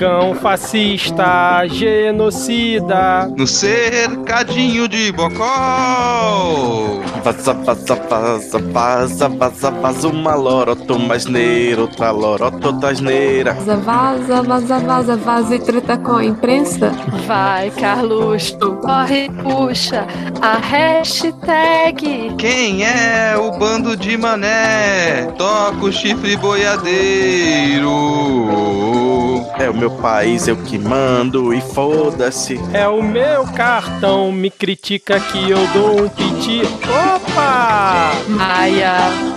Cão fascista, genocida. No cercadinho de Bocó. Vaza, vaza, vaza, vaza, vaza, vaza, uma lorota, uma asneira, outra lorota, outra asneira. Vaza, vaza, vaza, vaza, vaza e treta com a imprensa. Vai, Carluxo, corre e puxa a hashtag. Quem é o bando de mané? Toca o chifre boiadeiro. É o meu país, eu que mando e foda-se. É o meu cartão, me critica que eu dou um piti. Opa! Maia,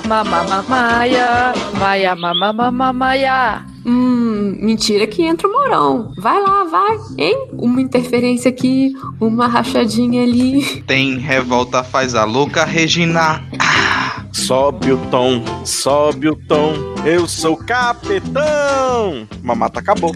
mamamamaia, maia, mamamamaia. Hum, mentira que entra o Mourão. Vai lá, vai, hein? Uma interferência aqui, uma rachadinha ali. Tem revolta, faz a louca Regina. Sobe o tom, sobe o tom. Eu sou capitão. Mamata acabou.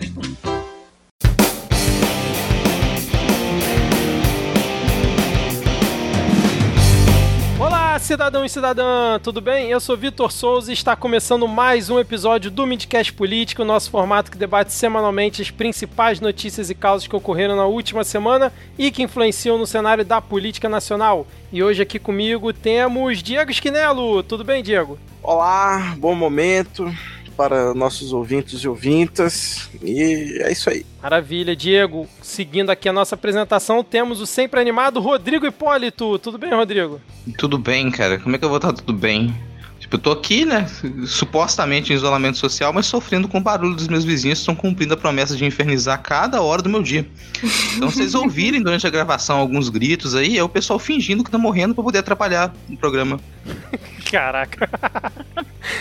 Cidadão e cidadã, tudo bem? Eu sou Vitor Souza e está começando mais um episódio do Midcast Político, nosso formato que debate semanalmente as principais notícias e causas que ocorreram na última semana e que influenciam no cenário da política nacional. E hoje aqui comigo temos Diego Esquinelo. Tudo bem, Diego? Olá, bom momento para nossos ouvintes e ouvintas. E é isso aí. Maravilha, Diego. Seguindo aqui a nossa apresentação, temos o sempre animado Rodrigo Hipólito. Tudo bem, Rodrigo? Tudo bem, cara. Como é que eu vou estar tudo bem? Tipo, eu tô aqui, né? Supostamente em isolamento social, mas sofrendo com o barulho dos meus vizinhos que estão cumprindo a promessa de infernizar cada hora do meu dia. Então, vocês ouvirem durante a gravação alguns gritos aí, é o pessoal fingindo que tá morrendo pra poder atrapalhar o programa. Caraca.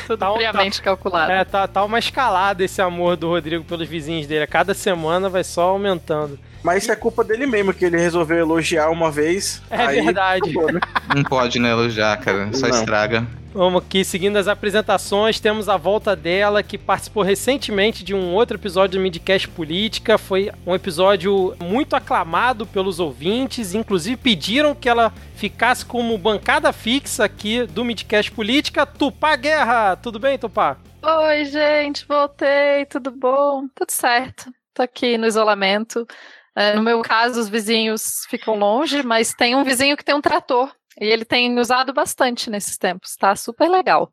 Tudo Tá um- friamente calculado. É, tá, tá uma escalada esse amor do Rodrigo pelos vizinhos dele. A cada semana vai só aumentando. Mas isso é culpa dele mesmo, que ele resolveu elogiar uma vez. É aí verdade. acabou, né? Não pode, né, elogiar, cara. Só Não. estraga. Vamos aqui, seguindo as apresentações, temos a volta dela, que participou recentemente de um outro episódio do Midcast Política. Foi um episódio muito aclamado pelos ouvintes, inclusive pediram que ela ficasse como bancada fixa aqui do Midcast Política. Tupá Guerra! Tudo bem, Tupá? Oi, gente, voltei, tudo bom? Tudo certo. Tô aqui no isolamento. É, no meu caso, os vizinhos ficam longe, mas tem um vizinho que tem um trator. E ele tem usado bastante nesses tempos, tá super legal.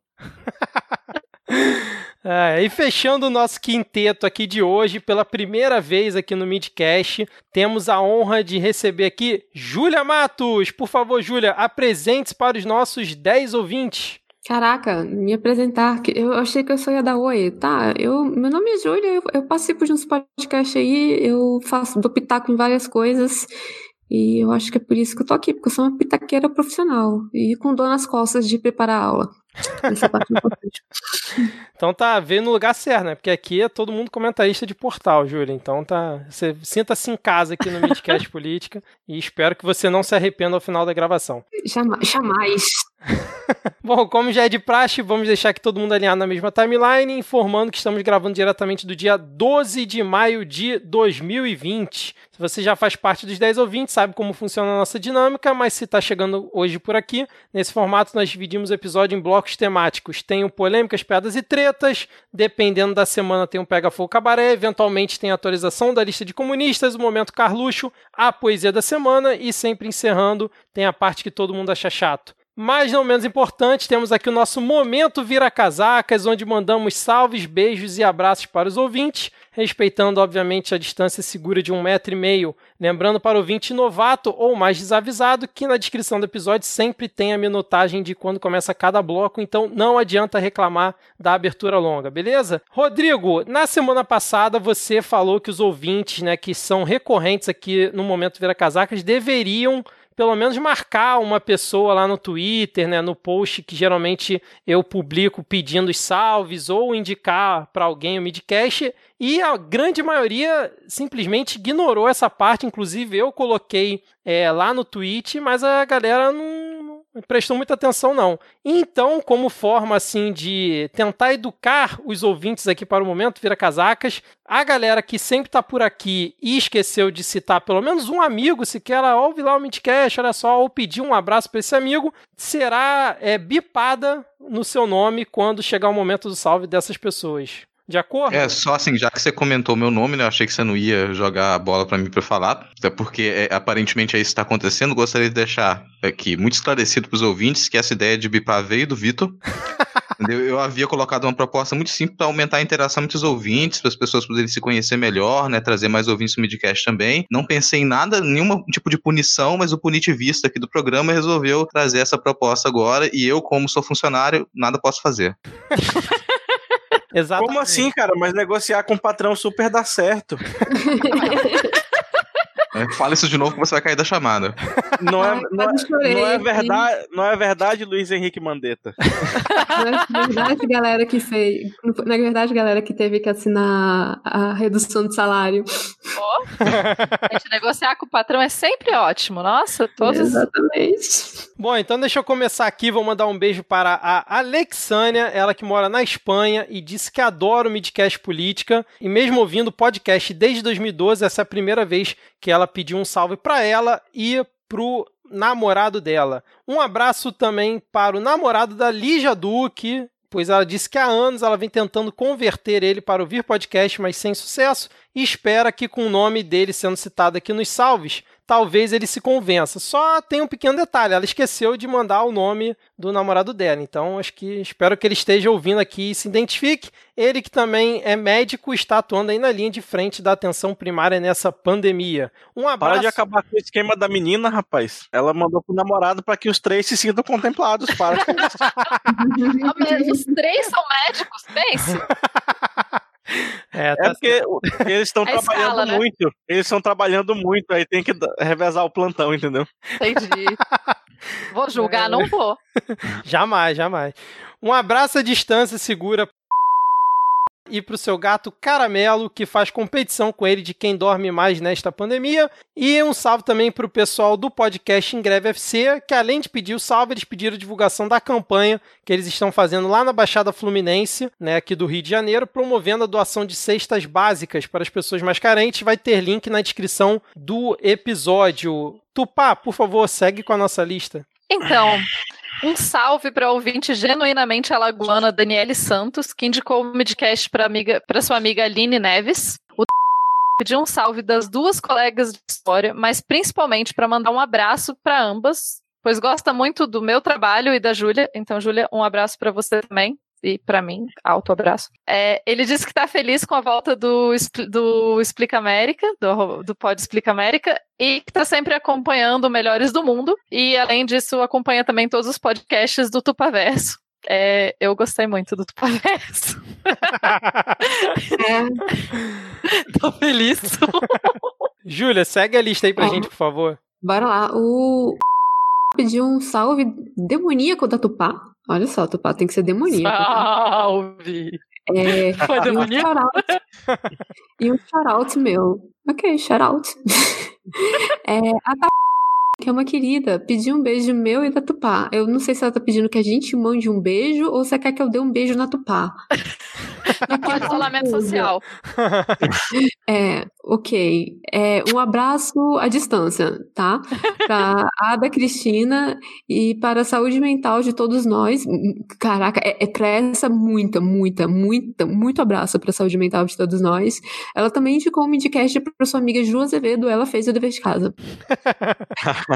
É, e fechando o nosso quinteto aqui de hoje, pela primeira vez aqui no Midcast, temos a honra de receber aqui Júlia Matos. Por favor, Júlia, apresente-se para os nossos 10 ouvintes. Caraca, me apresentar. Eu achei que eu só ia dar oi. Tá, eu, meu nome é Júlia, eu, eu participo de uns podcasts aí, eu faço, dou pitaco em várias coisas. E eu acho que é por isso que eu tô aqui, porque eu sou uma pitaqueira profissional. E com dor nas costas de preparar a aula. Essa parte é importante. Então tá, veio no lugar certo, né? Porque aqui é todo mundo comentarista de portal, Júlia. Então tá, você sinta-se em casa aqui no Midcast Política e espero que você não se arrependa ao final da gravação. Jamais. jamais. Bom, como já é de praxe, vamos deixar aqui todo mundo alinhado na mesma timeline, informando que estamos gravando diretamente do dia 12 de maio de 2020. Se você já faz parte dos 10 ouvintes, sabe como funciona a nossa dinâmica, mas se está chegando hoje por aqui, nesse formato nós dividimos o episódio em blocos temáticos. Tem o polêmicas, piadas e tretas, dependendo da semana tem um Pega Fogo Cabaré, eventualmente tem a atualização da lista de comunistas, o Momento Carluxo, a poesia da semana e sempre encerrando tem a parte que todo mundo acha chato. Mas não menos importante, temos aqui o nosso Momento Vira Casacas, onde mandamos salves, beijos e abraços para os ouvintes, respeitando, obviamente, a distância segura de um metro e meio. Lembrando para o ouvinte novato ou mais desavisado que na descrição do episódio sempre tem a minutagem de quando começa cada bloco, então não adianta reclamar da abertura longa, beleza? Rodrigo, na semana passada você falou que os ouvintes, né, que são recorrentes aqui no Momento Vira Casacas, deveriam pelo menos marcar uma pessoa lá no Twitter, né, no post que geralmente eu publico pedindo os salves ou indicar para alguém o midcast, e a grande maioria simplesmente ignorou essa parte, inclusive eu coloquei é, lá no tweet, mas a galera não, não prestou muita atenção não. Então, como forma assim de tentar educar os ouvintes aqui para o momento, vira casacas, a galera que sempre tá por aqui e esqueceu de citar pelo menos um amigo, se quer, ouve lá o Midcast, olha só, ou pedir um abraço para esse amigo, será é, bipada no seu nome quando chegar o momento do salve dessas pessoas. De acordo? É, só assim, já que você comentou meu nome, né? Eu achei que você não ia jogar a bola para mim para falar, até porque é, aparentemente é isso que está acontecendo. Gostaria de deixar aqui muito esclarecido para os ouvintes que essa ideia de bipar veio do Vitor. Eu havia colocado uma proposta muito simples para aumentar a interação entre os ouvintes, para as pessoas poderem se conhecer melhor, né? Trazer mais ouvintes no Midcast também. Não pensei em nada, nenhum tipo de punição, mas o punitivista aqui do programa resolveu trazer essa proposta agora e eu, como sou funcionário, nada posso fazer. Exatamente. Como assim, cara? Mas negociar com o patrão super dá certo. É, fala isso de novo que você vai cair da chamada. Não é, Ai, não, é, chorei não é verdade, não é verdade, Luiz Henrique Mandetta. Na verdade, galera que fez. Na verdade, galera que teve que assinar a redução de salário. Ó, a gente negociar com o patrão é sempre ótimo. Nossa, todos. Exatamente. Bom, então deixa eu começar aqui. Vou mandar um beijo para a Alexânia, ela que mora na Espanha e disse que adora o Midcast Política. E mesmo ouvindo o podcast desde 2012, essa é a primeira vez que ela pediu um salve para ela e pro namorado dela. Um abraço também para o namorado da Lígia Duque, pois ela disse que há anos ela vem tentando converter ele para ouvir podcast, mas sem sucesso, e espera que com o nome dele sendo citado aqui nos salves, talvez ele se convença. Só tem um pequeno detalhe, ela esqueceu de mandar o nome do namorado dela. Então, acho que espero que ele esteja ouvindo aqui e se identifique. Ele que também é médico, está atuando aí na linha de frente da atenção primária nessa pandemia. Um Para abraço. de acabar com o esquema da menina, rapaz. Ela mandou pro namorado pra que os três se sintam contemplados. Para com isso. Mas os três são médicos, pense. É, É tá porque eles estão trabalhando escala, né? muito. Eles estão trabalhando muito, aí tem que revezar o plantão, entendeu? Entendi. Vou julgar, não vou. Jamais, jamais. Um abraço à distância segura e pro seu gato Caramelo, que faz competição com ele de quem dorme mais nesta pandemia. E um salve também pro pessoal do podcast Em Greve FC, que além de pedir o salve, eles pediram divulgação da campanha que eles estão fazendo lá na Baixada Fluminense, né, aqui do Rio de Janeiro, promovendo a doação de cestas básicas para as pessoas mais carentes. Vai ter link na descrição do episódio. Tupá, por favor, segue com a nossa lista. Então, um salve para ouvinte genuinamente alagoana Daniele Santos, que indicou o midcast para sua amiga Aline Neves. O pediu um salve das duas colegas de história, mas principalmente para mandar um abraço para ambas, pois gosta muito do meu trabalho e da Júlia. Então, Júlia, um abraço para você também. E para mim, alto abraço. É, ele disse que está feliz com a volta do, do Explica América, do, do Pod Explica América, e que está sempre acompanhando Melhores do Mundo. E além disso, acompanha também todos os podcasts do Tupaverso. É, eu gostei muito do Tupaverso. É, Tô feliz. Júlia, segue a lista aí pra Ó. gente, por favor. bora lá. O pediu um salve demoníaco da Tupá. Olha só, Tupá tem que ser demoníaco. tá? Salve! É, Foi e um demoníaco? shout-out. E um shout-out meu. Ok, shout-out. É, a que é uma querida, pediu um beijo meu e da Tupá. Eu não sei se ela tá pedindo que a gente mande um beijo ou se ela quer que eu dê um beijo na Tupá. Pode isolamento social. É, ok. É, um abraço à distância, tá? Pra Ada Cristina e para a saúde mental de todos nós. Caraca, é, é pra essa muita, muita, muita, muito abraço pra saúde mental de todos nós. Ela também indicou um midcast pra sua amiga Ju Azevedo, ela fez o dever de casa.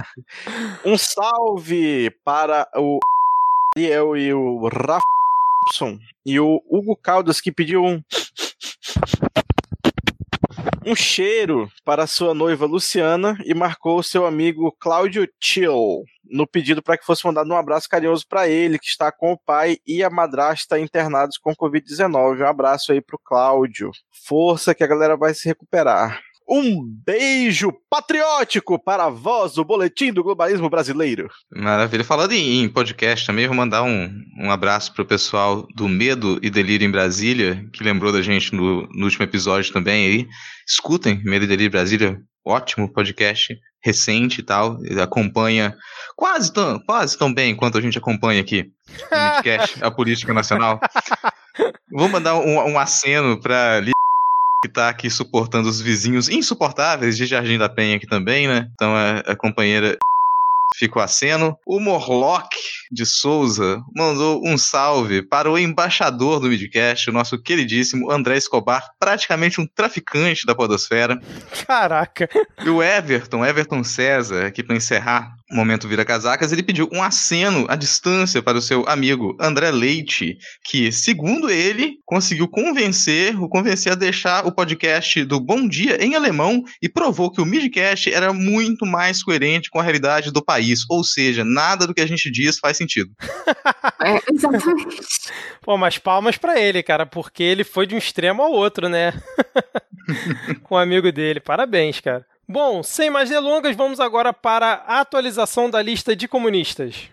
Um salve para o Ariel e o Rafson e o Hugo Caldas que pediu um um cheiro para sua noiva Luciana e marcou seu amigo Cláudio Chill no pedido para que fosse mandado um abraço carinhoso para ele, que está com o pai e a madrasta internados com Covid-19. Um abraço aí pro Cláudio. Força que a galera vai se recuperar. Um beijo patriótico para a voz do Boletim do Globalismo Brasileiro. Maravilha. Falando em, podcast também, vou mandar um, um abraço pro pessoal do Medo e Delírio em Brasília, que lembrou da gente no, no último episódio também aí. Escutem Medo e Delírio em Brasília, ótimo podcast, recente e tal. Acompanha quase tão, quase tão bem quanto a gente acompanha aqui no podcast, a política nacional. Vou mandar um, um aceno Li- que tá aqui suportando os vizinhos insuportáveis de Jardim da Penha aqui também, né? Então a, a companheira ficou aceno. O Morlock de Souza mandou um salve para o embaixador do Midcast, o nosso queridíssimo André Escobar, praticamente um traficante da podosfera. Caraca. E o Everton, Everton César, aqui para encerrar momento vira casacas, ele pediu um aceno à distância para o seu amigo André Leite, que, segundo ele, conseguiu convencer, o convencer a deixar o podcast do Bom Dia em alemão e provou que o Midcast era muito mais coerente com a realidade do país, ou seja, nada do que a gente diz faz sentido. É, exatamente. Pô, mas palmas para ele, cara, porque ele foi de um extremo ao outro, né? com o amigo dele. Parabéns, cara. Bom, sem mais delongas, vamos agora para a atualização da lista de comunistas.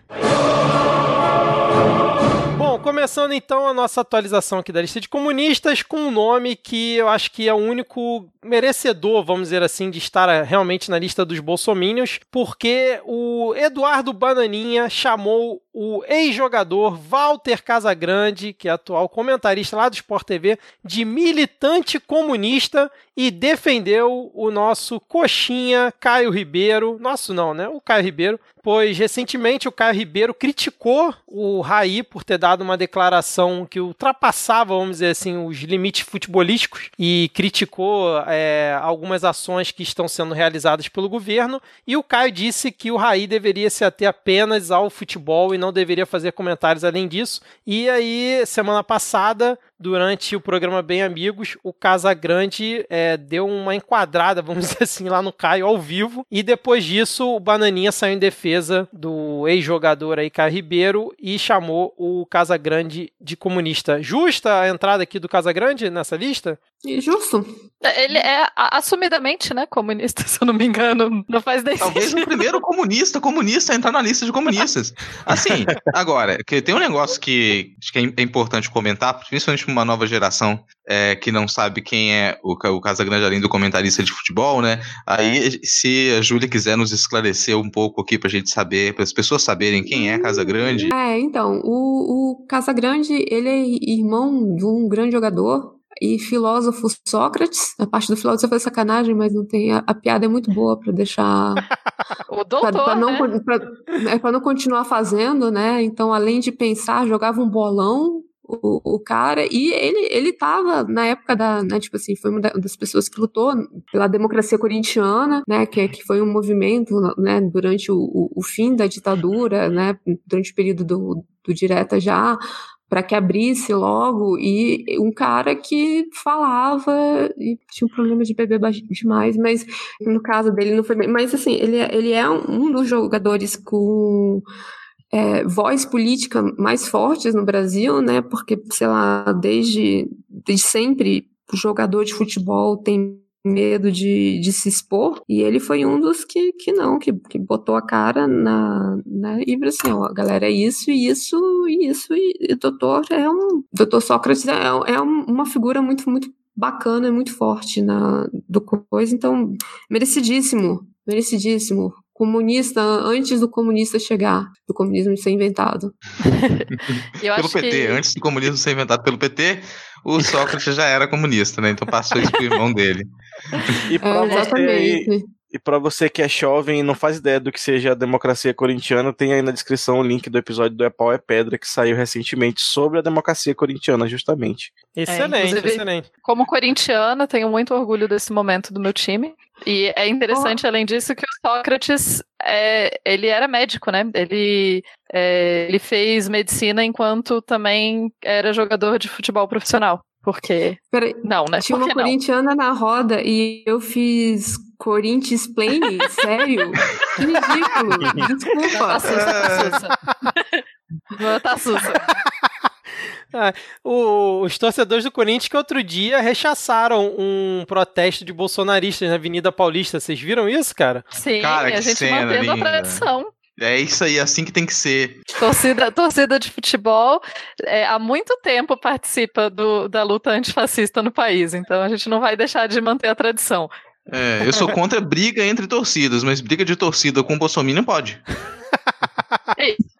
Bom, começando então a nossa atualização aqui da lista de comunistas com um nome que eu acho que é o único merecedor, vamos dizer assim, de estar realmente na lista dos bolsomínios, porque o Eduardo Bananinha chamou o ex-jogador Walter Casagrande, que é atual comentarista lá do Sport TV, de militante comunista e defendeu o nosso coxinha Caio Ribeiro, nosso não, né? O Caio Ribeiro, pois recentemente o Caio Ribeiro criticou o Raí por ter dado uma declaração que ultrapassava, vamos dizer assim, os limites futebolísticos e criticou é, algumas ações que estão sendo realizadas pelo governo. E o Caio disse que o Raí deveria se ater apenas ao futebol e não deveria fazer comentários além disso. E aí, semana passada, durante o programa Bem Amigos, o Casagrande é, deu uma enquadrada, vamos dizer assim, lá no Caio ao vivo. E depois disso, o Bananinha saiu em defesa do ex-jogador aí, Caio Ribeiro, e chamou o Casagrande de comunista. Justa a entrada aqui do Casagrande nessa lista? Justo. Ele é assumidamente, né, comunista, se eu não me engano. Não faz nem Talvez o primeiro comunista, comunista a entrar na lista de comunistas. Assim, agora, que tem um negócio que acho que é importante comentar, principalmente para uma nova geração é, que não sabe quem é o, o Casagrande além do comentarista de futebol, né? Aí, se a Júlia quiser nos esclarecer um pouco aqui pra gente saber, para as pessoas saberem quem é Casagrande. É, então, o, o Casagrande, ele é irmão de um grande jogador, e filósofo Sócrates. A parte do filósofo foi sacanagem, mas não tem. A, a piada é muito boa para deixar. o doutor. Pra, pra não, né? pra, é para não continuar fazendo, né? Então, além de pensar, jogava um bolão. O, o cara, e ele, ele tava na época da, né, tipo assim, foi uma das pessoas que lutou pela democracia corintiana, né, que, que foi um movimento, né, durante o, o, fim da ditadura, né, durante o período do, do direta já, para que abrisse logo e um cara que falava e tinha um problema de beber demais, mas no caso dele não foi bem. Mas assim, ele, é, ele é um dos jogadores com é, voz política mais fortes no Brasil, né? Porque, sei lá, desde, desde sempre o jogador de futebol tem medo de, de se expor, e ele foi um dos que, que não, que, que botou a cara na, na e falou assim, ó, galera, é isso, isso, isso, e o doutor é um, doutor Sócrates é, é uma figura muito, muito bacana, muito forte na, do coisa, então, merecidíssimo, merecidíssimo, comunista antes do comunista chegar, do comunismo ser inventado. pelo PT, que... antes do comunismo ser inventado pelo PT, o Sócrates já era comunista, né? Então passou isso pro irmão dele. E para é, você, e para você que é jovem e não faz ideia do que seja a democracia corintiana, tem aí na descrição o link do episódio do É Pau é Pedra que saiu recentemente sobre a democracia corintiana, justamente. Excelente, é, excelente. Como corintiana, tenho muito orgulho desse momento do meu time. E é interessante, oh. além disso, que o Sócrates, é, ele era médico, né? Ele, é, ele fez medicina enquanto também era jogador de futebol profissional. Porque. Peraí, não, né? Tinha uma corintiana na roda e eu fiz Corinthians Plane? Sério? Que ridículo. Desculpa. Tá sussa, tá sussa. tá sussa. Ah, o, os torcedores do Corinthians que outro dia rechaçaram um protesto de bolsonaristas na Avenida Paulista. Vocês viram isso, cara? Sim, cara, a gente mantendo linda. a tradição. É isso aí, é assim que tem que ser. Torcida, torcida de futebol é, há muito tempo participa do, da luta antifascista no país, então a gente não vai deixar de manter a tradição. É, eu sou contra briga entre torcidas, mas briga de torcida com o Bolsonaro pode. É isso.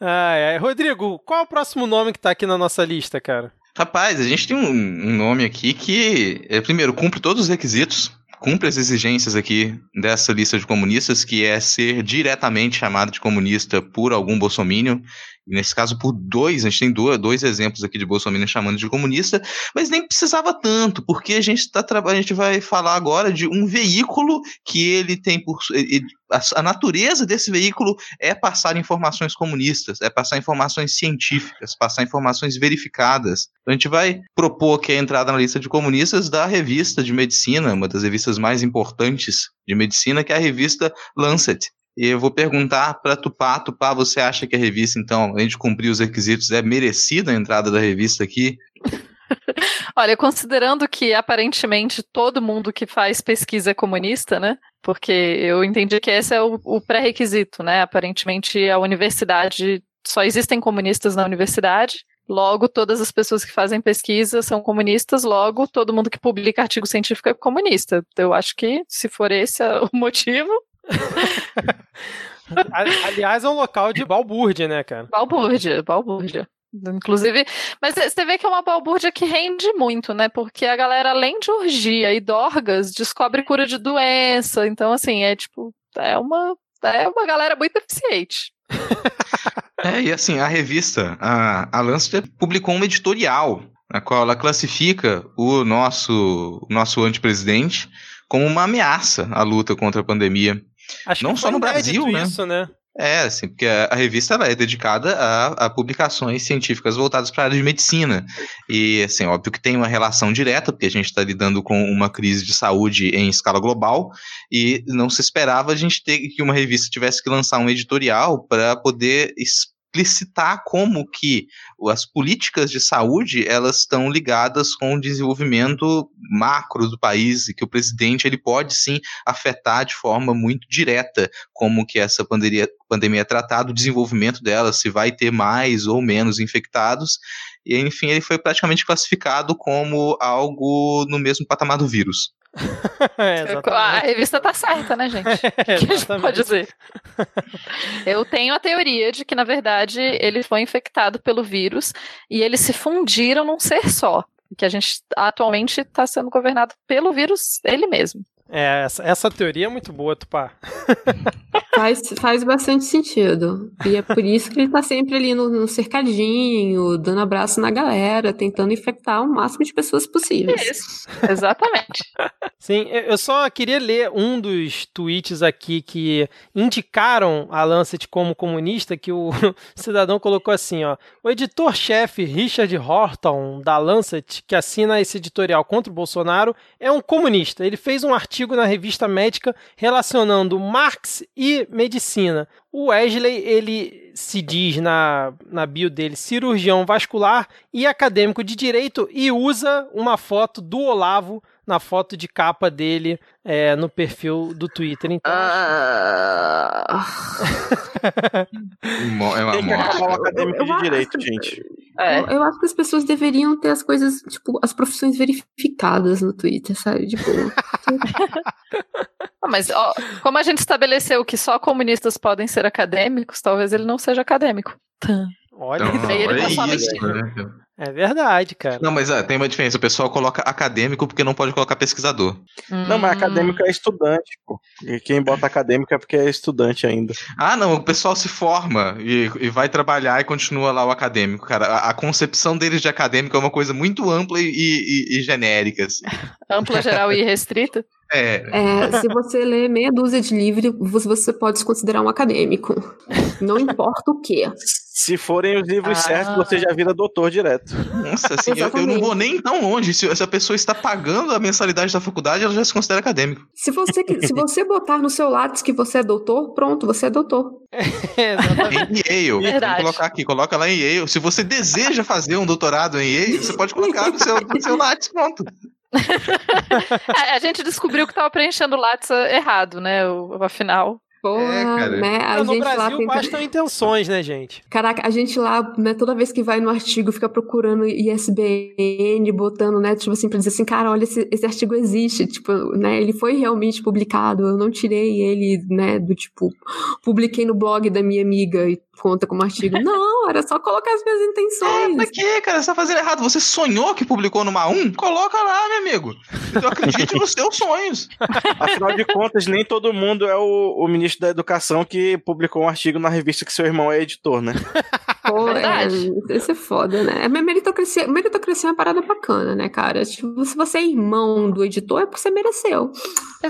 Ai. Rodrigo, qual é o próximo nome que tá aqui na nossa lista, cara? Rapaz, a gente tem um, um nome aqui que, é, primeiro, cumpre todos os requisitos cumpre as exigências aqui dessa lista de comunistas, que é ser diretamente chamado de comunista por algum bolsomínio, nesse caso por dois, a gente tem dois, dois exemplos aqui de Bolsonaro chamando de comunista, mas nem precisava tanto, porque a gente, tá, a gente vai falar agora de um veículo que ele tem por. Ele, a, a, natureza desse veículo é passar informações comunistas, é passar informações científicas, passar informações verificadas. Então a gente vai propor aqui a entrada na lista de comunistas da revista de medicina, uma das revistas mais importantes de medicina, que é a revista Lancet. E eu vou perguntar para Tupá, Tupá, você acha que a revista, então, além de cumprir os requisitos, é merecida a entrada da revista aqui? Olha, considerando que aparentemente todo mundo que faz pesquisa é comunista, né? Porque eu entendi que esse é o, o pré-requisito, né? Aparentemente a universidade só existem comunistas na universidade. Logo, todas as pessoas que fazem pesquisa são comunistas, logo, todo mundo que publica artigo científico é comunista. Eu acho que, se for esse o motivo, Aliás, é um local de balbúrdia, né, cara? Balbúrdia, balbúrdia. Inclusive, mas você vê que é uma balbúrdia que rende muito, né? Porque a galera, além de orgia e dorgas, descobre cura de doença. Então, assim, é tipo, é uma, é uma galera muito eficiente. é, e assim, a revista, a, a Lancet publicou um editorial na qual ela classifica o nosso, o nosso antepresidente como uma ameaça à luta contra a pandemia. Acho não só no Brasil, né? Isso, né? É, assim, porque a, revista é dedicada a, a, publicações científicas voltadas para a área de medicina. E, assim, óbvio que tem uma relação direta, porque a gente está lidando com uma crise de saúde em escala global, e não se esperava a gente ter que uma revista tivesse que lançar um editorial para poder explicitar como que as políticas de saúde elas estão ligadas com o desenvolvimento macro do país e que o presidente ele pode sim afetar de forma muito direta como que essa pandemia, pandemia é tratada, o desenvolvimento dela, se vai ter mais ou menos infectados e enfim ele foi praticamente classificado como algo no mesmo patamar do vírus. é, a revista tá certa, né, gente? É, que a gente pode dizer? Eu tenho a teoria de que, na verdade, ele foi infectado pelo vírus e eles se fundiram num ser só. Que a gente atualmente está sendo governado pelo vírus ele mesmo. É, essa, essa teoria é muito boa, Tupá. faz, faz bastante sentido. E é por isso que ele tá sempre ali no, no, cercadinho, dando abraço na galera, tentando infectar o máximo de pessoas possíveis. Isso, exatamente. Sim, eu só queria ler um dos tweets aqui que indicaram a Lancet como comunista, que o cidadão colocou assim, ó. O editor-chefe Richard Horton, da Lancet, que assina esse editorial contra o Bolsonaro, é um comunista. Ele fez um artigo artigo na revista médica relacionando Marx e medicina. O Wesley, ele se diz na, na bio dele cirurgião vascular e acadêmico de direito e usa uma foto do Olavo na foto de capa dele é, no perfil do Twitter. Então, ah... é uma Tem que acabar o acadêmico de direito, gente. É. Eu, eu, acho que as pessoas deveriam ter as coisas, tipo, as profissões verificadas no Twitter, sabe? De boa. Mas ó, como a gente estabeleceu que só comunistas podem ser acadêmicos, talvez ele não seja acadêmico. Olha, então, ele é isso, né? É verdade, cara. Não, mas é, tem uma diferença. O pessoal coloca acadêmico porque não pode colocar pesquisador. Hum. Não, mas acadêmico é estudante, pô. E quem bota acadêmico é porque é estudante ainda. Ah, não. O pessoal se forma e, e vai trabalhar e continua lá o acadêmico, cara. A, a, concepção deles de acadêmico é uma coisa muito ampla e, e, e genérica, assim. Ampla, geral e restrita? É. é. se você lê meia dúzia de livros, você pode se considerar um acadêmico. Não importa o que. Se forem os livros ah. certos, você já vira doutor direto. Nossa, assim, eu, eu, não vou nem tão longe. Se, se, a pessoa está pagando a mensalidade da faculdade, ela já se considera acadêmico. Se você, se você botar no seu lápis que você é doutor, pronto, você é doutor. É, em Yale. Verdade. Vou colocar aqui, coloca lá em Yale. Se você deseja fazer um doutorado em Yale, você pode colocar no seu, no seu lápis, pronto. a gente descobriu que estava preenchendo o lápis errado, né? O, afinal. Porra, é, né? A no gente Brasil lá bastam intenções, né, gente? Caraca, a gente lá, né, toda vez que vai no artigo, fica procurando ISBN, botando, né, tipo assim, pra dizer assim, cara, olha, esse, esse artigo existe, tipo, né, ele foi realmente publicado, eu não tirei ele, né, do tipo, publiquei no blog da minha amiga e conta como artigo. Não, era só colocar as minhas É, intenções. pra quê, cara? Você tá fazendo errado. Você sonhou que publicou numa 1? Coloca lá, meu amigo. Eu acredito nos seus sonhos. Afinal de contas, nem todo mundo é o, o ministro da Educação que publicou um artigo na revista que seu irmão é editor, né? Pô, é, Verdade. isso é foda, né? A meritocracia, meritocracia é uma parada bacana, né, cara? Tipo, se você é irmão do editor, é porque você mereceu.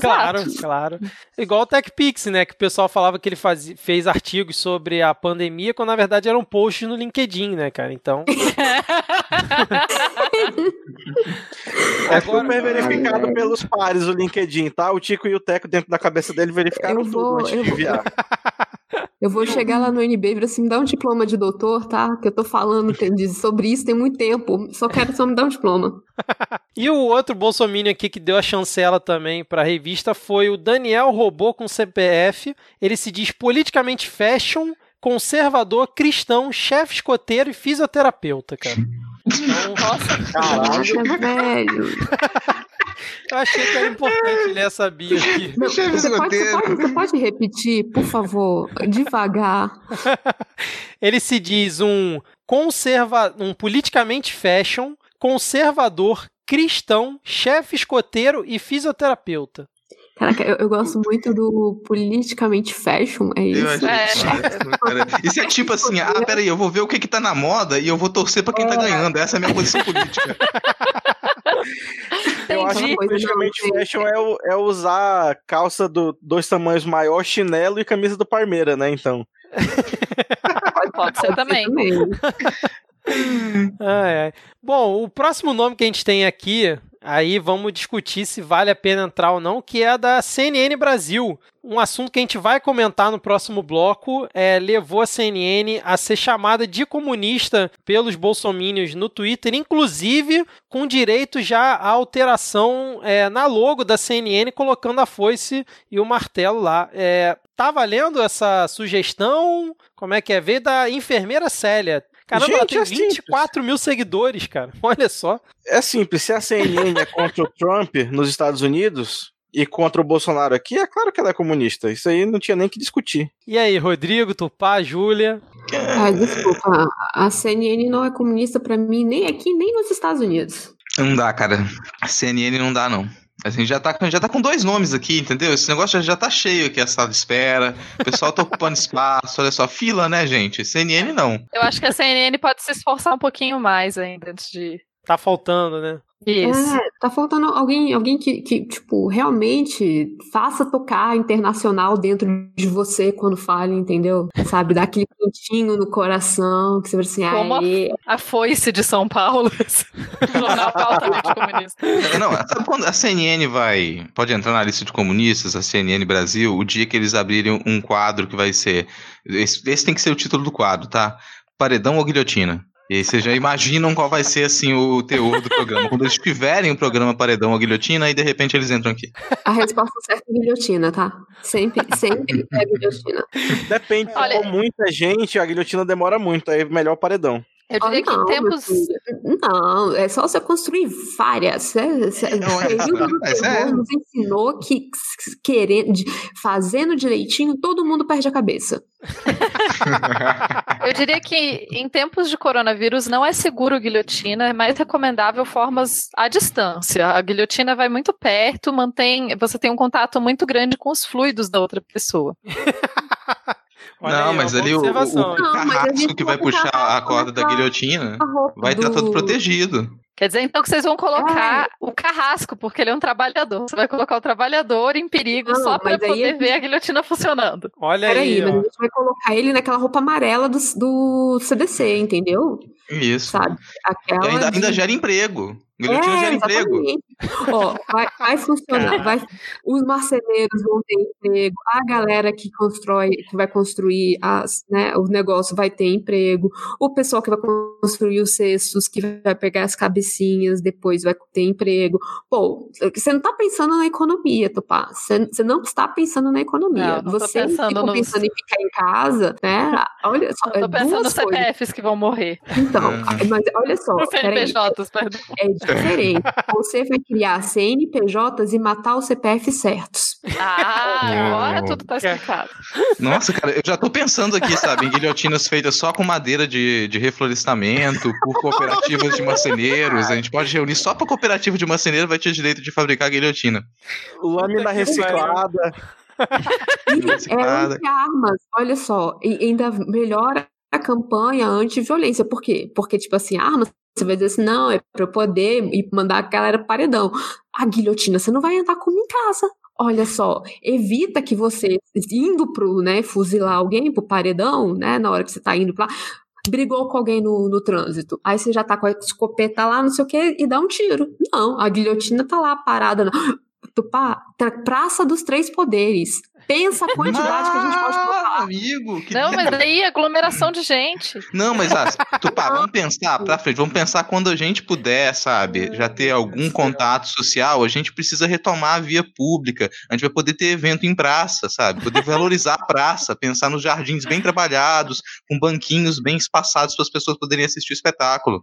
Claro, Exato. claro. Igual o TechPix, né? Que o pessoal falava que ele fazia, fez artigos sobre a pandemia, quando na verdade eram posts no LinkedIn, né, cara? Então. É super verificado pelos pares o LinkedIn, tá? O Tico e o Teco dentro da cabeça dele verificaram Eu vou- tudo antes eu de vou- enviar. Eu vou chegar lá no NB e falar assim, me dá um diploma de doutor, tá? Que eu tô falando tem- sobre isso tem muito tempo. Só quero só me dar um diploma. E o outro bolsominion aqui que deu a chancela também pra revista foi o Daniel Robô com CPF. Ele se diz politicamente fashion, conservador, cristão, chefe escoteiro e fisioterapeuta, cara. Então, Caralho. Caraca, velho. eu achei que era importante ler essa bio aqui. Não, Chefe você, pode, você, escoteiro. pode, você pode repetir, por favor, devagar? Ele se diz um conserva, um politicamente fashion, conservador, cristão, chefe escoteiro e fisioterapeuta. Caraca, eu, eu gosto muito do politicamente fashion, é Eu isso? achei É. isso, cara. Isso é tipo assim, ah, peraí, eu vou ver o que que tá na moda e eu vou torcer pra quem tá ganhando. Essa é a minha posição política. Eu acho que politicamente Não, fashion é, é usar calça do dois tamanhos maior, chinelo e camisa do Parmeira, né? Então. Pode ser também. Ai, ai. Bom, o próximo nome que a gente tem aqui, aí vamos discutir se vale a pena entrar ou não, que é da CNN Brasil. Um assunto que a gente vai comentar no próximo bloco é, levou a CNN a ser chamada de comunista pelos bolsomínios no Twitter, inclusive com direito já à alteração é, na logo da CNN, colocando a foice e o martelo lá. É, tá valendo essa sugestão? Como é que é? Veio da enfermeira Célia. Caramba, ela Gente, tem é simples. 24 mil seguidores, cara. Olha só. É simples, se a CNN é contra o Trump nos Estados Unidos e contra o Bolsonaro aqui, é claro que ela é comunista. Isso aí não tinha nem que discutir. E aí, Rodrigo, Tupá, Júlia? Ah, desculpa, a CNN não é comunista pra mim nem aqui, nem nos Estados Unidos. Não dá, cara. A CNN não dá, não. A gente já tá, já tá com dois nomes aqui, entendeu? Esse negócio já, já tá cheio aqui, a sala de espera. O pessoal tá ocupando espaço, olha só, fila, né, gente? CNN não. Eu acho que a CNN pode se esforçar um pouquinho mais ainda antes de. Tá faltando, né? Isso. É, tá faltando alguém, alguém que, que, tipo, realmente faça tocar internacional dentro de você quando fala, entendeu? Sabe, dá aquele quentinho no coração, que você vai assim, Como a- aê. A foice de São Paulo. Jornal altamente comunista. Não, sabe quando a CNN vai. Pode entrar na lista de comunistas, a CNN Brasil, o dia que eles abrirem um quadro que vai ser. Esse, esse tem que ser o título do quadro, tá? Paredão ou guilhotina? E aí vocês já imaginam qual vai ser assim o teor do programa. Quando eles tiverem o programa Paredão ou Guilhotina, aí de repente eles entram aqui. A resposta certa é guilhotina, tá? Sempre, sempre é guilhotina. Depende, Olha- se for muita gente, a guilhotina demora muito, aí é melhor o paredão. Eu diria que Ah, em não, tempos. meu filho. Não, é só você construir várias. É, é, Não, o é- é- nos ensinou que querendo, fazendo direitinho, todo mundo perde a cabeça. Eu diria que em tempos de coronavírus não é seguro guilhotina, é mais recomendável formas à distância. A guilhotina vai muito perto, mantém, você tem um contato muito grande com os fluidos da outra pessoa. Olha não, aí, mas ali o, o, carrasco que vai puxar a usar- corda da guilhotina vai estar todo do- protegido. Quer dizer, então, que vocês vão colocar o carrasco, porque ele é um trabalhador. Você vai colocar o trabalhador em perigo Não, só para poder ver a guilhotina funcionando. Olha Peraí, aí, mas a gente vai colocar ele naquela roupa amarela do, do CDC, entendeu? Isso. Sabe? Aquela ainda, de- ainda gera emprego. Guilhotina É, gera emprego. Ó, vai, vai funcionar. Vai, os marceneiros vão ter emprego. A galera que constrói, que vai construir as, né, o negócio vai ter emprego. O pessoal que vai construir os cestos, que vai pegar as cabecinhas, depois vai ter emprego. Pô, você não tá pensando na economia, Tupá. Você, você não está pensando na economia. Não, não você pensando ficou nos- pensando em ficar em casa, né? Olha só, Eu é tô pensando nos coisas. CPFs que vão morrer. Então, Uhum. mas olha só, Os peraí. CNPJs, perdão. É diferente. Você vai criar CNPJs e matar os CPF certos. Ah, agora Não. tudo tá explicado. Nossa, cara, eu já tô pensando aqui, sabe, em guilhotinas feitas só com madeira de, de reflorestamento, por cooperativas de marceneiros. A gente pode reunir só pra cooperativa de marceneiro vai ter direito de fabricar guilhotina. Lâmina reciclada. E é anti-armas, olha só, e ainda melhora a campanha anti-violência. Por quê? Porque, tipo assim, armas, você vai dizer assim, não, é pra eu poder ir mandar a galera paredão. A guilhotina, você não vai andar com uma em casa. Olha só, evita que você, indo pro, né, fuzilar alguém pro paredão, né, na hora que você tá indo pra lá, brigou com alguém no, no trânsito. Aí você já tá com a escopeta lá, não sei o quê, e dá um tiro. Não, a guilhotina tá lá parada. Tupá, tra- Praça dos Três Poderes. Pensa a quantidade que a gente pode Ah, colocar. amigo, que Não, mas daí aglomeração de gente. Não, mas ah, Tupá, vamos pensar pra frente, vamos pensar quando a gente puder, sabe, já ter algum contato social, a gente precisa retomar a via pública, a gente vai poder ter evento em praça, sabe, poder valorizar a praça, pensar nos jardins bem trabalhados, com banquinhos bem espaçados para as pessoas poderem assistir o espetáculo.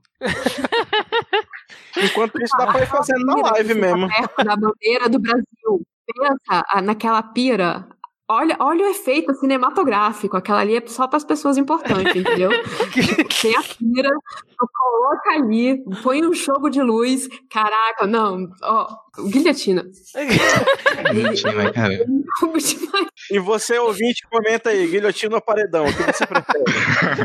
Enquanto isso, dá pra ir fazendo na live mesmo. Da bandeira do Brasil. Pensa ah, naquela pira. Olha, olha o efeito cinematográfico. Aquela ali é só para as pessoas importantes, entendeu? Tem a pira, tu coloca ali, põe um jogo de luz. Caraca, não. Ó, guilhotina. Guilhotina, cara. Jogo demais. E você, ouvinte, comenta aí, guilhotina ou paredão, o que você prefere?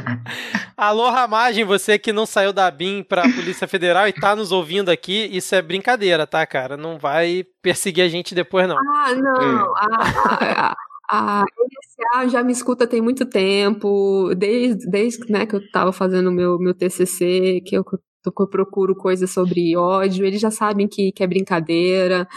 Alô, Ramagem, você que não saiu da BIM pra Polícia Federal e tá nos ouvindo aqui, isso é brincadeira, tá, cara? Não vai perseguir a gente depois, não. Ah, não. A, a, a, a NSA já me escuta tem muito tempo, desde, desde né, que eu estava fazendo meu, meu TCC, que eu, eu procuro coisas sobre ódio, eles já sabem que, que é brincadeira.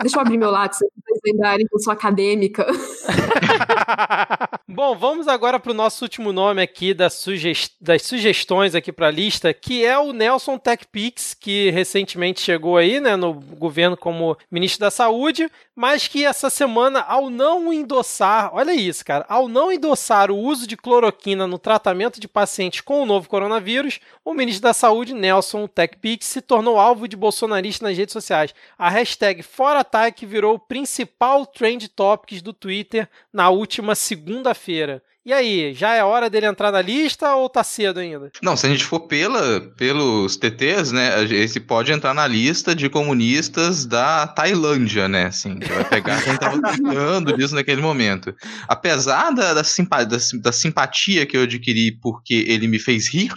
Deixa eu abrir meu lápis, pra vocês lembrarem que eu sou acadêmica. Bom, vamos agora para o nosso último nome aqui das, sugest... das sugestões aqui para a lista, que é o Nelson TechPix, que recentemente chegou aí, né, no governo como ministro da Saúde, mas que essa semana, ao não endossar, olha isso, cara, ao não endossar o uso de cloroquina no tratamento de pacientes com o novo coronavírus, o ministro da Saúde, Nelson TechPix, se tornou alvo de bolsonaristas nas redes sociais. A hashtag ForaTech virou o principal trend topics do Twitter na última segunda-feira. E aí, já é hora dele entrar na lista ou tá cedo ainda? Não, se a gente for pela, pelos TTs, né, esse pode entrar na lista de comunistas da Tailândia, né, assim, que vai pegar quem tava cuidando disso naquele momento. Apesar da, da, simpa, da, da simpatia que eu adquiri porque ele me fez rir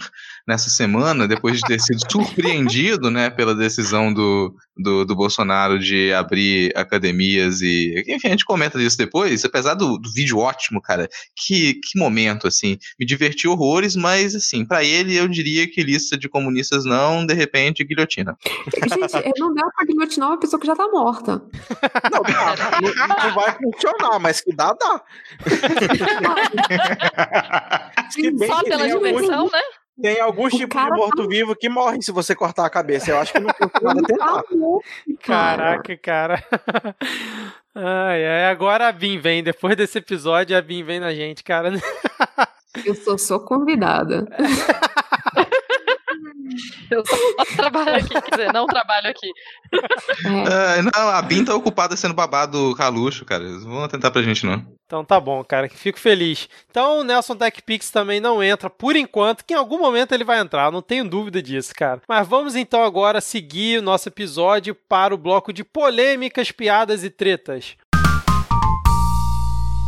nessa semana, depois de ter sido surpreendido, né, pela decisão do, do, do Bolsonaro de abrir academias e... Enfim, a gente comenta disso depois, apesar do, do vídeo ótimo, cara, que, que momento, assim, me diverti horrores, mas, assim, para ele eu diria que lista de comunistas não, de repente, guilhotina. Gente, é, não dá pra guilhotinar uma pessoa que já tá morta. Não, não, não vai funcionar, mas que dá, dá. Se bem Só que pela diversão, né? Tem alguns O tipos de morto-vivo que morrem se você cortar a cabeça. Eu acho que não tentar. Tá cara. Caraca, cara. Ai, ai, agora a Bim vem. Depois desse episódio, a Bim vem na gente, cara. Eu sou, sou convidada. Eu só trabalho aqui, quer dizer, não trabalho aqui. É, Ah, não, a Bin tá ocupada sendo babado caluxo, cara. Eles não vão atentar pra gente, não. Então tá bom, cara, que fico feliz. Então o Nelson TechPix também não entra por enquanto, que em algum momento ele vai entrar, não tenho dúvida disso, cara. Mas vamos então agora seguir o nosso episódio para o bloco de polêmicas, piadas e tretas.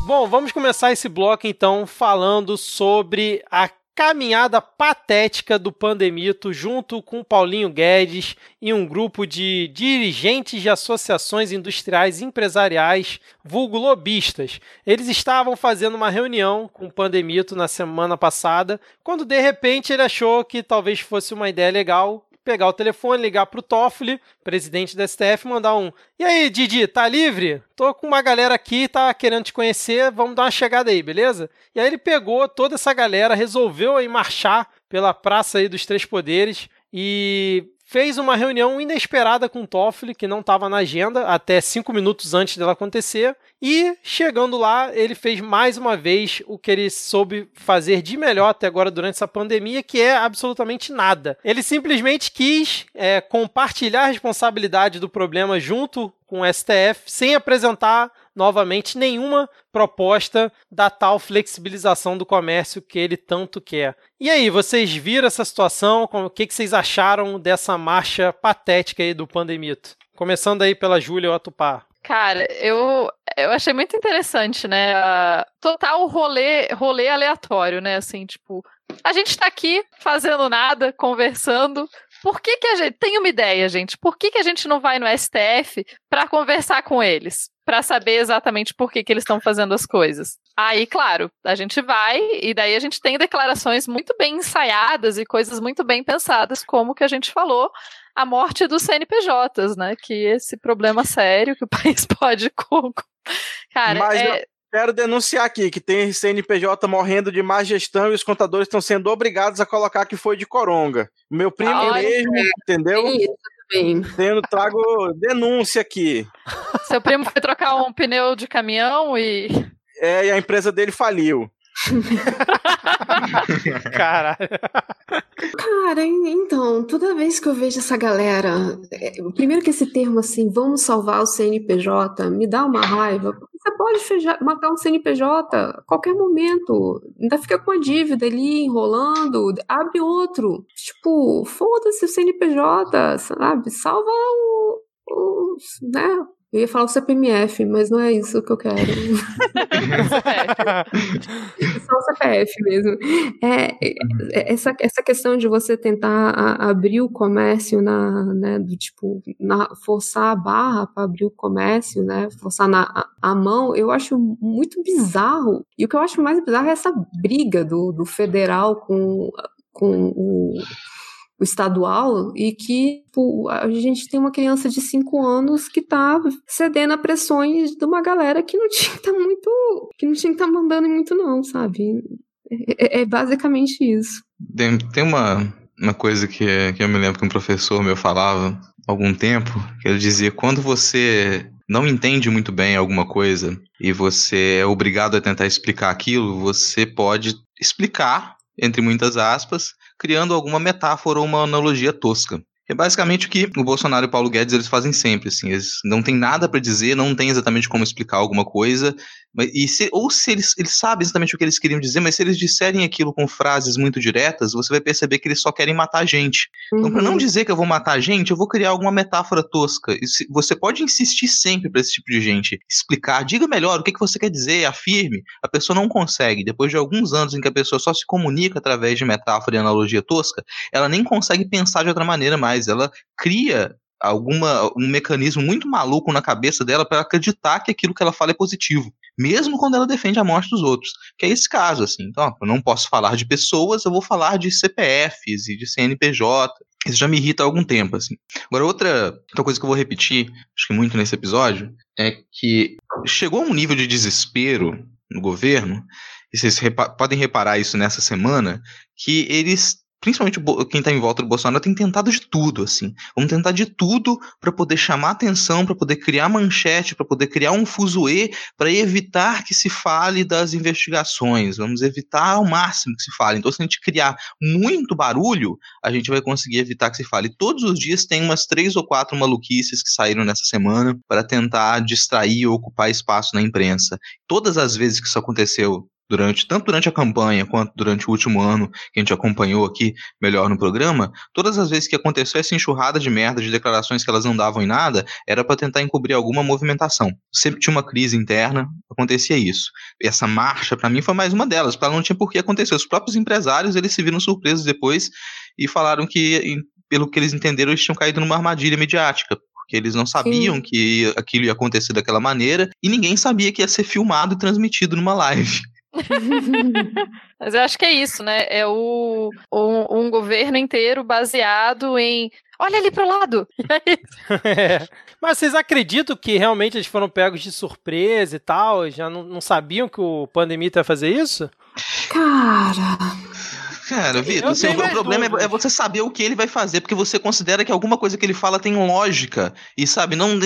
Bom, vamos começar esse bloco então falando sobre a caminhada patética do Pandemito junto com Paulinho Guedes e um grupo de dirigentes de associações industriais empresariais, vulgo lobistas. Eles estavam fazendo uma reunião com o Pandemito na semana passada, quando de repente ele achou que talvez fosse uma ideia legal pegar o telefone, ligar pro Toffoli, presidente da STF, mandar um: "E aí, Didi, tá livre? Tô com uma galera aqui, tá querendo te conhecer, vamos dar uma chegada aí, beleza?" E aí ele pegou toda essa galera, resolveu aí marchar pela praça aí dos Três Poderes e fez uma reunião inesperada com o Toffoli, que não estava na agenda, até cinco minutos antes dela acontecer. E chegando lá, ele fez mais uma vez o que ele soube fazer de melhor até agora durante essa pandemia, que é absolutamente nada. Ele simplesmente quis é, compartilhar a responsabilidade do problema junto com o STF, sem apresentar novamente nenhuma proposta da tal flexibilização do comércio que ele tanto quer. E aí, vocês viram essa situação? O que, vocês acharam dessa marcha patética aí do Pandemito? Começando aí pela Júlia Otupá. Cara, eu, eu achei muito interessante, né? total rolê, rolê aleatório, né? Assim, tipo, a gente tá aqui fazendo nada, conversando, por que, que a gente. Tem uma ideia, gente. Por que, que a gente não vai no STF para conversar com eles? Para saber exatamente por que, que eles estão fazendo as coisas. Aí, claro, a gente vai e daí a gente tem declarações muito bem ensaiadas e coisas muito bem pensadas, como que a gente falou, a morte dos CNPJs, né? Que esse problema sério que o país pode. Cara, Mas é... Quero denunciar aqui que tem CNPJ morrendo de má gestão e os contadores estão sendo obrigados a colocar que foi de coronga. Meu primo mesmo, é. entendeu? Isso Tendo, trago denúncia aqui. Seu primo foi trocar um pneu de caminhão e. É, e a empresa dele faliu. Caralho. Cara, então, toda vez que eu vejo essa galera, é, primeiro que esse termo assim, vamos salvar o CNPJ, me dá uma raiva, você pode matar um CNPJ a qualquer momento. Ainda fica com a dívida ali enrolando, abre outro. Tipo, foda-se o CNPJ, sabe? Salva o, os, né? Eu ia falar o CPMF, mas não é isso que eu quero. Só o CPF mesmo. É, é, essa, essa questão de você tentar a, abrir o comércio na, né, do tipo, na, forçar a barra para abrir o comércio, né, forçar na, a, a, mão, eu acho muito bizarro. E o que eu acho mais bizarro é essa briga do, do federal com, com o o estadual e que tipo, a gente tem uma criança de 5 anos que tá cedendo a pressões de uma galera que não tinha que tá muito. que não tinha que tá mandando muito, não, sabe? É, é, é basicamente isso. Tem, tem uma, uma coisa que, que eu me lembro que um professor meu falava há algum tempo, que ele dizia: quando você não entende muito bem alguma coisa e você é obrigado a tentar explicar aquilo, você pode explicar, entre muitas aspas, criando alguma metáfora ou uma analogia tosca. É basicamente o que o Bolsonaro e o Paulo Guedes eles fazem sempre, assim, eles não têm nada para dizer, não tem exatamente como explicar alguma coisa, e se, ou se eles, eles sabem exatamente o que eles queriam dizer, mas se eles disserem aquilo com frases muito diretas, você vai perceber que eles só querem matar a gente. Uhum. Então, para não dizer que eu vou matar a gente, eu vou criar alguma metáfora tosca. Se, você pode insistir sempre para esse tipo de gente explicar, diga melhor o que, que você quer dizer, afirme. A pessoa não consegue. Depois de alguns anos em que a pessoa só se comunica através de metáfora e analogia tosca, ela nem consegue pensar de outra maneira mais. Ela cria alguma um mecanismo muito maluco na cabeça dela para acreditar que aquilo que ela fala é positivo, mesmo quando ela defende a morte dos outros, que é esse caso assim. Então, ó, eu não posso falar de pessoas, eu vou falar de CPFs e de CNPJ. Isso já me irrita há algum tempo assim. Agora outra, outra coisa que eu vou repetir, acho que muito nesse episódio, é que chegou a um nível de desespero no governo, e vocês repa podem reparar isso nessa semana, que eles principalmente quem está em volta do Bolsonaro tem tentado de tudo, assim. Vamos tentar de tudo para poder chamar atenção, para poder criar manchete, para poder criar um fuzuê, para evitar que se fale das investigações. Vamos evitar ao máximo que se fale. Então, se a gente criar muito barulho, a gente vai conseguir evitar que se fale. Todos os dias tem umas três ou quatro maluquices que saíram nessa semana para tentar distrair ou ocupar espaço na imprensa. Todas as vezes que isso aconteceu durante tanto durante a campanha quanto durante o último ano que a gente acompanhou aqui melhor no programa, todas as vezes que aconteceu essa enxurrada de merda de declarações que elas não davam em nada, era para tentar encobrir alguma movimentação. Sempre tinha uma crise interna, acontecia isso. E essa marcha para mim foi mais uma delas, ela não tinha por que acontecer. Os próprios empresários, eles se viram surpresos depois e falaram que pelo que eles entenderam, eles tinham caído numa armadilha mediática, porque eles não sabiam Sim. que aquilo ia acontecer daquela maneira e ninguém sabia que ia ser filmado e transmitido numa live. Mas eu acho que é isso, né? É o, um, um governo inteiro baseado em olha ali pro lado. É. Mas vocês acreditam que realmente eles foram pegos de surpresa e tal? Já não, não sabiam que o pandemia ia fazer isso? Cara. Cara, Vitor, assim, o problema é, é, você saber o que ele vai fazer, porque você considera que alguma coisa que ele fala tem lógica. E sabe, não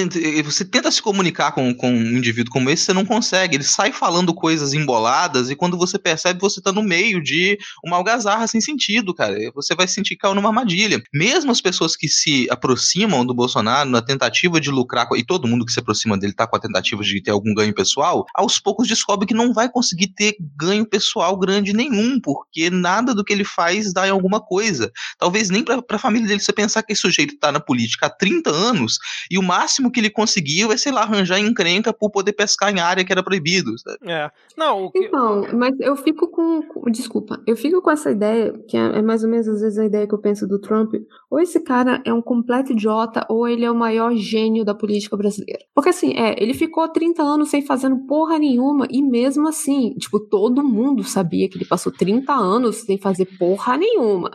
você tenta se comunicar com, com um indivíduo como esse, você não consegue. Ele sai falando coisas emboladas e quando você percebe, você tá no meio de uma algazarra sem sentido, cara. Você vai sentir que caiu numa armadilha. Mesmo as pessoas que se aproximam do Bolsonaro na tentativa de lucrar, e todo mundo que se aproxima dele tá com a tentativa de ter algum ganho pessoal, aos poucos descobre que não vai conseguir ter ganho pessoal grande nenhum, porque nada do que ele faz dá em alguma coisa. Talvez nem para a família dele você pensar que esse sujeito está na política há 30 anos e o máximo que ele conseguiu é, sei lá, arranjar encrenca por poder pescar em área que era proibido. Sabe? É. Não, que... Então, mas eu fico com, com, Desculpa, eu fico com essa ideia, que é, é mais ou menos às vezes a ideia que eu penso do Trump. Ou esse cara é um completo idiota, ou ele é o maior gênio da política brasileira. Porque assim, é, ele ficou 30 anos sem fazendo porra nenhuma, e mesmo assim, tipo, todo mundo sabia que ele passou 30 anos sem fazer porra nenhuma.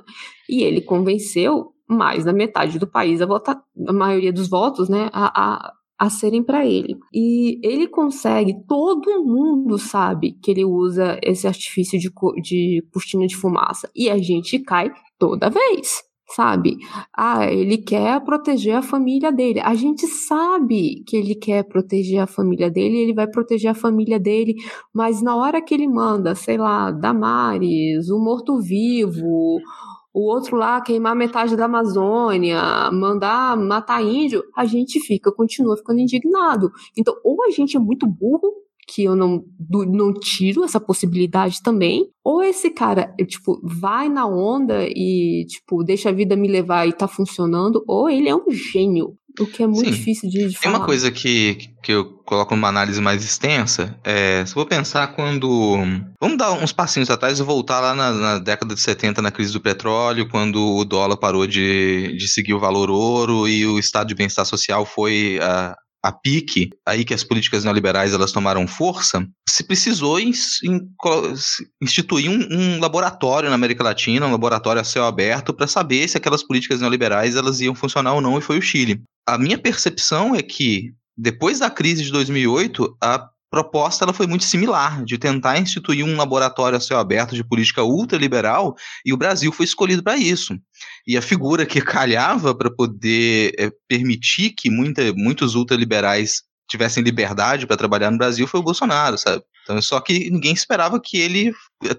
E ele convenceu mais da metade do país a votar, a maioria dos votos, né, a, a, a serem para ele. E ele consegue, todo mundo sabe que ele usa esse artifício de, de cortina de fumaça. E a gente cai toda vez sabe? Ah, ele quer proteger a família dele. A gente sabe que ele quer proteger a família dele, ele vai proteger a família dele, mas na hora que ele manda, sei lá, Damares, o morto-vivo, o outro lá queimar metade da Amazônia, mandar matar índio, a gente fica, continua ficando indignado. Então, ou a gente é muito burro, que eu não, não tiro essa possibilidade também, ou esse cara, tipo, vai na onda e, tipo, deixa a vida me levar e tá funcionando, ou ele é um gênio. O que é muito Sim. difícil de, de Tem falar. uma coisa que, que eu coloco numa análise mais extensa. É, se eu vou pensar quando. Vamos dar uns passinhos atrás e voltar lá na, na, década de 70, na crise do petróleo, quando o dólar parou de, de seguir o valor ouro e o estado de bem-estar social foi a, a pique, aí que as políticas neoliberais elas tomaram força, se precisou in, in, instituir um, um, laboratório na América Latina, um laboratório a céu aberto, para saber se aquelas políticas neoliberais elas iam funcionar ou não, e foi o Chile. A minha percepção é que, depois da crise de 2008, a proposta ela foi muito similar, de tentar instituir um laboratório a céu aberto de política ultraliberal, e o Brasil foi escolhido para isso. E a figura que calhava para poder é, permitir que muita, muitos ultraliberais tivessem liberdade para trabalhar no Brasil foi o Bolsonaro, sabe? Então, só que ninguém esperava que ele,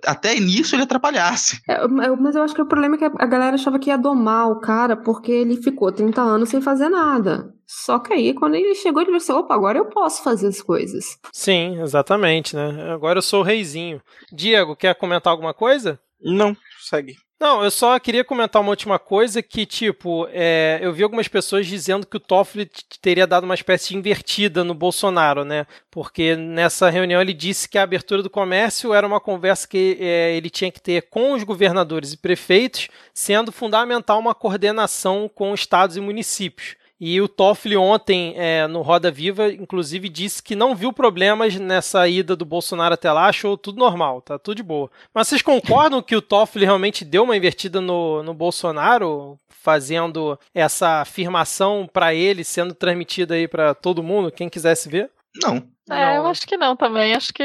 até nisso, ele atrapalhasse. É, mas eu acho que o problema é que a galera achava que ia domar o cara porque ele ficou 30 anos sem fazer nada. Só que aí, quando ele chegou, ele pensou: opa, agora eu posso fazer as coisas. Sim, exatamente, né? Agora eu sou o reizinho. Diego, quer comentar alguma coisa? Não, segue. Não, eu só queria comentar uma última coisa que, tipo, é, eu vi algumas pessoas dizendo que o Toffoli teria dado uma espécie de invertida no Bolsonaro, né? Porque nessa reunião ele disse que a abertura do comércio era uma conversa que é, ele tinha que ter com os governadores e prefeitos, sendo fundamental uma coordenação com estados e municípios. E o Toffoli ontem, é, no Roda Viva, inclusive disse que não viu problemas nessa ida do Bolsonaro até lá, achou tudo normal, tá tudo de boa. Mas vocês concordam que o Toffoli realmente deu uma invertida no, no Bolsonaro, fazendo essa afirmação para ele, sendo transmitida aí para todo mundo, quem quisesse ver? Não. É, eu acho que não também. Acho que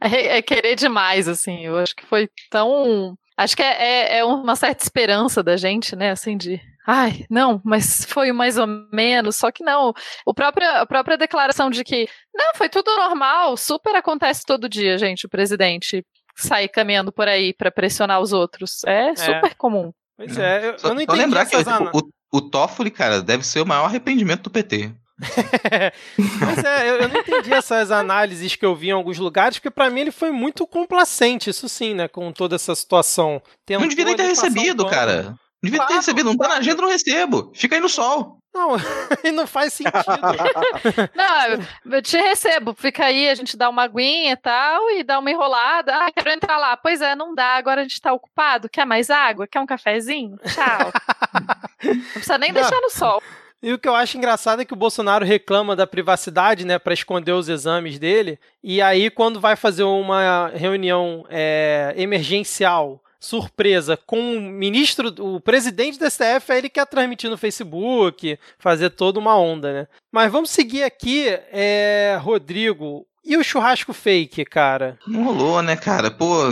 é, é querer demais, assim. Eu acho que foi tão. Acho que é, é, é uma certa esperança da gente, né? Assim, de Ai, não, mas foi mais ou menos, só que não. O próprio, a própria declaração de que, não, foi tudo normal, super acontece todo dia, gente, o presidente sair caminhando por aí para pressionar os outros. É, é. super comum. Pois é, eu, só, eu não entendi. Só lembrar que tipo, o, o Toffoli, cara, deve ser o maior arrependimento do PT. Mas é, eu, eu, não entendi essas análises que eu vi em alguns lugares, porque para mim ele foi muito complacente, isso sim, né, com toda essa situação. Tentou não devia nem ter recebido, cara. Devia claro, ter recebido, não tá na agenda, não recebo. Fica aí no sol. Não, não faz sentido. não, eu te recebo. Fica aí, a gente dá uma aguinha e tal, e dá uma enrolada. Ah, quero entrar lá. Pois é, não dá, agora a gente tá ocupado. Quer mais água? Quer um cafezinho? Tchau. não precisa nem não. deixar no sol. E o que eu acho engraçado é que o Bolsonaro reclama da privacidade, né, para esconder os exames dele. E aí, quando vai fazer uma reunião é, emergencial surpresa com o ministro, o presidente do STF, é ele quer transmitir no Facebook, fazer toda uma onda, né? Mas vamos seguir aqui, é, Rodrigo. E o churrasco fake, cara? Não rolou, né, cara? Pô,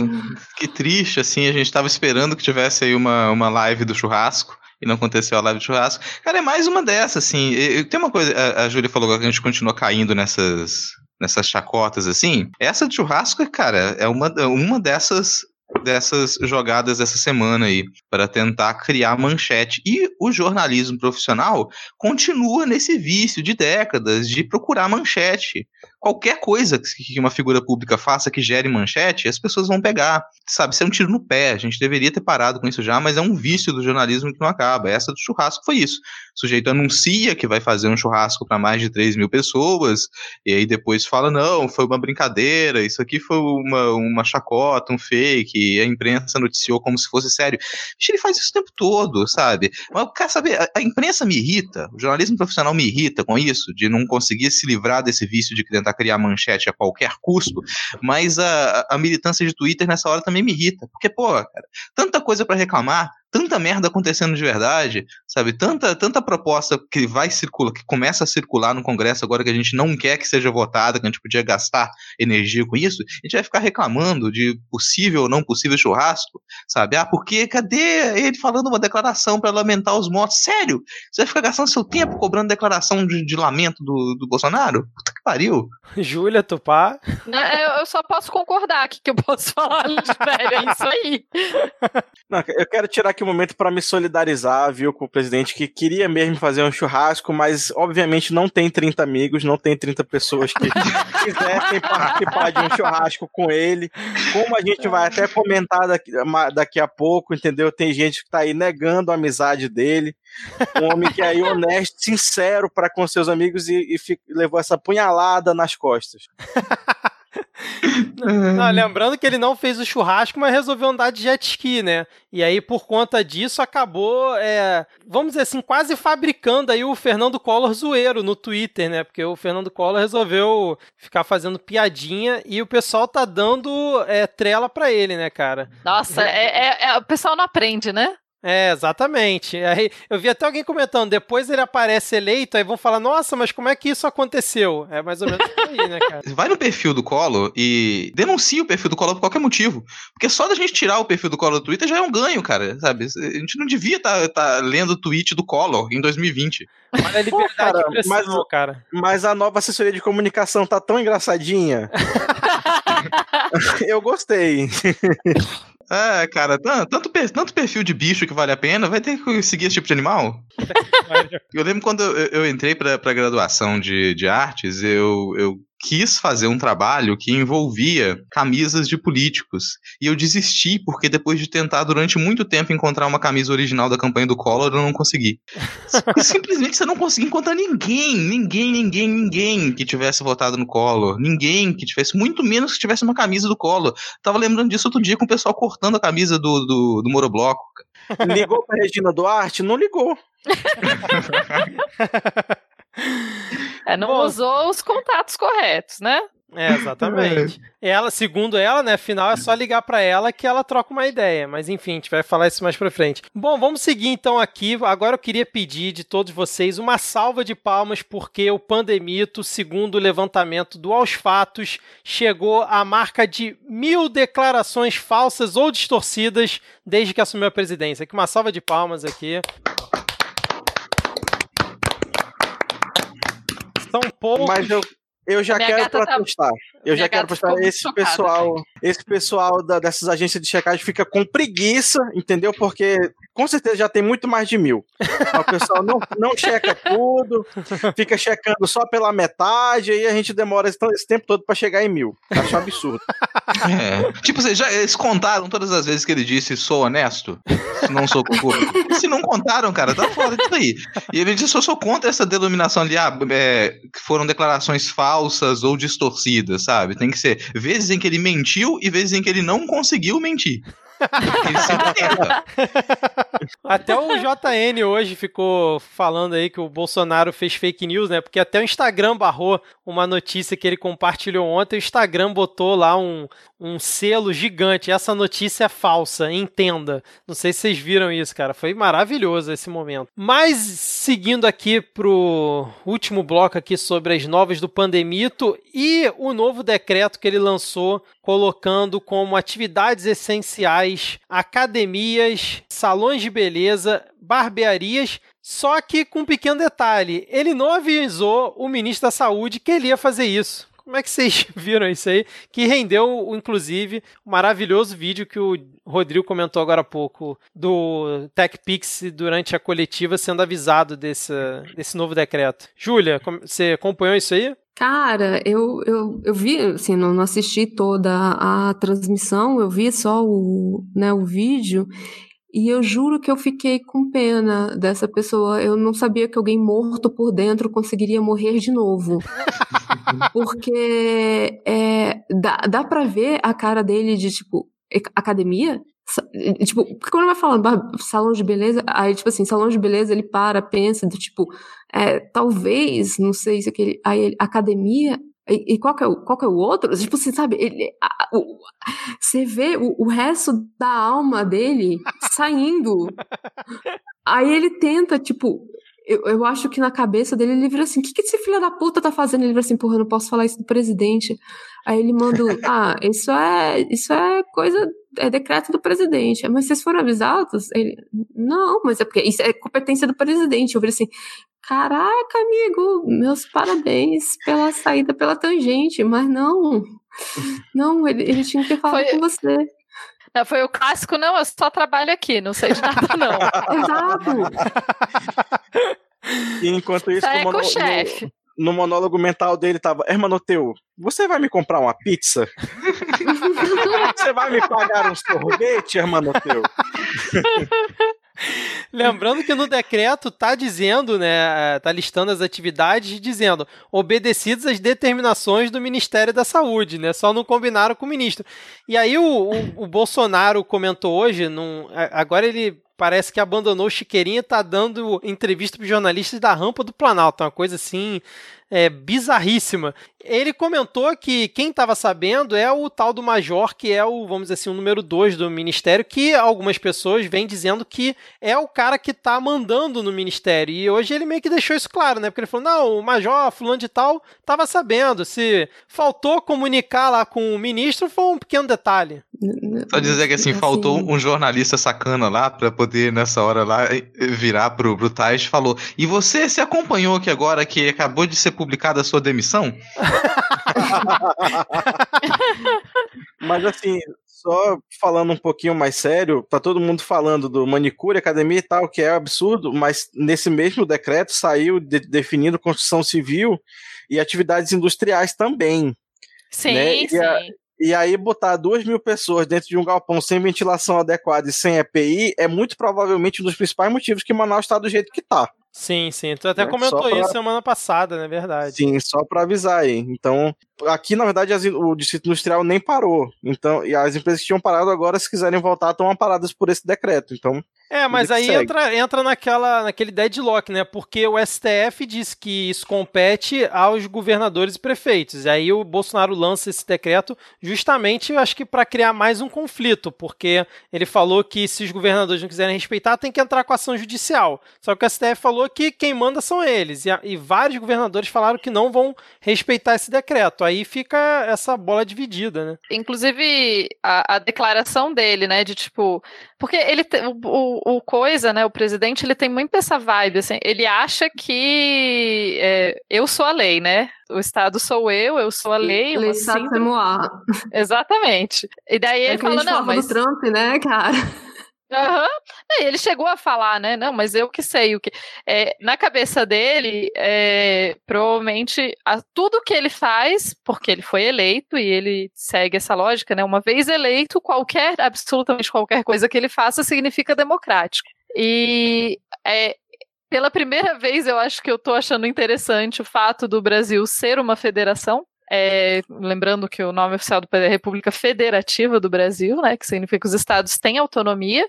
que triste, assim. A gente tava esperando que tivesse aí uma, uma live do churrasco e não aconteceu a live do churrasco. Cara, é mais uma dessas, assim. E, tem uma coisa, a, a Júlia falou que a gente continua caindo nessas, nessas chacotas, assim. Essa de churrasco, cara, é uma, uma dessas dessas jogadas essa semana aí, para tentar criar manchete. E o jornalismo profissional continua nesse vício de décadas de procurar manchete. Qualquer coisa que uma figura pública faça que gere manchete, as pessoas vão pegar. Sabe, isso é um tiro no pé. A gente deveria ter parado com isso já, mas é um vício do jornalismo que não acaba. Essa do churrasco foi isso. Sujeito anuncia que vai fazer um churrasco para mais de 3 mil pessoas, e aí depois fala: não, foi uma brincadeira, isso aqui foi uma, uma chacota, um fake, a imprensa noticiou como se fosse sério. Bicho, ele faz isso o tempo todo, sabe? Mas quer saber, a, a imprensa me irrita, o jornalismo profissional me irrita com isso, de não conseguir se livrar desse vício de tentar criar manchete a qualquer custo, mas a, a militância de Twitter nessa hora também me irrita, porque, pô, cara, tanta coisa para reclamar, tanta merda acontecendo de verdade, sabe? Tanta, tanta proposta que vai circular, que começa a circular no Congresso agora que a gente não quer que seja votada, que a gente podia gastar energia com isso, a gente vai ficar reclamando de possível ou não possível churrasco, sabe? Ah, porque cadê ele falando uma declaração para lamentar os mortos? Sério? Você vai ficar gastando seu tempo cobrando declaração de, de lamento do, do Bolsonaro? Puta que pariu. Júlia Tupá. Eu só posso concordar aqui que eu posso falar, velho. É isso aí. Não, eu quero tirar aqui momento para me solidarizar, viu, com o presidente que queria mesmo fazer um churrasco, mas obviamente não tem 30 amigos, não tem 30 pessoas que quisessem participar de um churrasco com ele. Como a gente vai até comentar daqui, daqui a pouco, entendeu? Tem gente que tá aí negando a amizade dele. Um homem que é aí honesto, sincero para com seus amigos e, e levou essa punhalada nas costas. Não, lembrando que ele não fez o churrasco, mas resolveu andar de jet ski, né? E aí, por conta disso, acabou, é, vamos dizer assim, quase fabricando aí o Fernando Collor zoeiro no Twitter, né? Porque o Fernando Collor resolveu ficar fazendo piadinha e o pessoal tá dando é, trela pra ele, né, cara? Nossa, é, é, é o pessoal não aprende, né? É, exatamente. Aí eu vi até alguém comentando, depois ele aparece eleito, aí vão falar, nossa, mas como é que isso aconteceu? É mais ou menos por aí, né, cara? Vai no perfil do Collor e denuncia o perfil do Collor por qualquer motivo. Porque só da gente tirar o perfil do Collor do Twitter já é um ganho, cara, sabe? A gente não devia estar tá, tá lendo o tweet do Collor em 2020. Olha a liberdade Pô, cara, mas, cara. Mas a nova assessoria de comunicação tá tão engraçadinha. eu gostei. É, cara, tanto, tanto perfil de bicho que vale a pena, vai ter que seguir esse tipo de animal. eu lembro quando eu, eu entrei pra, pra graduação de, de artes, eu, eu quis fazer um trabalho que envolvia camisas de políticos. E eu desisti, porque depois de tentar durante muito tempo encontrar uma camisa original da campanha do Collor, eu não consegui. Simplesmente você não conseguia encontrar ninguém, ninguém, ninguém, ninguém que tivesse votado no Collor. Ninguém que tivesse, muito menos que tivesse uma camisa do Collor. Tava lembrando disso outro dia com o pessoal cortando a camisa do, do, do Morobloco. Ligou pra Regina Duarte? Não ligou. É, não Bom, usou os contatos corretos, né? É, exatamente. ela, segundo ela, né, afinal é só ligar para ela que ela troca uma ideia, mas enfim, a gente vai falar isso mais para frente. Bom, vamos seguir então aqui. Agora eu queria pedir de todos vocês uma salva de palmas porque o Pandemito, segundo o levantamento do Aos Fatos, chegou à marca de mil declarações falsas ou distorcidas desde que assumiu a presidência. Aqui uma salva de palmas aqui. São poucos. Mas eu, eu já quero tá protestar. Tá... Eu já quero protestar. Esse pessoal, esse pessoal da, dessas agências de checagem fica com preguiça, entendeu? Porque com certeza já tem muito mais de mil. o pessoal não, não checa tudo, fica checando só pela metade, e a gente demora esse, esse tempo todo para chegar em mil. Acho um absurdo. É. Tipo, vocês já eles contaram todas as vezes que ele disse sou honesto, não sou corrupto. E se não contaram, cara, tá fora disso aí. E ele disse, eu sou contra essa denominação ali, ah, é, que foram declarações falsas ou distorcidas, sabe? Tem que ser vezes em que ele mentiu e vezes em que ele não conseguiu mentir. Até o JN hoje ficou falando aí que o Bolsonaro fez fake news, né? Porque até o Instagram barrou uma notícia que ele compartilhou ontem. O Instagram botou lá um, um selo gigante. Essa notícia é falsa, entenda. Não sei se vocês viram isso, cara. Foi maravilhoso esse momento. Mas seguindo aqui pro último bloco aqui sobre as novas do Pandemito e o novo decreto que ele lançou colocando como atividades essenciais academias, salões de beleza, barbearias só que com um pequeno detalhe, ele não avisou o ministro da Saúde que ele ia fazer isso. Como é que vocês viram isso aí? Que rendeu, inclusive, um maravilhoso vídeo que o Rodrigo comentou agora há pouco do TechPix durante a coletiva sendo avisado desse, desse novo decreto. Júlia, você acompanhou isso aí? Cara, eu, eu, eu vi, assim, não, não assisti toda a transmissão, eu vi só o, né, o vídeo e eu juro que eu fiquei com pena dessa pessoa. Eu não sabia que alguém morto por dentro conseguiria morrer de novo. Porque é, dá, dá pra ver a cara dele de, tipo, academia? Tipo, quando ele vai falando salão de beleza, aí, tipo assim, salão de beleza, ele para, pensa, do tipo, é, talvez, não sei se aquele. Aí, academia, e, e, qual, que é o, qual que é o outro? Tipo, você sabe, ele, a, o, você vê o, o resto da alma dele saindo. Aí ele tenta, tipo, eu, eu acho que na cabeça dele ele vira assim: o que, que esse filho da puta tá fazendo? Ele vira assim: porra, eu não posso falar isso do presidente. Aí ele manda: ah, isso é, isso é coisa, é decreto do presidente. Mas vocês foram avisados? Ele: não, mas é porque isso é competência do presidente. Eu viro assim: Caraca, amigo, meus parabéns pela saída pela tangente, mas não. Não, ele, ele tinha que falar com você. Não, foi o clássico, não, eu só trabalho aqui, não sei de nada, não. Exato. E enquanto isso, é no, com o chefe. No, monólogo mental dele tava, Hermanoteu, você vai me comprar uma pizza? você vai me pagar um sorvete, Hermanoteu? Lembrando que no decreto tá dizendo, né, tá listando as atividades dizendo obedecidas às determinações do Ministério da Saúde, né, só não combinaram com o ministro. E aí o, o, o Bolsonaro comentou hoje, num, agora ele parece que abandonou o Chiqueirinho e tá dando entrevista para jornalistas da rampa do Planalto, uma coisa assim é, bizarríssima. Ele comentou que quem estava sabendo é o tal do Major, que é o, vamos dizer assim, o número 2 do Ministério, que algumas pessoas vêm dizendo que é o cara que está mandando no Ministério. E hoje ele meio que deixou isso claro, né? Porque ele falou: não, o Major, fulano de tal, estava sabendo. Se faltou comunicar lá com o ministro, foi um pequeno detalhe. Só dizer que assim, assim, faltou um jornalista sacana lá para poder, nessa hora lá, virar pro, pro Tais e falou: E você se acompanhou aqui agora que acabou de ser publicada a sua demissão? Mas assim, só falando um pouquinho mais sério, tá todo mundo falando do manicure, academia e tal, que é absurdo, mas nesse mesmo decreto saiu de, definindo construção civil e atividades industriais também. Sim, né? e sim. A, e aí botar duas mil pessoas dentro de um galpão sem ventilação adequada e sem EPI é muito provavelmente um dos principais motivos que Manaus está do jeito que está. Sim, sim. Tu até é, comentou pra... isso semana passada, né? Verdade. Sim, só para avisar aí. Então, aqui, na verdade, as, o distrito industrial nem parou. Então, e as empresas que tinham parado agora, se quiserem voltar, estão paradas por esse decreto. Então, é, mas aí entra, entra naquela, naquele deadlock, né? Porque o STF diz que isso compete aos governadores e prefeitos. E aí o Bolsonaro lança esse decreto justamente, eu acho que para criar mais um conflito, porque ele falou que se os governadores não quiserem respeitar, tem que entrar com ação judicial. Só que o STF falou que quem manda são eles. E, e vários governadores falaram que não vão respeitar esse decreto. Aí fica essa bola dividida, né? Inclusive, a, a declaração dele, né, de tipo. Porque ele. O, o, Coisa, né, o presidente, ele tem muito essa vibe, assim, ele acha que é, eu sou a lei, né? O Estado sou eu, eu sou a lei. Lei assim, Exatamente. E daí é ele fala, não, mas... do Trump, né, cara? Uhum. Ele chegou a falar, né? Não, mas eu que sei o que. É, na cabeça dele, é, provavelmente a, tudo que ele faz, porque ele foi eleito e ele segue essa lógica, né? Uma vez eleito, qualquer, absolutamente qualquer coisa que ele faça significa democrático. E é, pela primeira vez eu acho que eu tô achando interessante o fato do Brasil ser uma federação. É, lembrando que o nome oficial do é República Federativa do Brasil, né, que significa que os estados têm autonomia,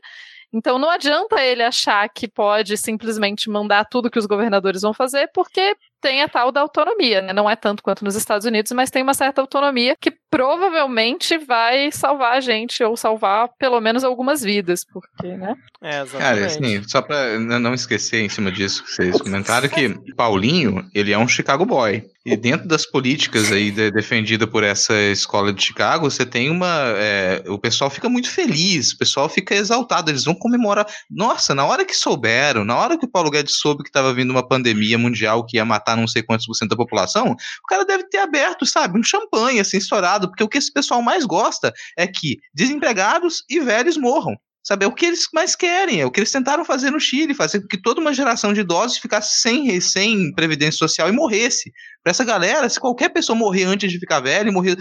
Então não adianta ele achar que pode simplesmente mandar tudo que os governadores vão fazer, porque tem a tal da autonomia, né? Não é tanto quanto nos Estados Unidos, mas tem uma certa autonomia que provavelmente vai salvar a gente, ou salvar pelo menos algumas vidas, porque, né? É, exatamente. Cara, assim, só pra não esquecer em cima disso que vocês comentaram, que Paulinho, ele é um Chicago boy. E dentro das políticas aí de, defendida por essa escola de Chicago, você tem uma. É, o pessoal fica muito feliz, o pessoal fica exaltado, eles vão comemorar. Nossa, na hora que souberam, na hora que o Paulo Guedes soube que estava vindo uma pandemia mundial que ia matar não sei quantos por cento da população, o cara deve ter aberto, sabe, um champanhe assim, estourado, porque o que esse pessoal mais gosta é que desempregados e velhos morram. Sabe, é o que eles mais querem, é o que eles tentaram fazer no Chile, fazer com que toda uma geração de idosos ficasse sem, sem previdência social e morresse. Para essa galera, se qualquer pessoa morrer antes de ficar velho, morrer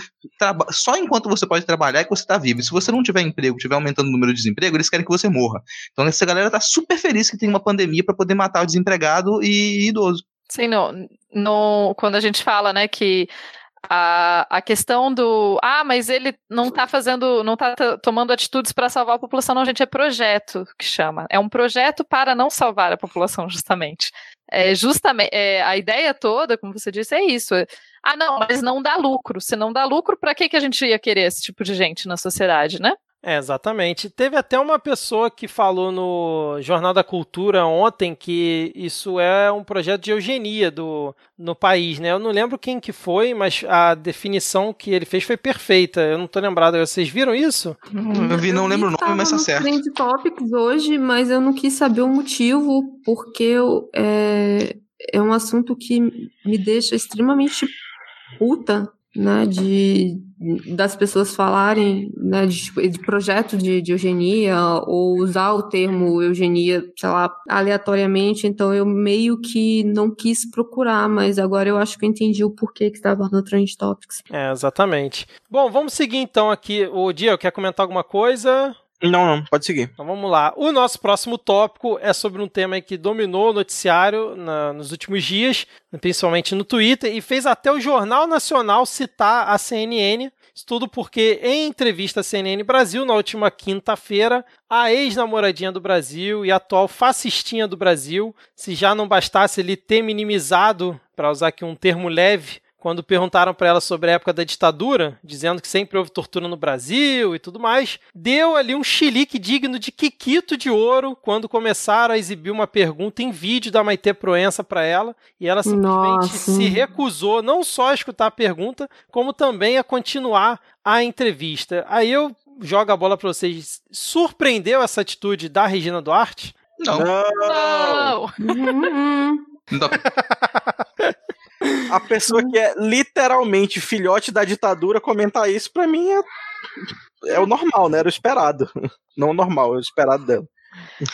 só enquanto você pode trabalhar é que você está vivo. E se você não tiver emprego, tiver aumentando o número de desemprego, eles querem que você morra. Então essa galera tá super feliz que tem uma pandemia para poder matar o desempregado e idoso. Sim, no, no, quando a gente fala, né, que a, a questão do ah, mas ele não está fazendo, não está tomando atitudes para salvar a população, não, gente, é projeto que chama. É um projeto para não salvar a população, justamente. É justamente é, a ideia toda, como você disse, é isso. ah, não, mas não dá lucro. Se não dá lucro, para que, que a gente ia querer esse tipo de gente na sociedade, né? É, exatamente. Teve até uma pessoa que falou no Jornal da Cultura ontem que isso é um projeto de eugenia do, no país, né? Eu não lembro quem que foi, mas a definição que ele fez foi perfeita. Eu não tô lembrado. Vocês viram isso? Hum, eu vi, não eu lembro o nome, mas tá certo. Trend Topics hoje, mas eu não quis saber o motivo, porque eu, é, é um assunto que me deixa extremamente puta né, de das pessoas falarem né, de, de projeto de, de, eugenia ou usar o termo eugenia, sei lá, aleatoriamente, então eu meio que não quis procurar, mas agora eu acho que eu entendi o porquê que estava no Trend Topics. É, exatamente. Bom, vamos seguir então aqui. O Diego, quer comentar alguma coisa? Não, não, pode seguir. Então vamos lá. O nosso próximo tópico é sobre um tema que dominou o noticiário na, nos últimos dias, principalmente no Twitter, e fez até o Jornal Nacional citar a CNN. Isso tudo porque, em entrevista à CNN Brasil, na última quinta-feira, a ex-namoradinha do Brasil e atual fascistinha do Brasil, se já não bastasse ele ter minimizado, para usar aqui um termo leve, quando perguntaram para ela sobre a época da ditadura, dizendo que sempre houve tortura no Brasil e tudo mais, deu ali um chilique digno de Kikito de ouro quando começaram a exibir uma pergunta em vídeo da Maite Proença para ela, e ela simplesmente Nossa. se recusou não só a escutar a pergunta, como também a continuar a entrevista. Aí eu jogo a bola para vocês. Surpreendeu essa atitude da Regina Duarte? Não. Não. não. não. A pessoa que é literalmente filhote da ditadura comentar isso, pra mim é, é o normal, né? Era o esperado. Não o normal, é o esperado dela.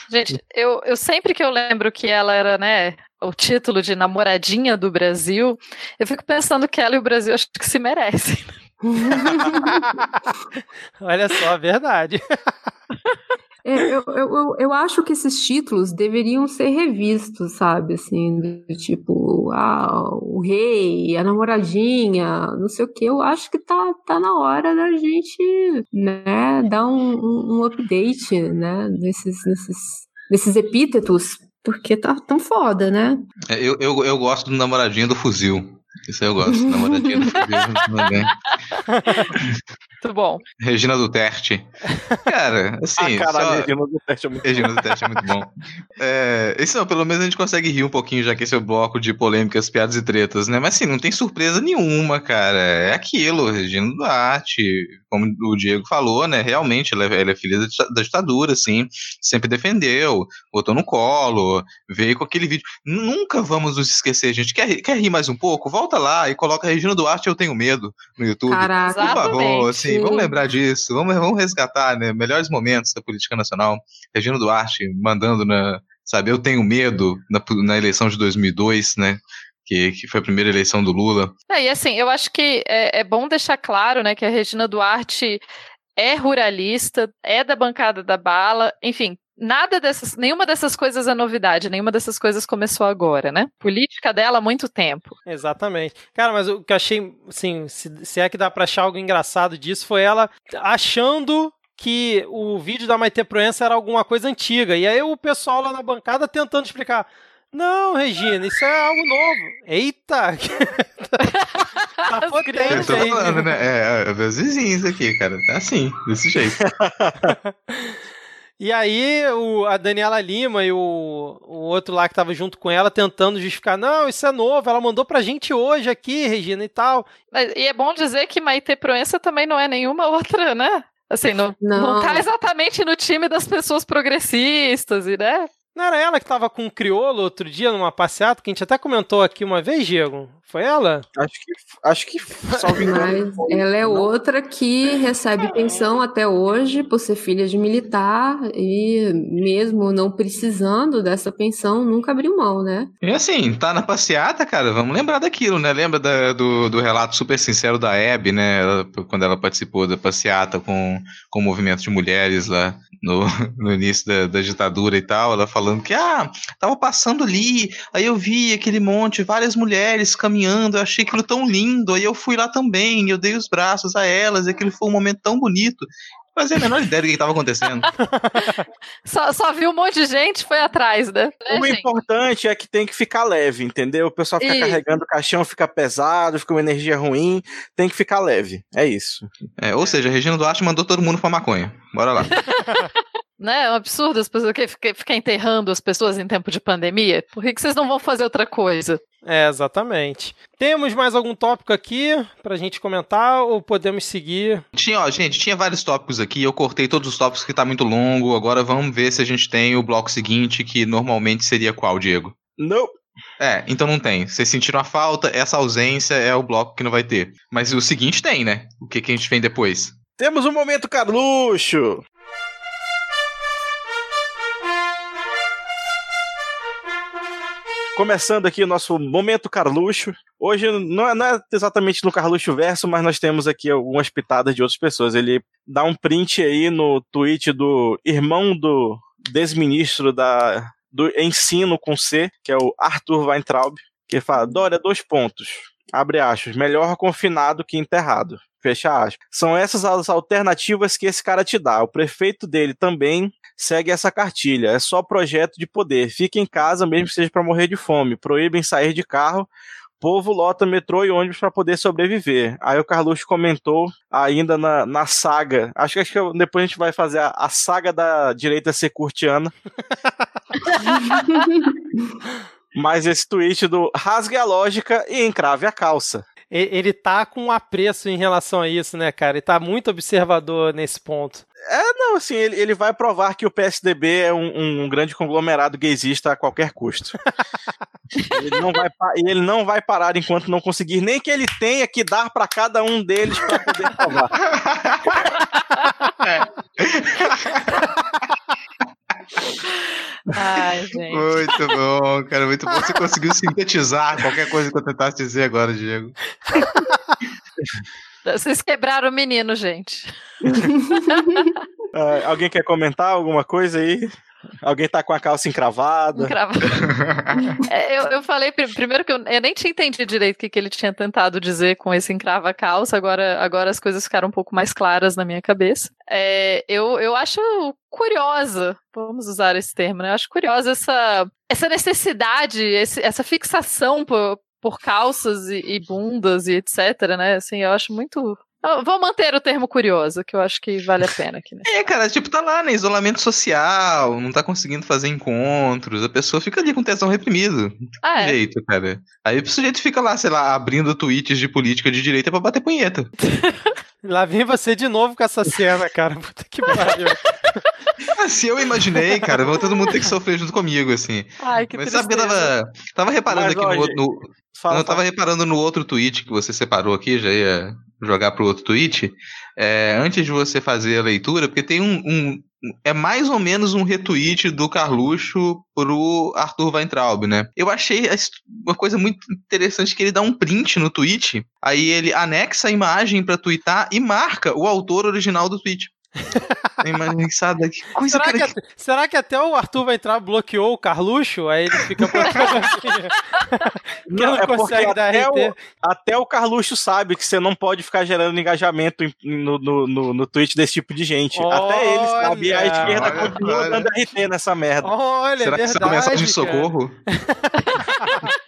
Gente, eu, eu sempre que eu lembro que ela era, né, o título de namoradinha do Brasil, eu fico pensando que ela e o Brasil acho que se merecem. Olha só, a verdade. É, eu, eu, eu acho que esses títulos deveriam ser revistos, sabe? Assim, tipo, ah, o rei, a namoradinha, não sei o que. Eu acho que tá, tá na hora da gente, né, dar um, um, um update, né, nesses, nesses, nesses epítetos, porque tá tão foda, né? É, eu, eu, eu gosto do namoradinho do fuzil. Isso eu gosto, namoradinha do fuzil também. Muito bom. Regina Duterte. Cara, assim. Ah, caralho, só... Regina Duterte é muito Regina Duterte é muito bom. É, isso não, pelo menos a gente consegue rir um pouquinho, já que esse é o bloco de polêmicas, piadas e tretas, né? Mas assim, não tem surpresa nenhuma, cara. É aquilo, Regina Duarte, como o Diego falou, né? Realmente, ela é, ela é filha da ditadura, assim. Sempre defendeu, botou no colo, veio com aquele vídeo. Nunca vamos nos esquecer, gente. Quer, quer rir mais um pouco? Volta lá e coloca Regina Duarte Eu Tenho Medo no YouTube. Caraca, Por favor, assim assim, vamos lembrar disso, vamos, vamos resgatar, né, melhores momentos da política nacional. Regina Duarte mandando na, sabe, eu tenho medo na, na eleição de 2002, né, que, que, foi a primeira eleição do Lula. É, e assim, eu acho que é, é bom deixar claro, né, que a Regina Duarte é ruralista, é da bancada da bala, enfim, nada dessas, nenhuma dessas coisas é novidade, nenhuma dessas coisas começou agora, né? Política dela há muito tempo. Exatamente. Cara, mas o que eu achei, assim, se, se é que dá pra achar algo engraçado disso, foi ela achando que o vídeo da Maite Proença era alguma coisa antiga. E aí o pessoal lá na bancada tentando explicar. Não, Regina, isso é algo novo. Eita! tá potente Eu tô aí. falando, né? É, é, meus vizinhos aqui, cara. Tá assim, desse jeito. E aí o, a Daniela Lima e o, o outro lá que tava junto com ela tentando justificar, não, isso é novo, ela mandou pra gente hoje aqui, Regina, e tal. Mas- e é bom dizer que Maite Proença também não é nenhuma outra, né? Assim, não, não. Não. tá exatamente no time das pessoas progressistas, e né? Não era ela que tava com o criolo outro dia numa passeata, que a gente até comentou aqui uma vez, Diego? Foi ela? Acho que. Acho que. Engano. Mas ela é outra que recebe pensão até hoje por ser filha de militar e mesmo não precisando dessa pensão, nunca abriu mão, né? E assim, tá na passeata, cara, vamos lembrar daquilo, né? Lembra da- do, do relato super sincero da Hebe, né? Ela- quando ela participou da passeata com, com o movimento de mulheres lá no, no início da, da ditadura e tal. Ela falando que, ah, tava passando ali, aí eu vi aquele monte, várias mulheres caminhando, eu achei aquilo tão lindo, aí eu fui lá também, eu dei os braços a elas, e aquele foi um momento tão bonito. Não fazia a menor ideia do que estava acontecendo. Só, só viu um monte de gente, foi atrás, né? Né, O gente? importante é que tem que ficar leve, entendeu? O pessoal fica Isso. carregando o caixão, fica pesado, fica uma energia ruim. Tem que ficar leve. É isso. É, ou seja, a Regina Duarte mandou todo mundo pra maconha. Bora lá. Né? É um absurdo as pessoas que ficar enterrando as pessoas em tempo de pandemia. Por que, que vocês não vão fazer outra coisa? É, exatamente. Temos mais algum tópico aqui pra gente comentar ou podemos seguir? Tinha, ó, gente, tinha vários tópicos aqui. Eu cortei todos os tópicos que tá muito longo. Agora vamos ver se a gente tem o bloco seguinte, que normalmente seria qual, Diego? Não. É, então não tem. Vocês sentiram a falta, essa ausência é o bloco que não vai ter. Mas o seguinte tem, né? O que, que a gente tem depois? Temos um momento Carluxo. Começando aqui o nosso momento Carluxo. Hoje não é, não é exatamente no Carluxo Verso, mas nós temos aqui algumas pitadas de outras pessoas. Ele dá um print aí no tweet do irmão do desministro da, do ensino com C, que é o Arthur Weintraub, que fala: Dória, dois pontos. Abre aspas, melhor confinado que enterrado. Fecha aspas. São essas as alternativas que esse cara te dá. O prefeito dele também segue essa cartilha. É só projeto de poder. Fique em casa, mesmo que seja para morrer de fome. Proíbem sair de carro. Povo lota metrô e ônibus para poder sobreviver. Aí o Carluxo comentou ainda na, na saga. Acho que, acho que depois a gente vai fazer a, a saga da direita securtiana. Mas esse tweet do rasgue a lógica e encrave a calça. Ele tá com apreço em relação a isso, né, cara? Ele tá muito observador nesse ponto. É, não, assim, ele, ele vai provar que o PSDB é um, um grande conglomerado gaysista a qualquer custo. ele, não vai, e ele não vai parar enquanto não conseguir nem que ele tenha que dar para cada um deles para poder provar. Ai, gente. Muito bom, cara, muito bom. Você conseguiu sintetizar qualquer coisa que eu tentasse dizer agora, Diego. Vocês quebraram o menino, gente. Ah, alguém quer comentar alguma coisa aí? Alguém tá com a calça encravada? Encrava- É, eu, eu falei pri- primeiro que eu, eu nem tinha entendido direito o que, que ele tinha tentado dizer com esse encrava calça, agora, agora as coisas ficaram um pouco mais claras na minha cabeça. É, eu, eu acho curiosa, vamos usar esse termo, né? Eu acho curiosa essa, essa necessidade, esse- essa fixação por, por calças e, e bundas e etc, né? Assim, eu acho muito. Eu vou manter o termo curiosa, que eu acho que vale a pena aqui, né? É, cara, tipo, tá lá, né? Isolamento social, não tá conseguindo fazer encontros, a pessoa fica ali com tesão reprimido. Ah, é. Jeito, cara. Aí o sujeito fica lá, sei lá, abrindo tweets de política de direita pra bater punheta. Lá vem você de novo com essa cena, cara. Puta que pariu. Se eu imaginei, cara, vai todo mundo ter que sofrer junto comigo, assim. Ai, que Mas sabe que eu tristeza. tava, tava reparando Mas, aqui ó, no, outro- no, Fala, eu tava reparando no outro tweet que você separou aqui, já ia jogar pro outro tweet. É, antes de você fazer a leitura, porque tem um, um- É mais ou menos um retweet do Carluxo pro Arthur Weintraub, né? Eu achei uma coisa muito interessante que ele dá um print no tweet, aí ele anexa a imagem pra twittar e marca o autor original do tweet. Imagina que coisa Será que, até, será que até o Arthur vai entrar, bloqueou o Carluxo? Aí ele fica procurando assim. que não, é porque consegue dar até RT. o, até o Carluxo sabe que você não pode ficar gerando engajamento em- no, no, no, no tweet desse tipo de gente. até ele sabe. E a Olha, esquerda olha, continua olha. dando RT nessa merda. Olha, Será é que isso é uma verdade, mensagem de cara. socorro?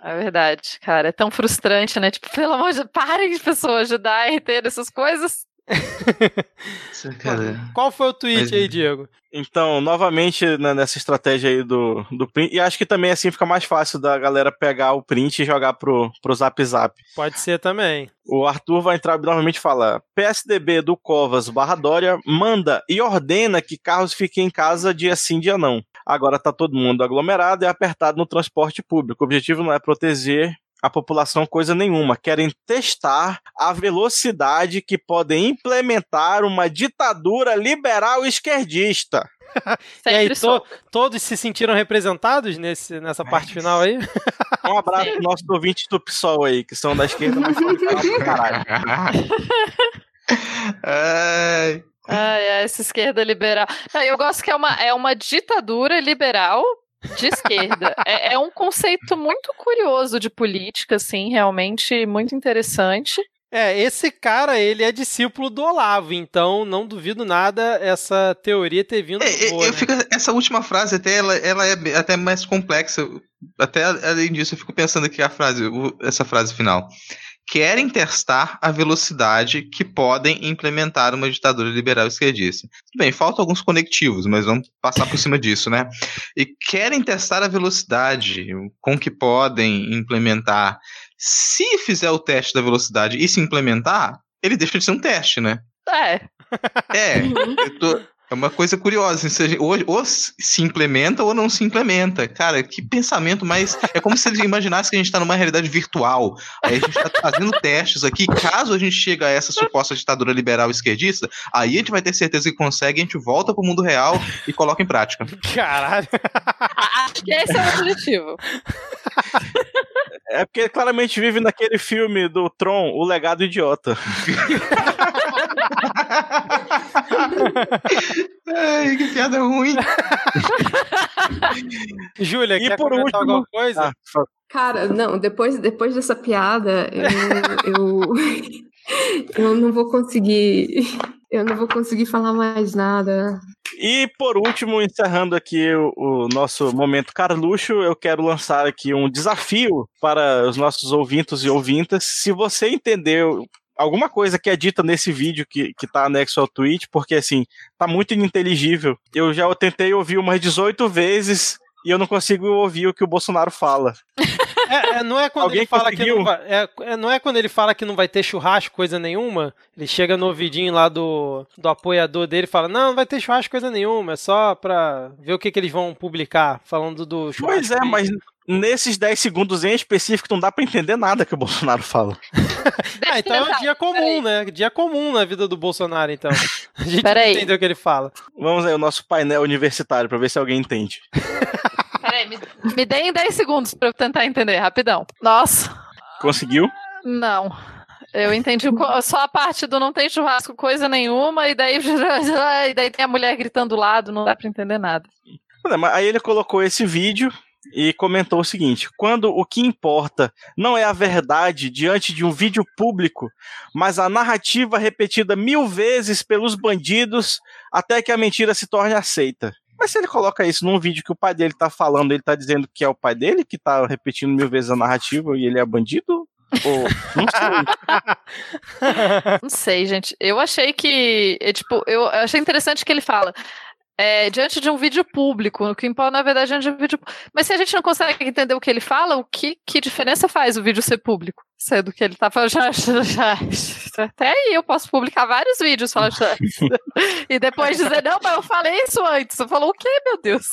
É verdade, cara. É tão frustrante, né? Tipo, pelo amor de Deus, parem de pessoas de dar RT nessas coisas. Cara, Qual foi o tweet Mas- aí, Diego? Então, novamente, né, nessa estratégia aí do, do print. E acho que também assim fica mais fácil da galera pegar o print e jogar pro, pro Zap Zap. Pode ser também. O Arthur vai entrar novamente e fala: PSDB do Covas barra Dória manda e ordena que carros fiquem em casa dia sim, dia não. Agora tá todo mundo aglomerado e apertado no transporte público. O objetivo não é proteger a população coisa nenhuma. Querem testar a velocidade que podem implementar uma ditadura liberal esquerdista. e aí, to- todos se sentiram representados nesse, nessa parte final aí? Um abraço pro nosso ouvinte do PSOL aí, que são da esquerda, mas são caralho. Ai, Ai, essa esquerda liberal. Eu gosto que é uma, é uma ditadura liberal de esquerda. é, é um conceito muito curioso de política, assim, realmente muito interessante. É, esse cara, ele é discípulo do Olavo, então não duvido nada essa teoria ter vindo É, boa, eu né? fico, essa última frase até ela, ela é até mais complexa. Até além disso, eu fico pensando aqui a frase, essa frase final. Querem testar a velocidade que podem implementar uma ditadura liberal esquerdista. Tudo bem, faltam alguns conectivos, mas vamos passar por cima disso, né? E querem testar a velocidade com que podem implementar. Se fizer o teste da velocidade e se implementar, ele deixa de ser um teste, né? É, É, Uhum. eu tô- é uma coisa curiosa. Ou, ou se implementa ou não se implementa. Cara, que pensamento mais. É como se ele imaginasse que a gente está numa realidade virtual. Aí a gente está fazendo testes aqui. Caso a gente chegue a essa suposta ditadura liberal esquerdista, aí a gente vai ter certeza que consegue, a gente volta pro mundo real e coloca em prática. Caralho. acho que esse é o objetivo. É porque ele claramente vive naquele filme do Tron, O Legado Idiota. Ai, que piada ruim. Júlia, E quer por último- alguma coisa? Ah, Cara, não, depois, depois dessa piada, eu, eu, eu não vou conseguir. Eu não vou conseguir falar mais nada. E por último, encerrando aqui o, o nosso momento Carluxo, eu quero lançar aqui um desafio para os nossos ouvintos e ouvintas. Se você entendeu alguma coisa que é dita nesse vídeo que, que tá anexo ao tweet, porque assim, tá muito ininteligível. Eu já tentei ouvir umas 18 vezes e eu não consigo ouvir o que o Bolsonaro fala. É, é, não é quando Alguém ele fala que conseguiu? não vai, é, é, não é quando ele fala que não vai ter churrasco, coisa nenhuma. Ele chega no ouvidinho lá do, do apoiador dele e fala: Não, não vai ter churrasco, coisa nenhuma. É só pra ver o que, que eles vão publicar falando do churrasco. Pois é, mas nesses 10 segundos em específico não dá pra entender nada que o Bolsonaro fala. Ah, então é um dia comum, né? Dia comum na vida do Bolsonaro, então. A gente Peraí. entendeu o que ele fala. Vamos aí, o nosso painel universitário, pra ver se alguém entende. Me, me deem 10 segundos pra eu tentar entender, rapidão. Nossa, Conseguiu? não. Eu entendi só a parte do não tem churrasco coisa nenhuma, e daí, e daí tem a mulher gritando do lado, não dá pra entender nada. Aí ele colocou esse vídeo e comentou o seguinte: quando o que importa não é a verdade diante de um vídeo público, mas a narrativa repetida mil vezes pelos bandidos até que a mentira se torne aceita. Mas se ele coloca isso num vídeo que o pai dele tá falando, ele tá dizendo que é o pai dele que tá repetindo mil vezes a narrativa e ele é bandido? Ou não sei. Não sei, gente. Eu achei que. é, tipo, eu achei interessante que ele fala. é, diante de um vídeo público, o que importa, na verdade, é um vídeo. Mas se a gente não consegue entender o que ele fala, o que, que diferença faz o vídeo ser público? Sendo que ele tá falando. Já, já, já- até aí eu posso publicar vários vídeos falando. e depois dizer, não, mas eu falei isso antes. Você falou o quê, meu Deus?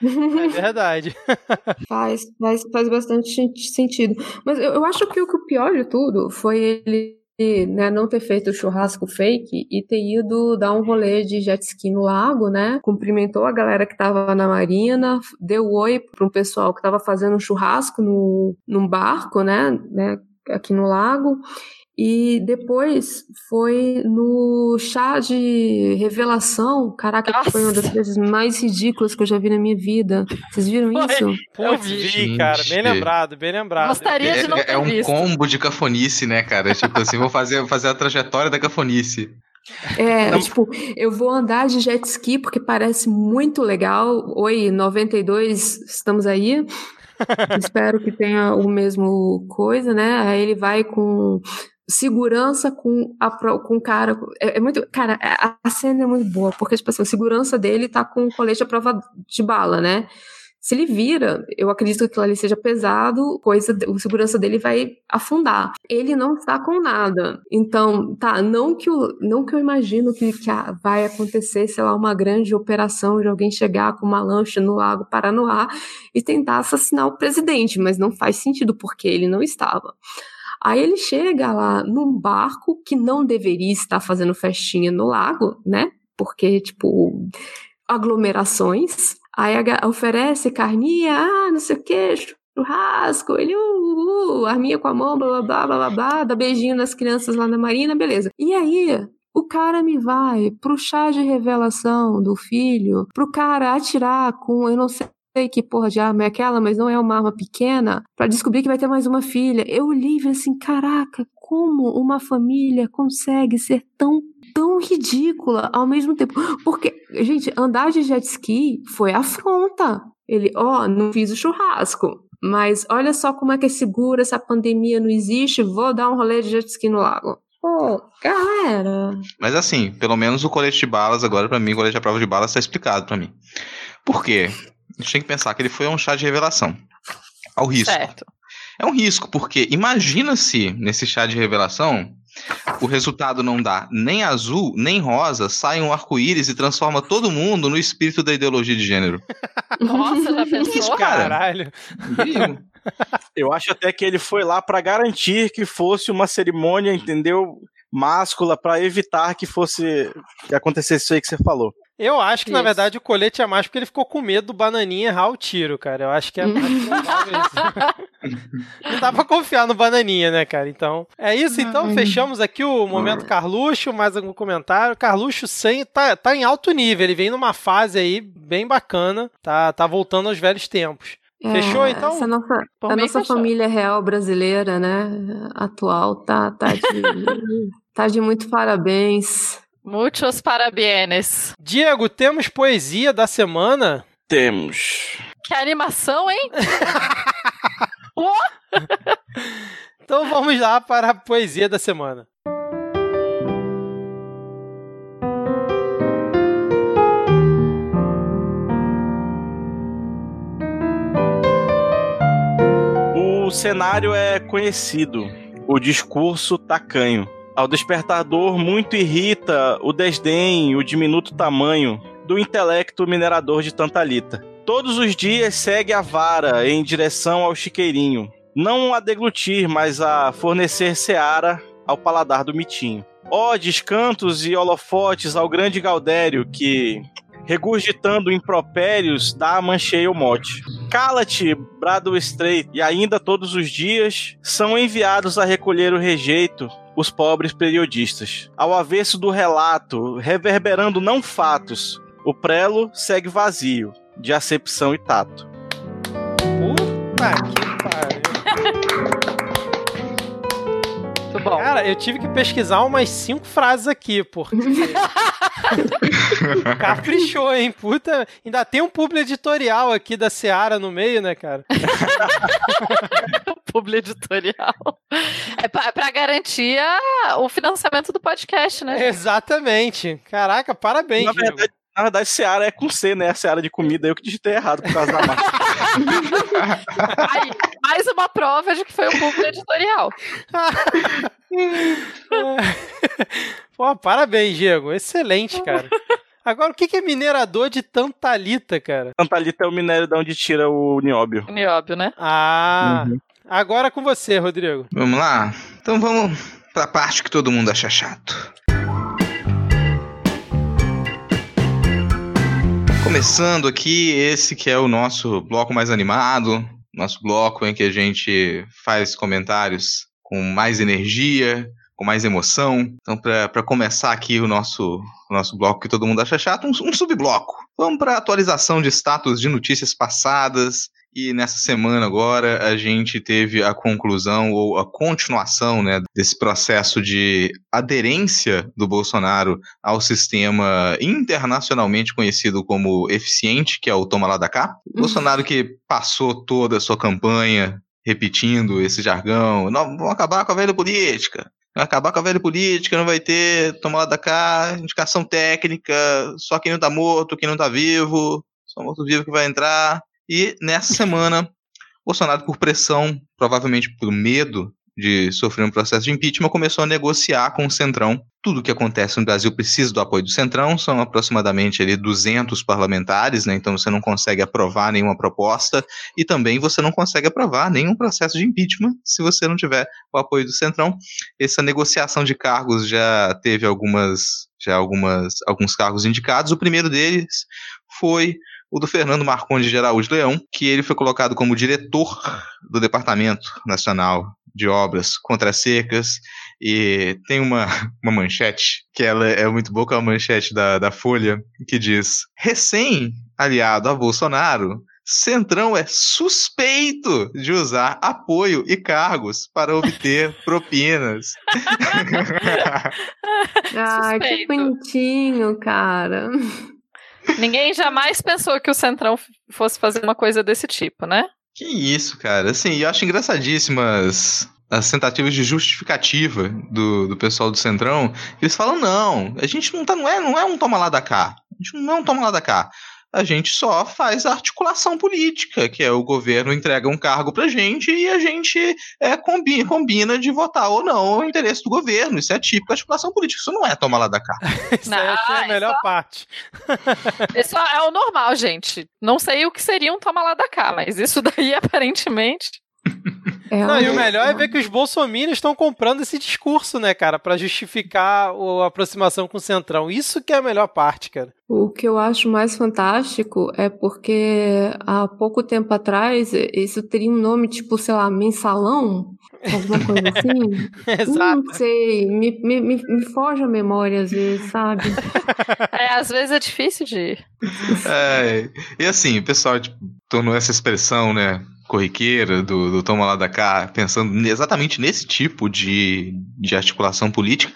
é verdade. Faz, faz, faz bastante sen- sentido. Mas eu, eu acho que o, que o pior de tudo foi ele né, não ter feito o churrasco fake e ter ido dar um rolê de jet ski no lago, né? Cumprimentou a galera que tava na marina, deu oi para um pessoal que tava fazendo um churrasco no, num barco, né? né aqui no lago. E depois foi no chá de revelação. Caraca, que foi uma das coisas mais ridículas que eu já vi na minha vida. Vocês viram Foi. isso? Eu vi. vi, cara. Bem Gente. lembrado, bem lembrado. Gostaria É, de não é- ter é um visto. combo de cafonice, né, cara? Tipo assim, vou fazer, fazer a trajetória da cafonice. É, tipo, eu vou andar de jet ski porque parece muito legal. Oi, 92, estamos aí. Espero que tenha o mesmo coisa, né? Aí ele vai com segurança com a com o cara. É, é muito. Cara, a, cena é muito boa, porque, tipo assim, a segurança dele tá com o colete à prova de bala, né? Se ele vira, eu acredito que aquilo ali seja pesado, coisa, o segurança dele vai afundar. Ele não está com nada. Então, tá, não que, o, não que eu imagino que, que a- vai acontecer, sei lá, uma grande operação de alguém chegar com uma lancha no lago Paranoá e tentar assassinar o presidente, mas não faz sentido porque ele não estava. Aí ele chega lá num barco que não deveria estar fazendo festinha no lago, né? Porque, tipo, aglomerações. Aí oferece carninha, ah, não sei o que, churrasco. Ele, uh, uh, arminha com a mão, blá, blá, blá, blá, blá, dá beijinho nas crianças lá na marina, beleza. E aí, o cara me vai pro chá de revelação do filho, pro cara atirar com, eu não sei que porra de arma é aquela, mas não é uma arma pequena, pra descobrir que vai ter mais uma filha. Eu li e assim, caraca, como uma família consegue ser tão tão ridícula ao mesmo tempo. Porque, gente, andar de jet ski foi afronta. Ele, ó, não fiz o churrasco. Mas olha só como é que é seguro, essa pandemia não existe, vou dar um rolê de jet ski no lago. Pô, galera. Mas assim, pelo menos o colete de balas, agora pra mim, o colete à prova de balas tá explicado pra mim. Por quê? A gente tem que pensar que ele foi um chá de revelação. Ao risco. Certo. É um risco, porque imagina se nesse chá de revelação o resultado não dá nem azul, nem rosa, sai um arco-íris e transforma todo mundo no espírito da ideologia de gênero. Nossa, já pensou? Isso, cara. Caralho. Eu acho até que ele foi lá pra garantir que fosse uma cerimônia, entendeu? Máscula, pra evitar que fosse. que acontecesse isso aí que você falou. Eu acho que, na Isso. verdade, o colete é mais porque ele ficou com medo do Bananinha errar o tiro, cara. Eu acho que é mais provável isso. Não dá pra confiar no Bananinha, né, cara? Então, é isso. Então, Ai. fechamos aqui o momento Carluxo. Mais algum comentário? Carluxo sem, tá, tá em alto nível. Ele vem numa fase aí bem bacana. Tá, tá voltando aos velhos tempos. Fechou, então? Essa nossa, Por a nossa fechou. família real brasileira, né? Atual, tá, tá, de, tá de muito parabéns. Muitos parabienes. Diego, temos poesia da semana? Temos. Que animação, hein? Então vamos lá para a poesia da semana. O cenário é conhecido. O discurso tacanho. Ao despertador muito irrita o desdém, o diminuto tamanho do intelecto minerador de Tantalita. Todos os dias segue a vara em direção ao chiqueirinho. Não a deglutir, mas a fornecer seara ao paladar do mitinho. Odes, cantos e holofotes ao grande Gaudério que, regurgitando impropérios, dá a mancheia o mote. Cala-te, brado estreito, e ainda todos os dias são enviados a recolher o rejeito os pobres periodistas. Ao avesso do relato, reverberando não fatos, o prelo segue vazio, de acepção e tato. Puta que bom. Cara, eu tive que pesquisar umas cinco frases aqui, porque. Caprichou, hein? Puta. Ainda tem um publi editorial aqui da Seara no meio, né, cara? Publi editorial. É pra, pra garantir o financiamento do podcast, né? Exatamente. Caraca, parabéns, Na Diego. verdade, na verdade, Seara é com C, né? A Seara de comida. Eu que digitei errado por causa da marca. Aí, mais uma prova de que foi o publi editorial. Pô, parabéns, Diego. Excelente, cara. Agora, o que é minerador de tantalita, cara? Tantalita é o minério de onde tira o nióbio. Nióbio, né? Ah, Uhum. agora com você, Rodrigo. Vamos lá? Então vamos pra parte que todo mundo acha chato. Começando aqui, esse que é o nosso bloco mais animado, nosso bloco em que a gente faz comentários com mais energia, com mais emoção. Então, para começar aqui o nosso, o nosso bloco que todo mundo acha chato, um, um subbloco. Vamos para atualização de status de notícias passadas. E nessa semana agora a gente teve a conclusão ou a continuação né, desse processo de aderência do Bolsonaro ao sistema internacionalmente conhecido como eficiente, que é o Toma Lá da Cá. Bolsonaro que passou toda a sua campanha repetindo esse jargão, não, vamos acabar com a velha política, acabar com a velha política, não vai ter tomar lá da cá, indicação técnica, só quem não tá morto, quem não tá vivo, só morto vivo que vai entrar. E nessa semana, Bolsonaro, por pressão, provavelmente por medo de sofrer um processo de impeachment, começou a negociar com o Centrão. Tudo que acontece no Brasil precisa do apoio do Centrão, são aproximadamente ali 200 parlamentares, né? então você não consegue aprovar nenhuma proposta e também você não consegue aprovar nenhum processo de impeachment se você não tiver o apoio do Centrão. Essa negociação de cargos já teve algumas já algumas alguns cargos indicados. O primeiro deles foi o do Fernando Marcondes de Araújo Leão, que ele foi colocado como diretor do Departamento Nacional de Obras contra as Secas, e tem uma, uma manchete, que ela é muito boa, que é a manchete da, da Folha, que diz, recém-aliado a Bolsonaro, Centrão é suspeito de usar apoio e cargos para obter propinas. Ai, que bonitinho, cara. Ninguém jamais pensou que o Centrão fosse fazer uma coisa desse tipo, né? Que isso, cara. Assim, eu acho engraçadíssimas as tentativas de justificativa do, do pessoal do Centrão. Eles falam, não, a gente não, tá, não, é, não é um toma lá da cá. A gente não é um toma lá da cá a gente só faz a articulação política, que é o governo entrega um cargo pra gente e a gente é, combina, combina de votar ou não o interesse do governo. Isso é típico articulação política, isso não é tomar lá da cá. isso não, é a melhor só... parte. isso é o normal, gente. Não sei o que seria um tomar lá da cá, mas isso daí aparentemente é não, e o melhor é ver que os bolsominions estão comprando esse discurso, né, cara, para justificar a aproximação com o Centrão. Isso que é a melhor parte, cara. O que eu acho mais fantástico é porque há pouco tempo atrás isso teria um nome tipo, sei lá, mensalão, alguma coisa assim. Exato. Não sei, me, me, me, me foge a memória às vezes, sabe? É, às vezes é difícil de. É, e assim, o pessoal tipo, tornou essa expressão, né? Corriqueira do, do Toma lá da cá, pensando exatamente nesse tipo de, de articulação política,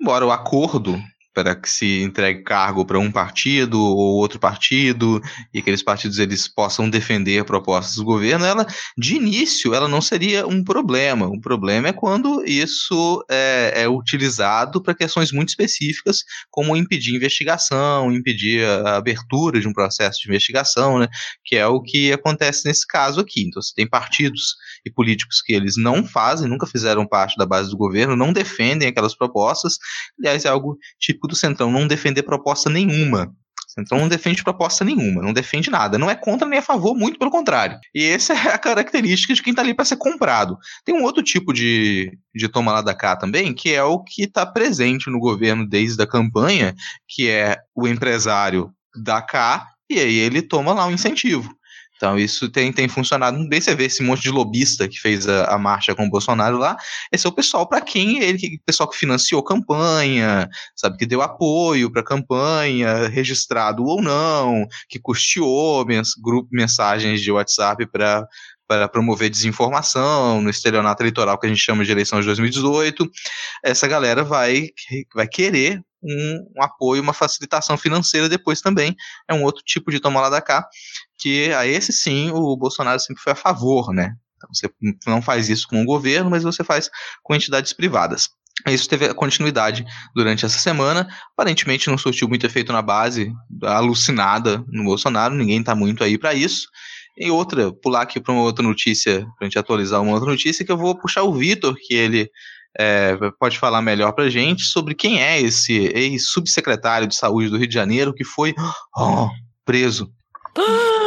embora o acordo para que se entregue cargo para um partido ou outro partido e aqueles partidos eles possam defender propostas do governo, ela de início ela não seria um problema. O problema é quando isso é, é utilizado para questões muito específicas, como impedir investigação, impedir a abertura de um processo de investigação, né, que é o que acontece nesse caso aqui. Então você tem partidos e políticos que eles não fazem, nunca fizeram parte da base do governo, não defendem aquelas propostas. Aliás, é algo típico do Centrão, não defender proposta nenhuma. O Centrão não defende proposta nenhuma, não defende nada, não é contra nem a favor, muito pelo contrário. E essa é a característica de quem está ali para ser comprado. Tem um outro tipo de, de toma lá da cá também, que é o que está presente no governo desde a campanha, que é o empresário da cá, e aí ele toma lá um incentivo. Então, isso tem, tem funcionado bem. Você vê esse monte de lobista que fez a, a marcha com o Bolsonaro lá. Esse é o pessoal para quem ele, pessoal que financiou campanha, sabe, que deu apoio para campanha, registrado ou não, que custeou mens, grupo, mensagens de WhatsApp para para promover desinformação no estelionato eleitoral que a gente chama de eleição de 2018, essa galera vai, vai querer um, um, apoio, uma facilitação financeira depois também. É um outro tipo de toma lá da cá, que a esse sim o Bolsonaro sempre foi a favor, né? Então, você não faz isso com o governo, mas você faz com entidades privadas. Isso teve continuidade durante essa semana. Aparentemente não surtiu muito efeito na base, alucinada no Bolsonaro, ninguém está muito aí para isso. E outra, pular aqui para uma outra notícia, para a gente atualizar uma outra notícia, que eu vou puxar o Vitor, que ele é, pode falar melhor para gente sobre quem é esse ex-subsecretário de saúde do Rio de Janeiro que foi oh, preso.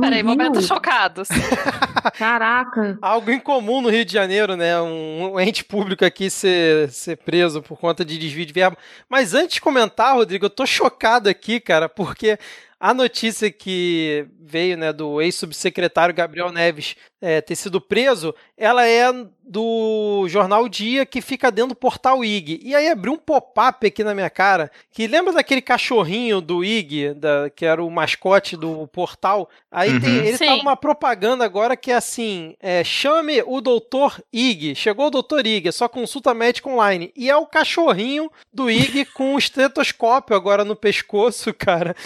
Peraí, momentos chocados. Caraca. Algo incomum no Rio de Janeiro, né? Um, um, ente público aqui ser, ser preso por conta de desvio de verba. Mas antes de comentar, Rodrigo, eu tô chocado aqui, cara, porque a notícia que veio né, do ex-subsecretário Gabriel Neves é, ter sido preso, ela é do jornal Dia que fica dentro do portal IG. E aí abriu um pop-up aqui na minha cara, que lembra daquele cachorrinho do IG, da, que era o mascote do portal? Aí uhum. tem, ele Sim. tá numa propaganda agora que é assim: é, chame o doutor IG. Chegou o doutor IG, é só consulta médica online. E é o cachorrinho do IG com o estetoscópio agora no pescoço, cara.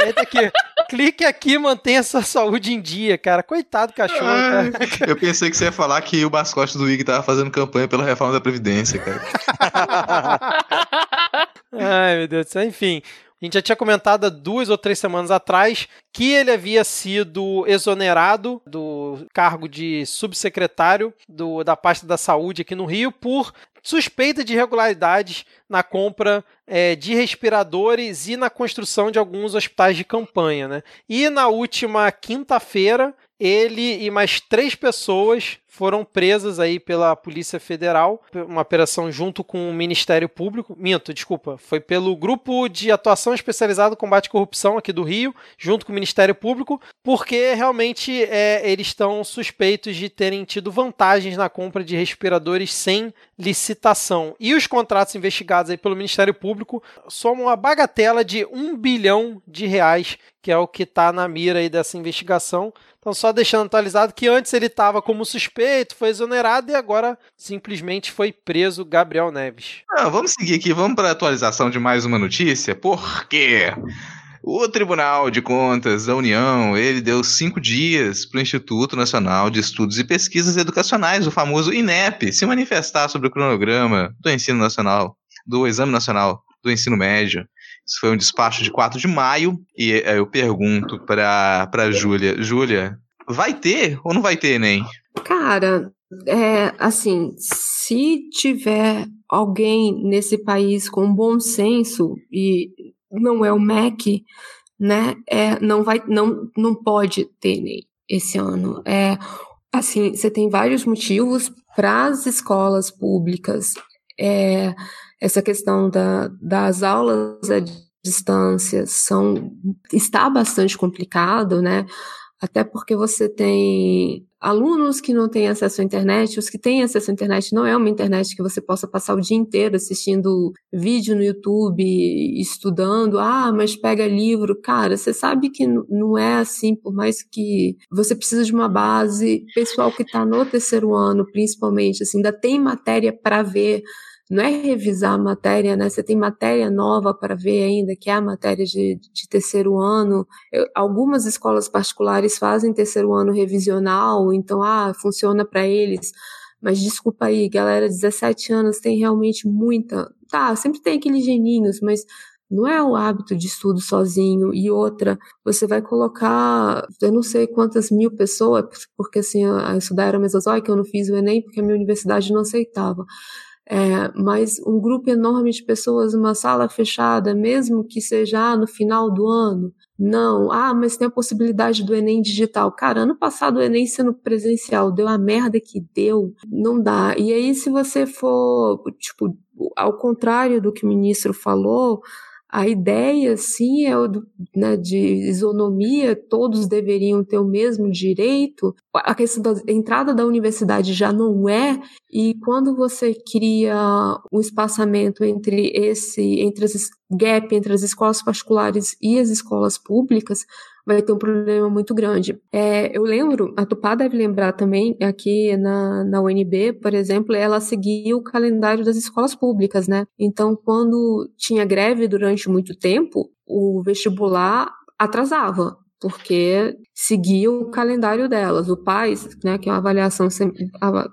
Aí tá aqui, clique aqui, mantenha sua saúde em dia, cara. Coitado do cachorro, ah, cara. Eu pensei que você ia falar que o mascote do IG tava fazendo campanha pela reforma da Previdência, cara. Ai, meu Deus do céu. Enfim, a gente já tinha comentado há duas ou três semanas atrás que ele havia sido exonerado do cargo de subsecretário do, da pasta da saúde aqui no Rio por suspeita de irregularidades na compra é, de respiradores e na construção de alguns hospitais de campanha. Né? E na última quinta-feira, ele e mais três pessoas foram presas aí pela Polícia Federal, uma operação junto com o Ministério Público. Minto, desculpa, foi pelo Grupo de Atuação Especializado no Combate à Corrupção aqui do Rio, junto com o Ministério Público, porque realmente é, eles estão suspeitos de terem tido vantagens na compra de respiradores sem licitação. E os contratos investigados aí pelo Ministério Público somam uma bagatela de um bilhão de reais, que é o que está na mira aí dessa investigação. Então, só deixando atualizado que antes ele estava como suspeito, foi exonerado e agora simplesmente foi preso Gabriel Neves. Ah, vamos seguir aqui, vamos para a atualização de mais uma notícia, porque o Tribunal de Contas da União, ele deu cinco dias para o Instituto Nacional de Estudos e Pesquisas Educacionais, o famoso INEP, se manifestar sobre o cronograma do ensino nacional, do Exame Nacional do Ensino Médio. Isso foi um despacho de 4 de maio. E eu pergunto para a Júlia: Júlia, vai ter ou não vai ter Enem? Cara, é assim, se tiver alguém nesse país com bom senso e não é o MEC, né? É, não vai, não, não pode ter Enem esse ano. É assim, você tem vários motivos para as escolas públicas. É, essa questão da, das aulas à distância são, está bastante complicado, né? Até porque você tem alunos que não têm acesso à internet, os que têm acesso à internet não é uma internet que você possa passar o dia inteiro assistindo vídeo no YouTube, estudando, ah, mas pega livro. Cara, você sabe que não é assim, por mais que você precisa de uma base, pessoal que está no terceiro ano, principalmente, assim, ainda tem matéria para ver, não é revisar a matéria, né? Você tem matéria nova para ver ainda, que é a matéria de, de terceiro ano. Eu, algumas escolas particulares fazem terceiro ano revisional, então, ah, funciona para eles. Mas desculpa aí, galera, 17 anos tem realmente muita. Tá, sempre tem aqueles geninhos, mas não é o hábito de estudo sozinho. E outra, você vai colocar, eu não sei quantas mil pessoas, porque assim, eu estudar era mesozoica, eu não fiz o Enem porque a minha universidade não aceitava. É, mas um grupo enorme de pessoas numa sala fechada, mesmo que seja ah, no final do ano, não. Ah, mas tem a possibilidade do Enem digital. Cara, ano passado o Enem sendo presencial deu a merda que deu, não dá. E aí, se você for, tipo, ao contrário do que o ministro falou, a ideia, sim, é né, de isonomia, todos deveriam ter o mesmo direito. A questão da entrada da universidade já não é, e quando você cria um espaçamento entre esse, entre as gap entre as escolas particulares e as escolas públicas, vai ter um problema muito grande. É, eu lembro, a Tupá deve lembrar também, aqui na, na UNB, por exemplo, ela seguia o calendário das escolas públicas, né? Então, quando tinha greve durante muito tempo, o vestibular atrasava, porque seguia o calendário delas. O PAIS, né, que é uma avaliação,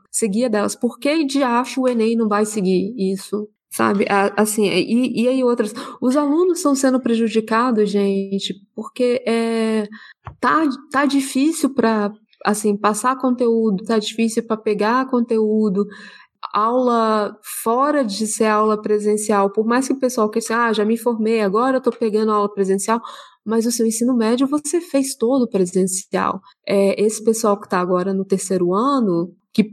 seguia delas. Por que de acho o Enem não vai seguir isso? Sabe? Assim, e, e aí outras. Os alunos estão sendo prejudicados, gente, porque é, tá, tá difícil para assim, passar conteúdo, tá difícil para pegar conteúdo. Aula fora de ser aula presencial, por mais que o pessoal queira ah, já me formei, agora eu tô pegando aula presencial, mas o seu ensino médio você fez todo presencial. É, esse pessoal que está agora no terceiro ano, que,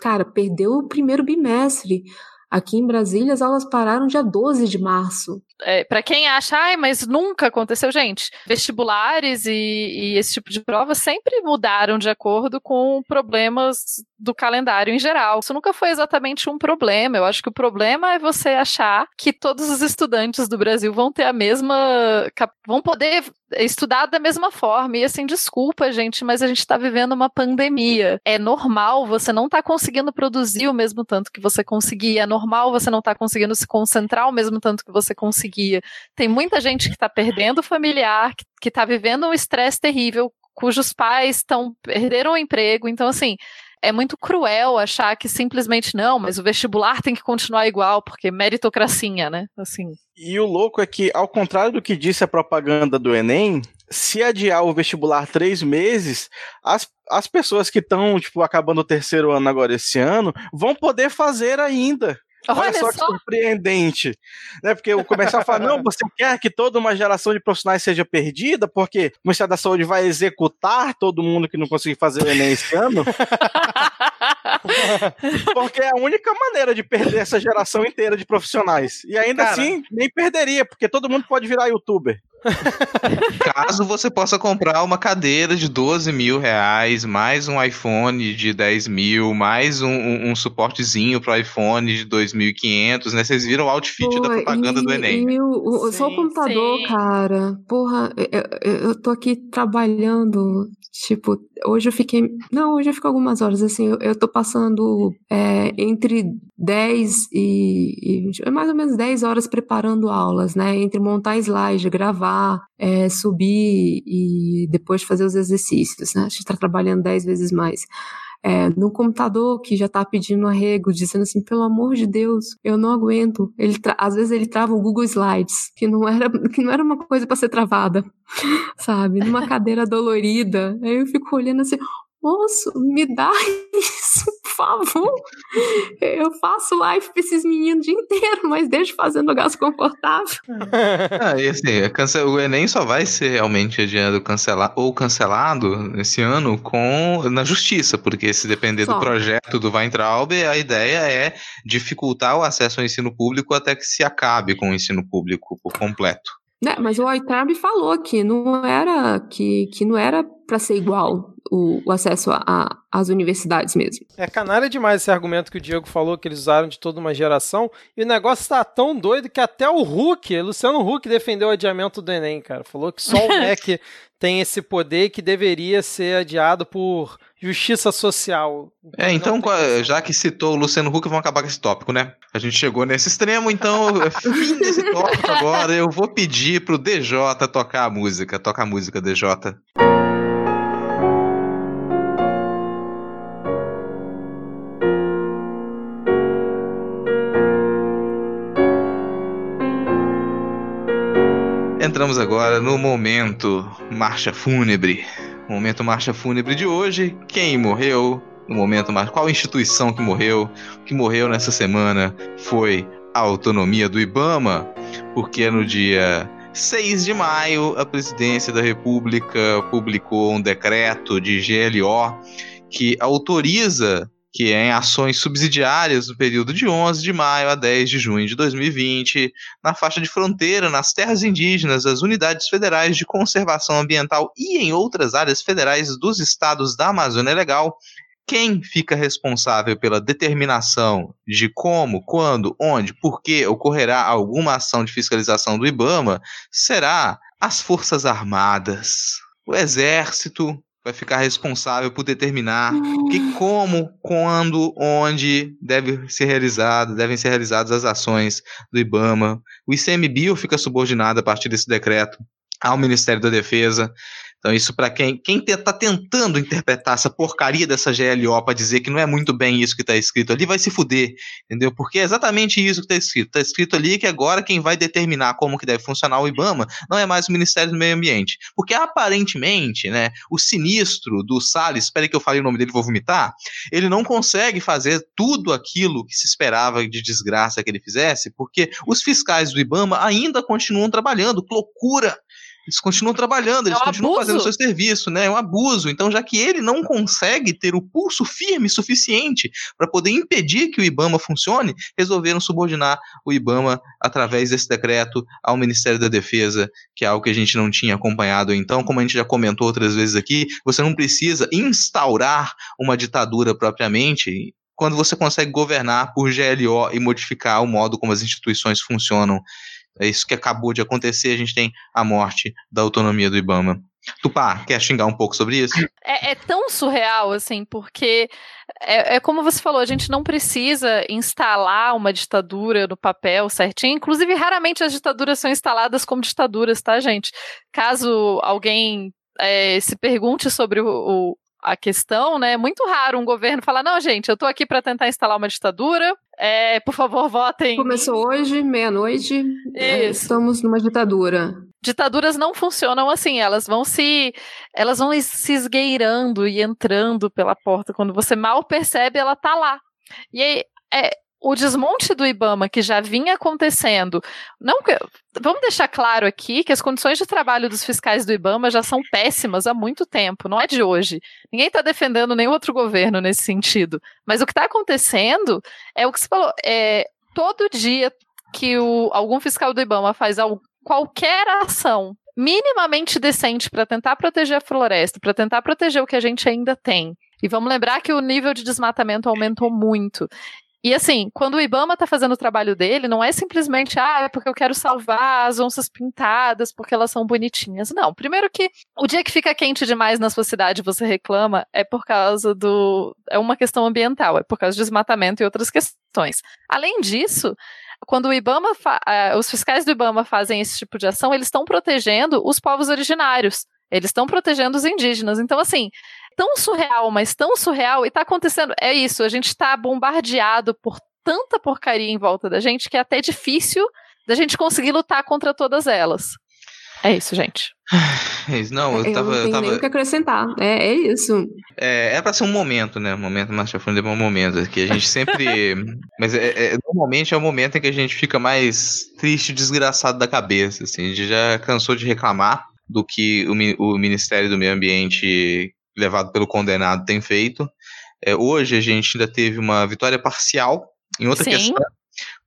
cara, perdeu o primeiro bimestre. Aqui em Brasília, as aulas pararam dia 12 de março. É, para quem acha, ai, mas nunca aconteceu, gente, vestibulares e, e, esse tipo de prova sempre mudaram de acordo com problemas do calendário em geral. Isso nunca foi exatamente um problema. Eu acho que o problema é você achar que todos os estudantes do Brasil vão ter a mesma. vão poder estudar da mesma forma. E assim, desculpa, gente, mas a gente está vivendo uma pandemia. É normal você não tá conseguindo produzir o mesmo tanto que você conseguia. É normal você não tá conseguindo se concentrar o mesmo tanto que você conseguia. Tem muita gente que está perdendo familiar, que está vivendo um estresse terrível, cujos pais estão perderam o emprego. Então, assim, é muito cruel achar que simplesmente não, mas o vestibular tem que continuar igual, porque meritocracia, né? Assim. E o louco é que, ao contrário do que disse a propaganda do Enem, se adiar o vestibular três meses, as, as pessoas que estão, tipo, acabando o terceiro ano agora esse ano, vão poder fazer ainda. Olha, Olha só, só, que surpreendente. Né? Porque o comercial fala: não, você quer que toda uma geração de profissionais seja perdida, porque o Ministério da Saúde vai executar todo mundo que não conseguir fazer o Enem esse ano. porque é a única maneira de perder essa geração inteira de profissionais. E ainda Cara, assim, nem perderia, porque todo mundo pode virar youtuber. Caso você possa comprar uma cadeira de 12 mil reais, mais um iPhone de 10 mil, mais um, um, um suportezinho pro iPhone de 2.500, né? Vocês viram o outfit Pô, da propaganda e, do Enem. E o, o, sim, só o computador, sim. cara. Porra, eu, eu tô aqui trabalhando Tipo, hoje eu fiquei. Não, hoje eu fico algumas horas, assim, eu, eu tô passando é, entre 10 e, e. É mais ou menos 10 horas preparando aulas, né? Entre montar slide, gravar, é, subir e depois fazer os exercícios, né? A gente tá trabalhando 10 vezes mais é, no computador que já tá pedindo arrego, dizendo assim, pelo amor de Deus, eu não aguento. Ele às vezes ele trava o Google Slides, que não era, que não era uma coisa para ser travada, sabe? Numa cadeira dolorida. Aí eu fico olhando assim, moço, me dá isso, por favor. Eu faço live pra esses meninos o dia inteiro, mas deixa fazendo gasto confortável. ah, e assim, é o Enem só vai ser realmente adiado cancelar, ou cancelado esse ano com na justiça, porque se depender só. do projeto do Weintraub, a ideia é dificultar o acesso ao ensino público até que se acabe com o ensino público por completo. Né, mas o Oitrab falou que não era que, que não era para ser igual o, o acesso às universidades mesmo. É canalha demais esse argumento que o Diego falou que eles usaram de toda uma geração. E o negócio tá tão doido que até o Huck, Luciano Huck, defendeu o adiamento do Enem, cara. Falou que só o MEC tem esse poder que deveria ser adiado por justiça social. Então, é, então, já que citou o Luciano Huck, vamos acabar com esse tópico, né? A gente chegou nesse extremo, então, fim desse tópico agora, eu vou pedir pro DJ tocar a música. Toca a música, DJ. Entramos agora no momento marcha fúnebre momento marcha fúnebre de hoje. Quem morreu no momento marcha? Qual instituição que morreu? Que morreu nessa semana foi a autonomia do IBAMA, porque no dia 6 de maio a presidência da República publicou um decreto de GLO que autoriza que é em ações subsidiárias no período de 11 de maio a 10 de junho de 2020, na faixa de fronteira, nas terras indígenas, as unidades federais de conservação ambiental e em outras áreas federais dos estados da Amazônia Legal, quem fica responsável pela determinação de como, quando, onde, por que ocorrerá alguma ação de fiscalização do IBAMA será as Forças Armadas, o Exército, vai ficar responsável por determinar que como, quando, onde deve ser realizado, devem ser realizadas as ações do IBAMA. O ICMBio fica subordinado a partir desse decreto ao Ministério da Defesa. Então, isso para quem quem está tentando interpretar essa porcaria dessa GLO para dizer que não é muito bem isso que está escrito ali, vai se fuder, entendeu? Porque é exatamente isso que está escrito. Está escrito ali que agora quem vai determinar como que deve funcionar o IBAMA não é mais o Ministério do Meio Ambiente. Porque aparentemente, né, o sinistro do Salles, espere que eu fale o nome dele, vou vomitar, ele não consegue fazer tudo aquilo que se esperava de desgraça que ele fizesse, porque os fiscais do IBAMA ainda continuam trabalhando. Loucura! Eles continuam trabalhando, eles É um continuam abuso. fazendo seu serviço, né? É um abuso. Então, já que ele não consegue ter o pulso firme suficiente para poder impedir que o IBAMA funcione, resolveram subordinar o IBAMA através desse decreto ao Ministério da Defesa, que é algo que a gente não tinha acompanhado. Então, como a gente já comentou outras vezes aqui, você não precisa instaurar uma ditadura propriamente quando você consegue governar por GLO e modificar o modo como as instituições funcionam. É isso que acabou de acontecer, a gente tem a morte da autonomia do IBAMA. Tupá, quer xingar um pouco sobre isso? É, é tão surreal, assim, porque é, é como você falou, a gente não precisa instalar uma ditadura no papel certinho. Inclusive, raramente as ditaduras são instaladas como ditaduras, tá, gente? Caso alguém é, se pergunte sobre o, o- a questão, né? É muito raro um governo falar: não, gente, eu tô aqui para tentar instalar uma ditadura. É, por favor, votem. Começou hoje, meia-noite. é, estamos numa ditadura. ditaduras não funcionam assim, elas vão se elas vão se esgueirando e entrando pela porta quando você mal percebe, ela tá lá. E aí, é o desmonte do IBAMA que já vinha acontecendo. Não vamos deixar claro aqui que as condições de trabalho dos fiscais do IBAMA já são péssimas há muito tempo, não é de hoje. Ninguém está defendendo nenhum outro governo nesse sentido. Mas o que está acontecendo é o que você falou, é todo dia que o, algum fiscal do IBAMA faz al- qualquer ação minimamente decente para tentar proteger a floresta, para tentar proteger o que a gente ainda tem. E vamos lembrar que o nível de desmatamento aumentou muito. E assim, quando o Ibama está fazendo o trabalho dele, não é simplesmente, ah, é porque eu quero salvar as onças pintadas, porque elas são bonitinhas. Não. Primeiro que o dia que fica quente demais na sua cidade você reclama, é por causa do. É uma questão ambiental, é por causa de desmatamento e outras questões. Além disso, quando o Ibama fa- ah, os fiscais do Ibama fazem esse tipo de ação, eles estão protegendo os povos originários. Eles estão protegendo os indígenas. Então, assim, tão surreal, mas tão surreal, e tá acontecendo. É isso, a gente tá bombardeado por tanta porcaria em volta da gente que é até difícil da gente conseguir lutar contra todas elas. É isso, gente. É isso. Não, eu Eu tava. não Eu tenho tava nem o que acrescentar. É, é isso. é, é pra ser um momento, né? Um momento, mas já foi um momento. Que a gente sempre. mas é, é- normalmente é o momento em que a gente fica mais triste desgraçado da cabeça. Assim. A gente já cansou de reclamar do que o, o Ministério do Meio Ambiente, levado pelo condenado, tem feito. É, hoje a gente ainda teve uma vitória parcial em outra Sim. questão.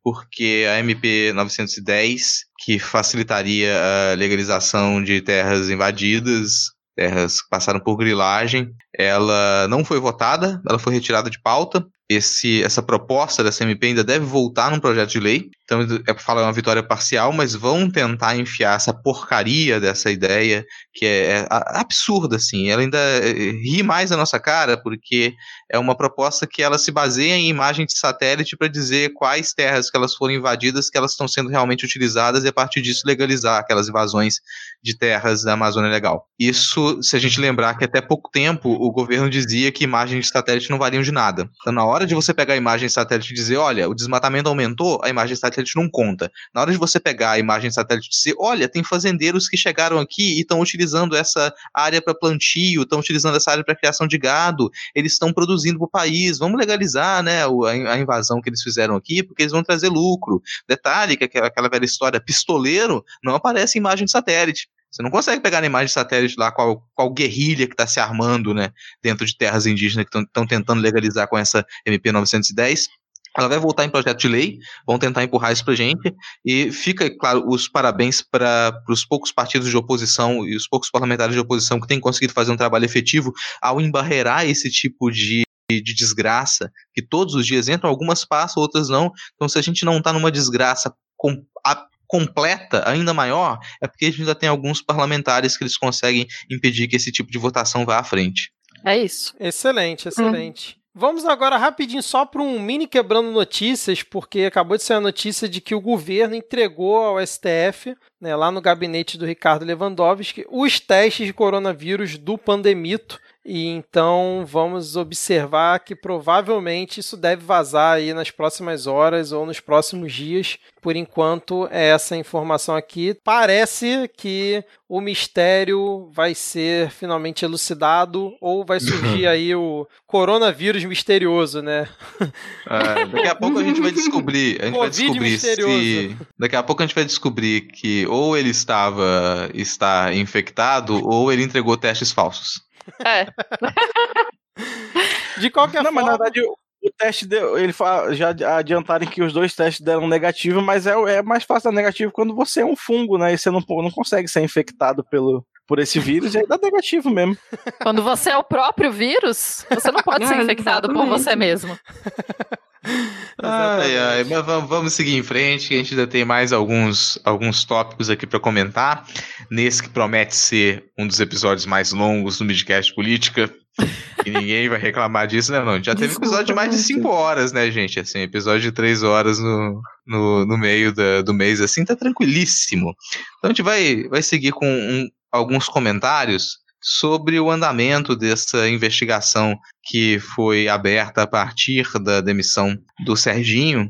Porque a MP 910, que facilitaria a legalização de terras invadidas, terras que passaram por grilagem, ela não foi votada, ela foi retirada de pauta. Esse, essa proposta dessa MP ainda deve voltar num projeto de lei. Então, é para falar uma vitória parcial, mas vão tentar enfiar essa porcaria dessa ideia, que é, é absurda, assim. Ela ainda é, ri mais a nossa cara, porque é uma proposta que ela se baseia em imagem de satélite para dizer quais terras que elas foram invadidas, que elas estão sendo realmente utilizadas, e a partir disso legalizar aquelas invasões de terras da Amazônia Legal. Isso, se a gente lembrar que até pouco tempo o governo dizia que imagens de satélite não valiam de nada. Então, na hora de você pegar a imagem de satélite e dizer, olha, o desmatamento aumentou, a imagem de satélite não conta. Na hora de você pegar a imagem de satélite e dizer, olha, tem fazendeiros que chegaram aqui e estão utilizando essa área para plantio, estão utilizando essa área para criação de gado, eles estão produzindo para o país, vamos legalizar né, a, invasão que eles fizeram aqui, porque eles vão trazer lucro. Detalhe que aquela, velha história, pistoleiro não aparece em imagem de satélite. Você não consegue pegar na imagem de satélite lá qual, qual guerrilha que está se armando né, dentro de terras indígenas que estão tentando legalizar com essa MP 910. Ela vai voltar em projeto de lei, vão tentar empurrar isso pra gente. E fica, claro, os parabéns para os poucos partidos de oposição e os poucos parlamentares de oposição que têm conseguido fazer um trabalho efetivo ao embarrear esse tipo de, de desgraça, que todos os dias entram, algumas passam, outras não. Então, se a gente não está numa desgraça com, a- completa, ainda maior, é porque a gente ainda tem alguns parlamentares que eles conseguem impedir que esse tipo de votação vá à frente. É isso. Excelente, excelente. Vamos agora rapidinho só para um mini quebrando notícias, porque acabou de sair a notícia de que o governo entregou ao STF, né, lá no gabinete do Ricardo Lewandowski, os testes de coronavírus do Pandemito. E então vamos observar que provavelmente isso deve vazar aí nas próximas horas ou nos próximos dias. Por enquanto, é essa informação aqui. Parece que o mistério vai ser finalmente elucidado ou vai surgir aí o coronavírus misterioso, né? É, daqui a pouco a gente vai descobrir, a gente vai descobrir misterioso. se daqui a pouco a gente vai descobrir que ou ele estava está infectado ou ele entregou testes falsos. É. De qualquer Não, forma. mas na verdade o, teste deu, ele fala, já adiantaram que os dois testes deram negativo, mas é, é mais fácil dar negativo quando você é um fungo, né? E você não, não consegue ser infectado pelo, por esse vírus, e aí dá negativo mesmo. Quando você é o próprio vírus, você não pode ser É, infectado por exatamente. você mesmo. Ai, ai, mas vamos, vamos seguir em frente, que a gente ainda tem mais alguns, alguns tópicos aqui para comentar. Nesse que promete ser um dos episódios mais longos do Midcast Política. E ninguém vai reclamar disso, né? Não, já teve Desculpa, episódio de mais de gente. 5 horas, né, gente? Assim, episódio de 3 horas no, no, no meio da- do mês, assim, tá tranquilíssimo. Então a gente vai, vai seguir com um- alguns comentários sobre o andamento dessa investigação que foi aberta a partir da demissão do Serginho.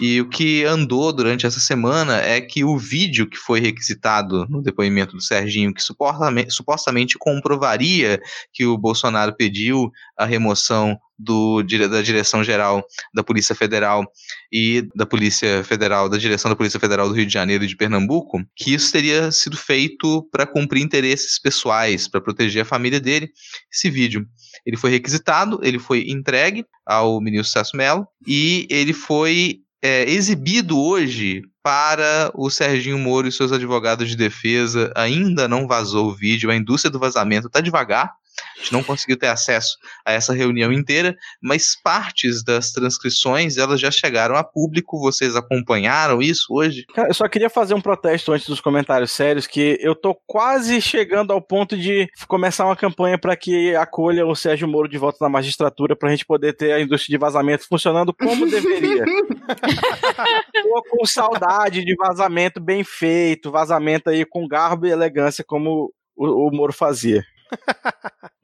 E o que andou durante essa semana é que o vídeo que foi requisitado no depoimento do Serginho, que supostamente, supostamente comprovaria que o Bolsonaro pediu a remoção do, da direção-geral da Polícia Federal e da Polícia Federal, da direção da Polícia Federal do Rio de Janeiro e de Pernambuco, que isso teria sido feito para cumprir interesses pessoais, para proteger a família dele. Esse vídeo, ele foi requisitado, ele foi entregue ao ministro Celso Mello e ele foi é, exibido hoje para o Serginho Moro e seus advogados de defesa. Ainda não vazou o vídeo, a indústria do vazamento está devagar. A gente não conseguiu ter acesso a essa reunião inteira, mas partes das transcrições elas já chegaram a público. Vocês acompanharam isso hoje? Cara, eu só queria fazer um protesto antes dos comentários sérios, que eu tô quase chegando ao ponto de começar uma campanha para que acolha o Sérgio Moro de volta na magistratura pra gente poder ter a indústria de vazamento funcionando como deveria. tô com saudade de vazamento bem feito, vazamento aí com garbo e elegância como o, o Moro fazia.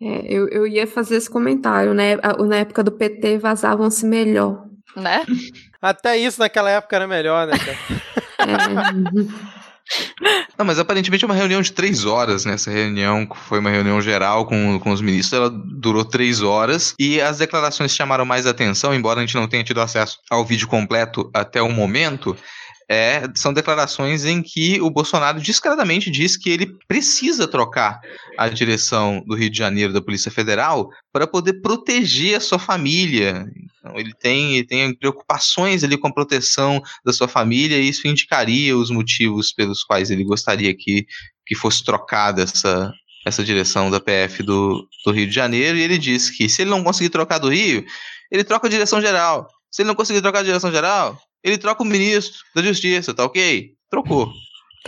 É, eu, eu ia fazer esse comentário, né? Na época do PT vazavam-se melhor. Né? Até isso naquela época era melhor, né, cara? É, Não, mas aparentemente é uma reunião de três horas, né? Essa reunião foi uma reunião geral com, com os ministros, ela durou três horas e as declarações chamaram mais atenção, embora a gente não tenha tido acesso ao vídeo completo até o momento. É, são declarações em que o Bolsonaro descaradamente diz que ele precisa trocar a direção do Rio de Janeiro da Polícia Federal para poder proteger a sua família. Então, ele tem, ele tem preocupações ali com a proteção da sua família e isso indicaria os motivos pelos quais ele gostaria que, que fosse trocada essa, essa direção da PF do, do Rio de Janeiro. E ele disse que se ele não conseguir trocar do Rio, ele troca a direção geral. Se ele não conseguir trocar a direção geral, ele troca o ministro da Justiça, tá ok? Trocou.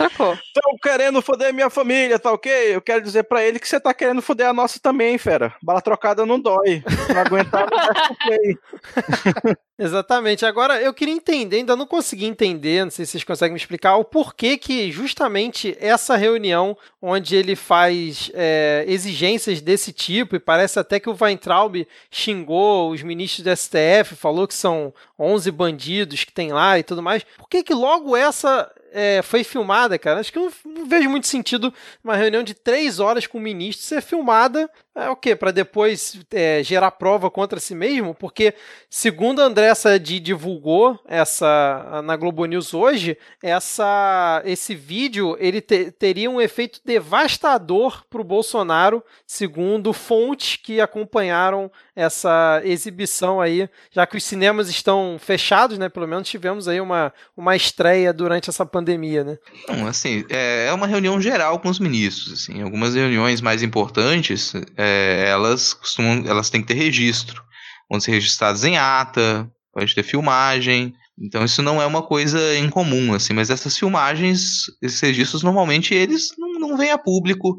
Trocou. Estão querendo foder minha família, tá ok? Eu quero dizer pra ele que você tá querendo foder a nossa também, fera. Bala trocada não dói. Não aguentar, não. Exatamente. Agora, eu queria entender, ainda não consegui entender, não sei se vocês conseguem me explicar, o porquê que justamente essa reunião, onde ele faz é, exigências desse tipo, e parece até que o Weintraub xingou os ministros do STF, falou que são 11 bandidos que tem lá e tudo mais, por que que logo essa é, foi filmada, cara? Acho que eu não, não vejo muito sentido uma reunião de três horas com o ministro ser filmada, é o quê? Para depois é, gerar prova contra si mesmo? Porque, segundo a Andressa Di divulgou essa na Globo News hoje, essa, esse vídeo ele te- teria um efeito devastador para o Bolsonaro, segundo fontes que acompanharam essa exibição aí, já que os cinemas estão fechados, né? Pelo menos tivemos aí uma, uma estreia durante essa pandemia, né? Não, assim, é é uma reunião geral com os ministros, assim, algumas reuniões mais importantes, é, elas costumam, elas têm que ter registro, vão ser registradas em ata, pode ter filmagem, então isso não é uma coisa incomum, assim, mas essas filmagens, esses registros, normalmente eles não, não vêm a público,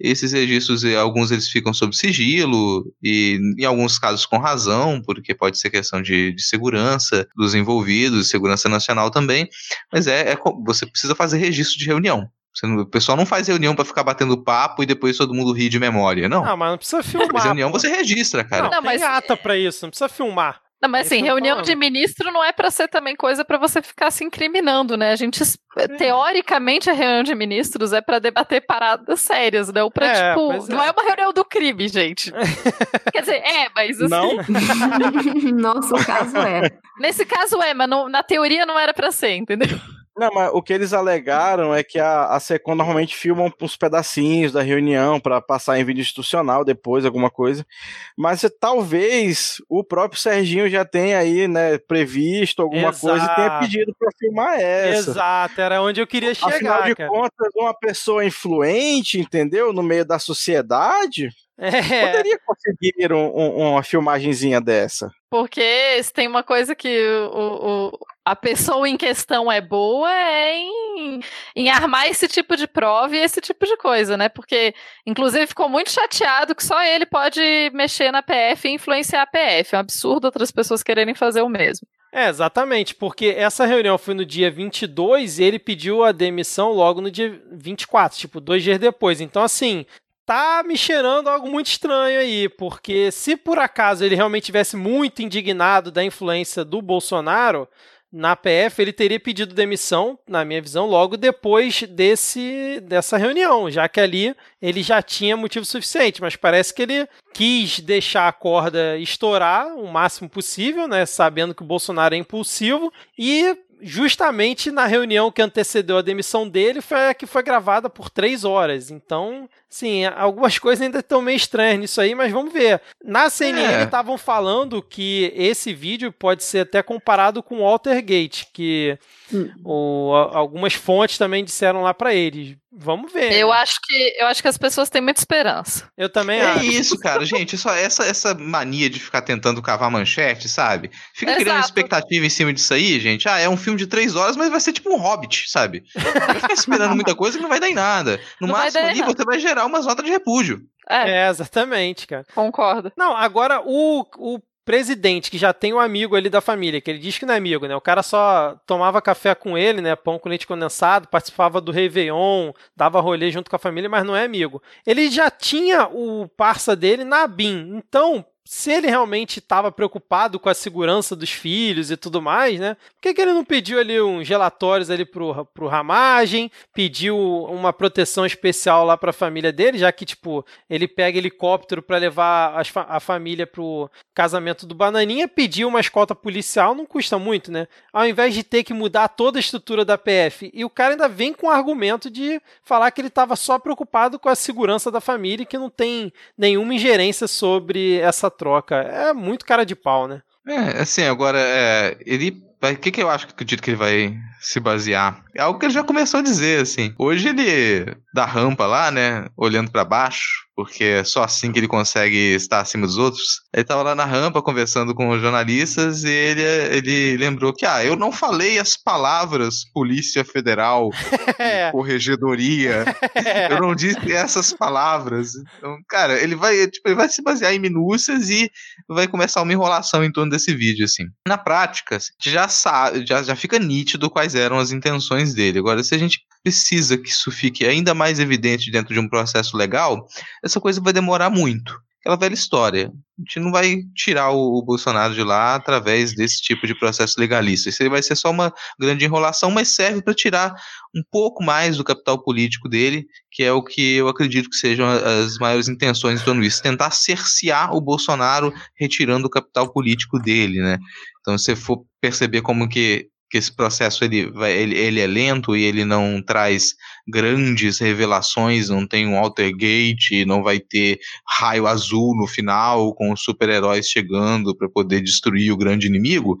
esses registros, eh, alguns eles ficam sob sigilo, e em alguns casos com razão, porque pode ser questão de, de segurança dos envolvidos, segurança nacional também, mas é, é você precisa fazer registro de reunião. Não, o pessoal não faz reunião para ficar batendo papo e depois todo mundo ri de memória, não. Não, mas não precisa filmar. Mas reunião você registra, cara. Não, não mas tem ata pra isso, não precisa filmar. Não, mas assim, reunião de ministro não é para ser também coisa para você ficar se incriminando, né? A gente, é. teoricamente, a reunião de ministros é para debater paradas sérias, não pra, é, tipo, não é. é uma reunião do crime, gente. Quer dizer, é, mas assim... Não? Nossa, o caso é. Nesse caso é, mas não, na teoria não era para ser, entendeu? Não, mas o que eles alegaram é que a, a Secom normalmente filma uns pedacinhos da reunião para passar em vídeo institucional depois, alguma coisa. Mas talvez o próprio Serginho já tenha aí, né, previsto alguma Exato. coisa e tenha pedido para filmar essa. Exato, era onde eu queria chegar. Afinal de cara. contas, uma pessoa influente, entendeu? No meio da sociedade, é. Poderia conseguir um, um, uma filmagenzinha dessa. Porque se tem uma coisa que o, o, a pessoa em questão é boa é em, em armar esse tipo de prova e esse tipo de coisa, né? Porque, inclusive, ficou muito chateado que só ele pode mexer na PF e influenciar a PF. É um absurdo outras pessoas quererem fazer o mesmo. É, exatamente, porque essa reunião foi no dia 22 e ele pediu a demissão logo no dia 24, tipo, dois dias depois. Então, assim, tá me cheirando algo muito estranho aí, porque se por acaso ele realmente tivesse muito indignado da influência do Bolsonaro na PF, ele teria pedido demissão, na minha visão, logo depois desse dessa reunião, já que ali ele já tinha motivo suficiente, mas parece que ele quis deixar a corda estourar o máximo possível, né, sabendo que o Bolsonaro é impulsivo e justamente na reunião que antecedeu a demissão dele foi a que foi gravada por três horas. Então, sim, algumas coisas ainda estão meio estranhas nisso aí, mas vamos ver. Na CNN é. estavam falando que esse vídeo pode ser até comparado com o Altergate, que hum. o, algumas fontes também disseram lá para eles. Vamos ver. Eu né? acho que eu acho que as pessoas têm muita esperança. Eu também é acho. É isso, cara. Gente, só essa essa mania de ficar tentando cavar manchete, sabe? Fica Exato. criando expectativa em cima disso aí, gente. Ah, é um filme de três horas, mas vai ser tipo um Hobbit, sabe? Vai ficar esperando muita coisa que não vai dar em nada. No não máximo ali você vai gerar umas notas de repúdio. É. é, exatamente, cara. Concordo. Não, agora o, o presidente que já tem um amigo ali da família, que ele diz que não é amigo, né? O cara só tomava café com ele, né? Pão com leite condensado, participava do Réveillon, dava rolê junto com a família, mas não é amigo. Ele já tinha o parça dele na BIM. Então, se ele realmente estava preocupado com a segurança dos filhos e tudo mais, né? Por que, que ele não pediu ali uns relatórios ali pro, pro Ramagem, pediu uma proteção especial lá para a família dele, já que, tipo, ele pega helicóptero para levar a, a família pro casamento do Bananinha, pediu uma escolta policial, não custa muito, né? Ao invés de ter que mudar toda a estrutura da PF. E o cara ainda vem com o argumento de falar que ele estava só preocupado com a segurança da família e que não tem nenhuma ingerência sobre essa troca. É muito cara de pau, né? É, assim, agora, é, ele. O que, que eu acho que acredito que ele vai se basear? É algo que ele já começou a dizer, assim. Hoje ele dá rampa lá, né? Olhando para baixo porque é só assim que ele consegue estar acima dos outros. Ele estava lá na rampa conversando com os jornalistas e ele, ele lembrou que, ah, eu não falei as palavras Polícia Federal, é. Corregedoria, eu não disse essas palavras. Então, cara, ele vai, tipo, ele vai se basear em minúcias e vai começar uma enrolação em torno desse vídeo, assim. Na prática, já sabe, já, já fica nítido quais eram as intenções dele. Agora, se a gente precisa que isso fique ainda mais evidente dentro de um processo legal, essa coisa vai demorar muito. Aquela velha história. A gente não vai tirar o, Bolsonaro de lá através desse tipo de processo legalista. Isso aí vai ser só uma grande enrolação, mas serve para tirar um pouco mais do capital político dele, que é o que eu acredito que sejam as maiores intenções do isso. Tentar cercear o Bolsonaro retirando o capital político dele, né? Então, se você for perceber como que que esse processo ele, vai, ele, ele é lento e ele não traz grandes revelações, não tem um Altergate, não vai ter raio azul no final com os super-heróis chegando para poder destruir o grande inimigo.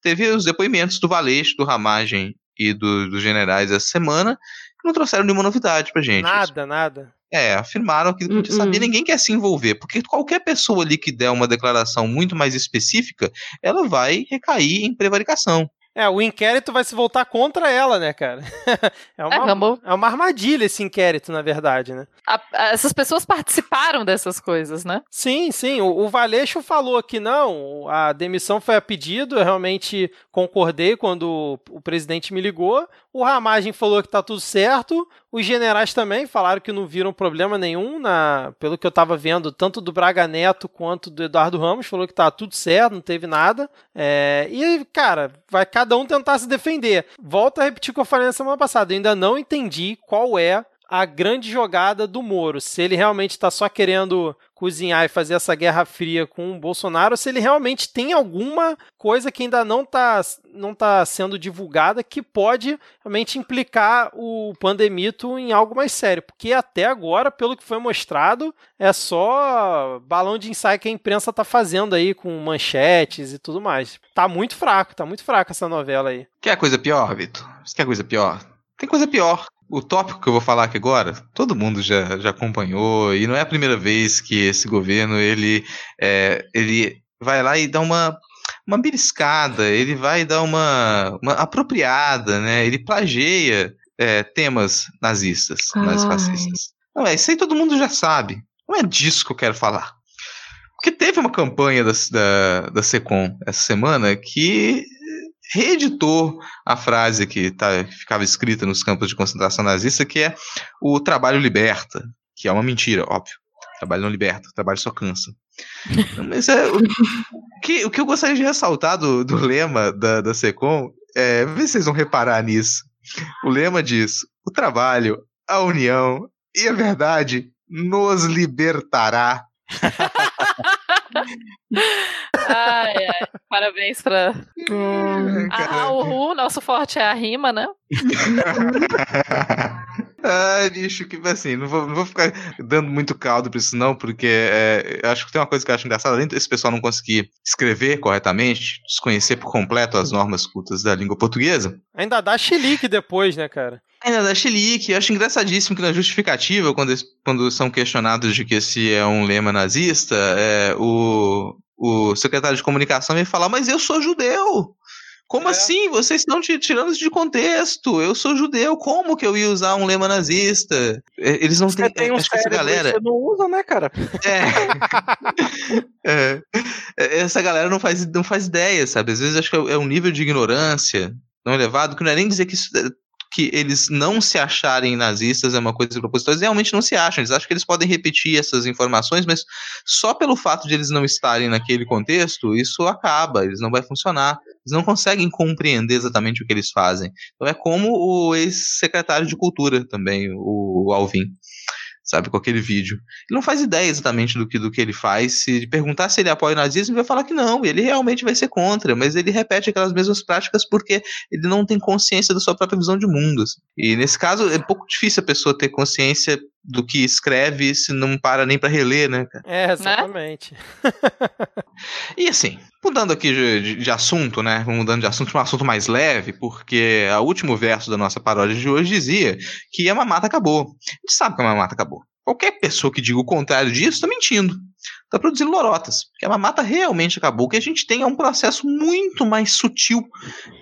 Teve os depoimentos do Valeixo, do Ramagem e do, dos generais essa semana que não trouxeram nenhuma novidade pra gente. Nada, nada. É, afirmaram que não sabia, ninguém quer se envolver, porque qualquer pessoa ali que der uma declaração muito mais específica, ela vai recair em prevaricação. É, o inquérito vai se voltar contra ela, né, cara? É uma, é, é uma armadilha esse inquérito, na verdade, né? A, essas pessoas participaram dessas coisas, né? Sim, sim. O, o Valeixo falou que não, a demissão foi a pedido, eu realmente concordei quando o presidente me ligou. O Ramagem falou que tá tudo certo. Os generais também falaram que não viram problema nenhum, na, pelo que eu tava vendo, tanto do Braga Neto quanto do Eduardo Ramos, falou que tá tudo certo, não teve nada. É, e, cara, vai cada um tentar se defender. Volto a repetir o que eu falei na semana passada, eu ainda não entendi qual é a grande jogada do Moro. Se ele realmente está só querendo cozinhar e fazer essa guerra fria com o Bolsonaro, se ele realmente tem alguma coisa que ainda não está não tá sendo divulgada que pode realmente implicar o pandemito em algo mais sério. Porque até agora, pelo que foi mostrado, é só balão de ensaio que a imprensa está fazendo aí com manchetes e tudo mais. Tá muito fraco, tá muito fraca essa novela aí. Quer coisa pior, Vitor? Quer coisa pior? Tem coisa pior o tópico que eu vou falar aqui agora, todo mundo já, já acompanhou, e não é a primeira vez que esse governo ele, é, ele vai lá e dá uma, uma beliscada, ele vai dar uma, uma apropriada, né? Ele plageia é, temas nazistas, nazifascistas. Não é, isso aí todo mundo já sabe. Não é disso que eu quero falar. Porque teve uma campanha da, da, da SECOM essa semana que reeditou a frase que, tá, que ficava escrita nos campos de concentração nazista, que é o trabalho liberta, que é uma mentira, óbvio. Trabalho não liberta, trabalho só cansa. Mas é, o, que, o que eu gostaria de ressaltar do, do lema da, da SECOM é, vê se vocês vão reparar nisso. O lema diz: o trabalho, a união e a verdade nos libertará. ai, ai. Parabéns pra. Hum, ah, o Ru, nosso forte é a rima, né? Ah, bicho, que assim, não vou, não vou ficar dando muito caldo pra isso, não, porque é, acho que tem uma coisa que eu acho engraçada, além desse pessoal não conseguir escrever corretamente, desconhecer por completo as normas cultas da língua portuguesa. Ainda dá chilique depois, né, cara? Ainda dá chilique. Eu acho engraçadíssimo que na justificativa, quando, quando são questionados de que esse é um lema nazista, é, o, o secretário de comunicação vem falar, mas eu sou judeu. Como é. assim? Vocês estão tirando isso de contexto. Eu sou judeu. Como que eu ia usar um lema nazista? Eles não têm. Tem um acho essa galera. Você não usa, né, cara? É. é. Essa galera não faz, não faz ideia, sabe? Às vezes acho que é um nível de ignorância tão elevado que não é nem dizer que isso que eles não se acharem nazistas é uma coisa proposital, eles realmente não se acham, eles acham que eles podem repetir essas informações, mas só pelo fato de eles não estarem naquele contexto, isso acaba, eles não vai funcionar. Eles não conseguem compreender exatamente o que eles fazem. Então é como o ex-secretário de Cultura também, o Alvin sabe, com aquele vídeo. Ele não faz ideia exatamente do que, do que ele faz. Se perguntar se ele apoia o nazismo, ele vai falar que não, ele realmente vai ser contra, mas ele repete aquelas mesmas práticas porque ele não tem consciência da sua própria visão de mundo. Assim. E nesse caso, é pouco difícil a pessoa ter consciência do que escreve se não para nem para reler, né? É, exatamente. Né? e assim, mudando aqui de, de, assunto, né? Mudando de assunto para um assunto mais leve, porque o último verso da nossa paródia de hoje dizia que a mamata acabou. A gente sabe que a mamata acabou. Qualquer pessoa que diga o contrário disso está mentindo. Está produzindo lorotas. Porque a mamata realmente acabou. O que a gente tem é um processo muito mais sutil.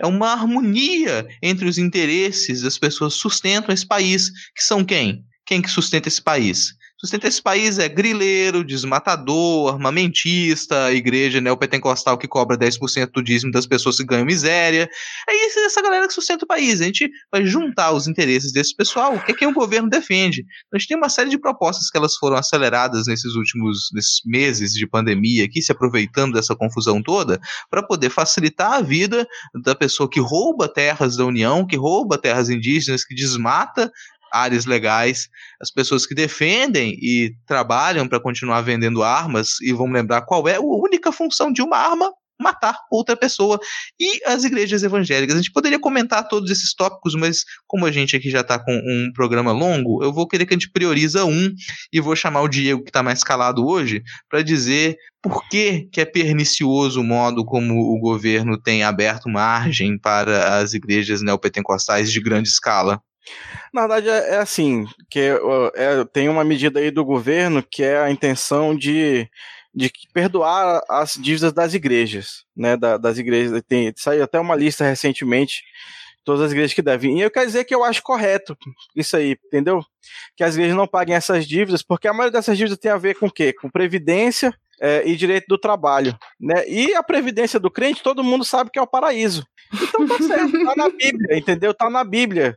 É uma harmonia entre os interesses das pessoas que sustentam esse país. Que são quem? Quem que sustenta esse país? Sustenta esse país é grileiro, desmatador, armamentista, igreja neopentecostal que cobra 10% do dízimo das pessoas que ganham miséria. É isso, essa galera que sustenta o país. A gente vai juntar os interesses desse pessoal, o que, é que o governo defende. A gente tem uma série de propostas que elas foram aceleradas nesses últimos nesses meses de pandemia aqui, se aproveitando dessa confusão toda, para poder facilitar a vida da pessoa que rouba terras da União, que rouba terras indígenas, que desmata áreas legais, as pessoas que defendem e trabalham para continuar vendendo armas, e vamos lembrar qual é a única função de uma arma matar outra pessoa. E as igrejas evangélicas. A gente poderia comentar todos esses tópicos, mas como a gente aqui já está com um programa longo, eu vou querer que a gente prioriza um e vou chamar o Diego, que está mais calado hoje, para dizer por que, que é pernicioso o modo como o governo tem aberto margem para as igrejas neopentecostais de grande escala. Na verdade, é, é assim, que é, tem uma medida aí do governo que é a intenção de, de perdoar as dívidas das igrejas, né, da, das igrejas, tem, saiu até uma lista recentemente, todas as igrejas que devem, e eu quero dizer que eu acho correto isso aí, entendeu? Que as igrejas não paguem essas dívidas, porque a maioria dessas dívidas tem a ver com o quê? Com previdência, é, e direito do trabalho. Né? E a previdência do crente, todo mundo sabe que é o paraíso. Então tá certo, tá na Bíblia, entendeu? Tá na Bíblia.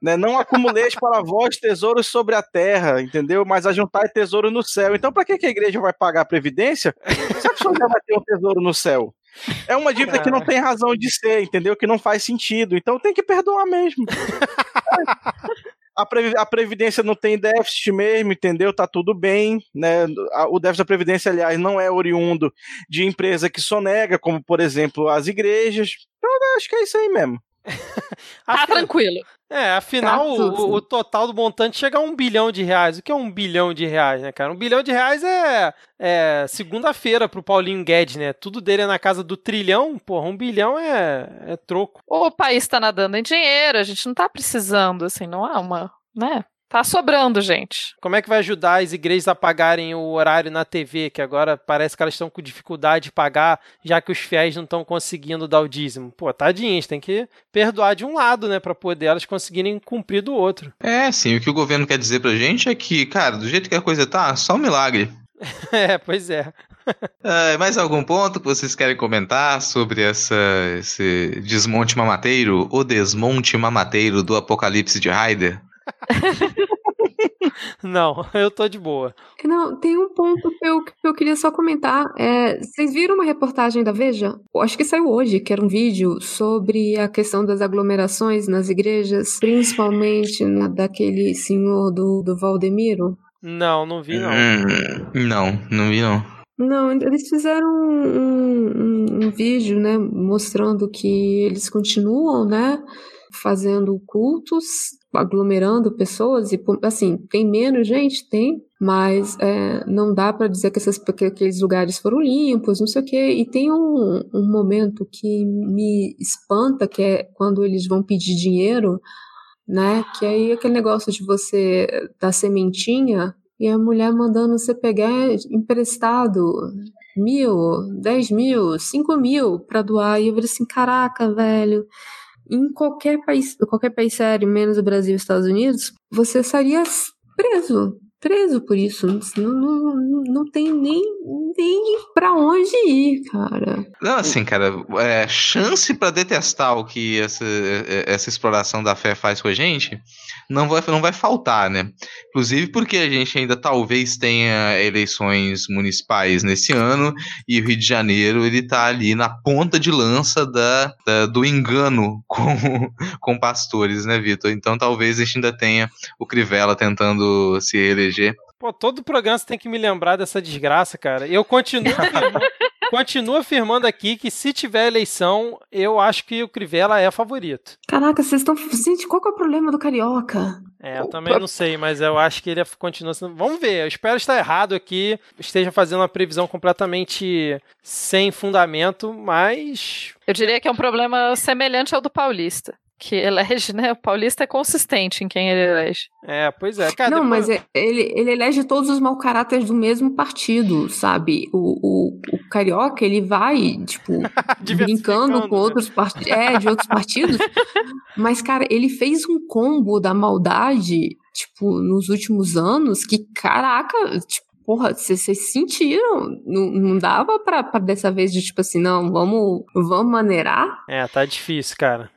Né? Não acumuleis para vós tesouros sobre a terra, entendeu? Mas ajuntai tesouro no céu. Então, para que, que a igreja vai pagar a previdência? Se a pessoa já vai ter um tesouro no céu. É uma dívida que não tem razão de ser, entendeu? Que não faz sentido. Então tem que perdoar mesmo. A, a Previdência não tem déficit mesmo, entendeu? Tá tudo bem, né? O déficit da Previdência, aliás, não é oriundo de empresa que sonega, como, por exemplo, as igrejas. Então, acho que é isso aí mesmo. tá tranquilo. É, afinal, tá o, o, total do montante chega a um bilhão de reais. O que é um bilhão de reais, né, cara? Um bilhão de reais é, é segunda-feira pro Paulinho Guedes, né? Tudo dele é na casa do trilhão, porra, um bilhão é, é troco. O país tá nadando em dinheiro, a gente não tá precisando, assim, não há uma, né? Tá sobrando, gente. Como é que vai ajudar as igrejas a pagarem o horário na TV, que agora parece que elas estão com dificuldade de pagar, já que os fiéis não estão conseguindo dar o dízimo? Pô, tadinhas, tem que perdoar de um lado, né, para poder elas conseguirem cumprir do outro. É, sim, o que o governo quer dizer pra gente é que, cara, do jeito que a coisa tá, só um milagre. é, pois é. é. Mais algum ponto que vocês querem comentar sobre essa, esse desmonte mamateiro, o desmonte mamateiro do apocalipse de Raider? Não, eu tô de boa. Não, tem um ponto que eu, que eu queria só comentar. É, vocês viram uma reportagem da Veja? Eu acho que saiu hoje, que era um vídeo sobre a questão das aglomerações nas igrejas, principalmente na, daquele senhor do, do Valdemiro. Não, não vi, não. Hum, não, não vi, não. Não, eles fizeram um, um, um vídeo, né, mostrando que eles continuam, né, fazendo cultos aglomerando pessoas e assim tem menos gente? Tem mas é, não dá para dizer que, essas, que aqueles lugares foram limpos não sei o que e tem um, um momento que me espanta que é quando eles vão pedir dinheiro né? Que aí aquele negócio de você dar sementinha e a mulher mandando você pegar emprestado mil, dez mil, cinco mil para doar. E eu falei assim caraca velho em qualquer país, qualquer país sério, menos o Brasil e os Estados Unidos, você estaria preso preso por isso. Não, não, não tem nem, nem pra onde ir, cara. Não, assim, cara, é, chance para detestar o que essa, essa exploração da fé faz com a gente não vai, não vai faltar, né? Inclusive porque a gente ainda talvez tenha eleições municipais nesse ano e o Rio de Janeiro ele tá ali na ponta de lança da, da do engano com, com pastores, né, Vitor? Então talvez a gente ainda tenha o Crivella tentando se eleger. Pô, todo programa você tem que me lembrar dessa desgraça, cara. Eu continuo afirmando, continuo afirmando aqui que se tiver eleição, eu acho que o Crivella é favorito. Caraca, vocês estão. Gente, qual que é o problema do Carioca? É, eu também não sei, mas eu acho que ele continua sendo. Vamos ver, eu espero estar errado aqui, esteja fazendo uma previsão completamente sem fundamento, mas. Eu diria que é um problema semelhante ao do Paulista que elege, né? O paulista é consistente em quem ele elege. É, pois é. Cara, não, depois... mas ele, ele elege todos os mau caráteres do mesmo partido, sabe? O, o, o carioca, ele vai, tipo, brincando com né? outros partidos, é, de outros partidos. mas, cara, ele fez um combo da maldade, tipo, nos últimos anos, que, caraca, tipo, porra, vocês sentiram? Não, não dava pra, pra dessa vez de tipo assim, não, vamos, vamos maneirar? É, tá difícil, cara.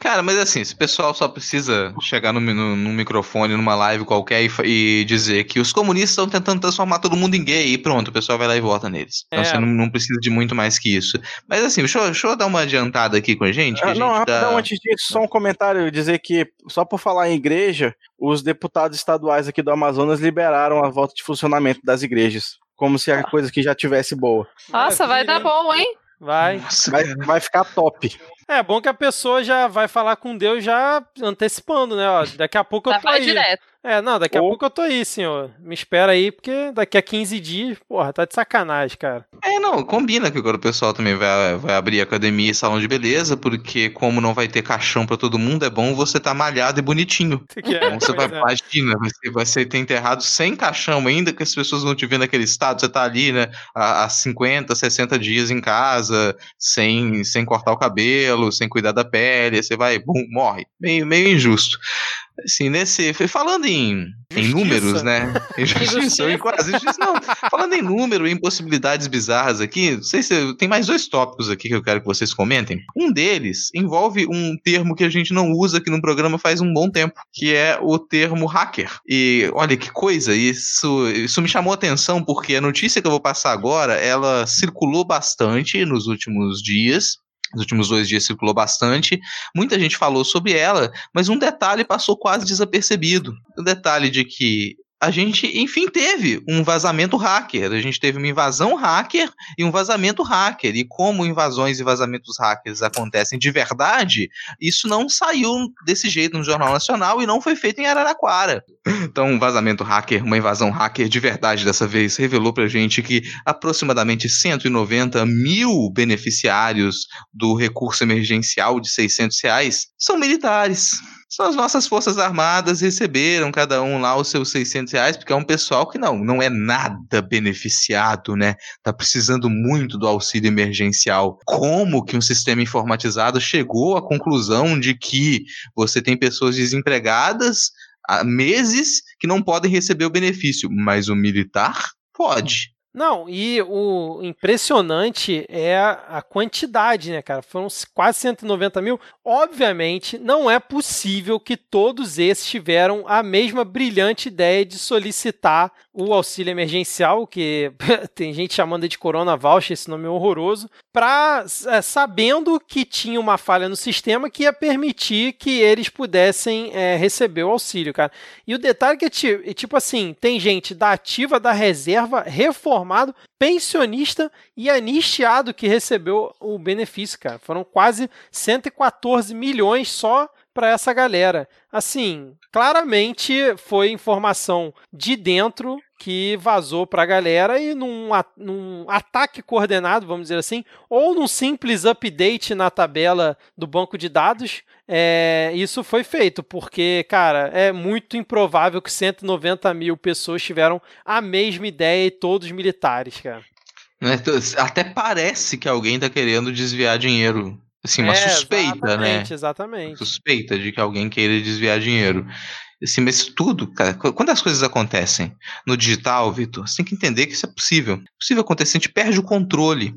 Cara, mas assim, se o pessoal só precisa chegar no, no, no microfone, numa live qualquer e, e, dizer que os comunistas estão tentando transformar todo mundo em gay e pronto, o pessoal vai lá e vota neles. Então é. você não, não, precisa de muito mais que isso. Mas assim, deixa, deixa eu dar uma adiantada aqui com a gente. Ah, a não, gente rapidão, antes disso, só um comentário, dizer que, só por falar em igreja, os deputados estaduais aqui do Amazonas liberaram a volta de funcionamento das igrejas. Como se a coisa que já tivesse boa. Nossa, vai dar bom, hein? Vai. vai. Vai ficar top. É bom que a pessoa já vai falar com Deus já antecipando, né? Ó, daqui a pouco eu tô aí. Direto. É, não, daqui a pouco eu tô aí, senhor. Me espera aí, porque daqui a 15 dias, porra, tá de sacanagem, cara. É, não, combina que agora o pessoal também vai, vai abrir academia e salão de beleza, porque como não vai ter caixão para todo mundo, é bom você tá malhado e bonitinho. É, então você vai, é. imagina, você vai ser enterrado sem caixão ainda, que as pessoas vão te ver naquele estado, você tá ali, né, há 50, 60 dias em casa, sem, sem cortar o cabelo, sem cuidar da pele, você vai, bum, morre. Meio, meio injusto. Assim, nesse. Falando em, em números, né? Injustiça, quase justiça, não. Falando em número, em possibilidades bizarras aqui, não sei se tem mais dois tópicos aqui que eu quero que vocês comentem. Um deles envolve um termo que a gente não usa aqui no programa faz um bom tempo, que é o termo hacker. E olha que coisa, isso, isso me chamou a atenção porque a notícia que eu vou passar agora, ela circulou bastante nos últimos dias nos últimos dois dias circulou bastante. Muita gente falou sobre ela, mas um detalhe passou quase desapercebido. O detalhe de que a gente, enfim, teve um vazamento hacker. A gente teve uma invasão hacker e um vazamento hacker. E como invasões e vazamentos hackers acontecem de verdade, isso não saiu desse jeito no Jornal Nacional e não foi feito em Araraquara. Então, um vazamento hacker, uma invasão hacker de verdade dessa vez, revelou pra gente que aproximadamente 190 mil beneficiários do recurso emergencial de 600 reais são militares são as nossas Forças Armadas receberam cada um lá os seus 600 reais, porque é um pessoal que não, não é nada beneficiado, né? Tá precisando muito do auxílio emergencial. Como que um sistema informatizado chegou à conclusão de que você tem pessoas desempregadas há meses que não podem receber o benefício, mas o militar pode? Não, e o impressionante é a quantidade, né, cara? Foram quase 190 mil. Obviamente, não é possível que todos esses tiveram a mesma brilhante ideia de solicitar o auxílio emergencial, que tem gente chamando de Corona Voucher, esse nome é horroroso, para é, sabendo que tinha uma falha no sistema que ia permitir que eles pudessem é, receber o auxílio, cara. E o detalhe é que, tipo assim, tem gente da ativa, da reserva, reformado, pensionista e anistiado que recebeu o benefício, cara. Foram quase 114 milhões só para essa galera. Assim, claramente foi informação de dentro que vazou para a galera e num, num, ataque coordenado, vamos dizer assim, ou num simples update na tabela do banco de dados, é, isso foi feito, porque, cara, é muito improvável que 190 mil pessoas tiveram a mesma ideia e todos militares, cara. Né, até parece que alguém está querendo desviar dinheiro Assim, uma é, suspeita, exatamente, né? Exatamente. Suspeita de que alguém queira desviar dinheiro. Assim, mas tudo, cara, quando as coisas acontecem no digital, Vitor, você tem que entender que isso é possível. É possível acontecer, a gente perde o controle.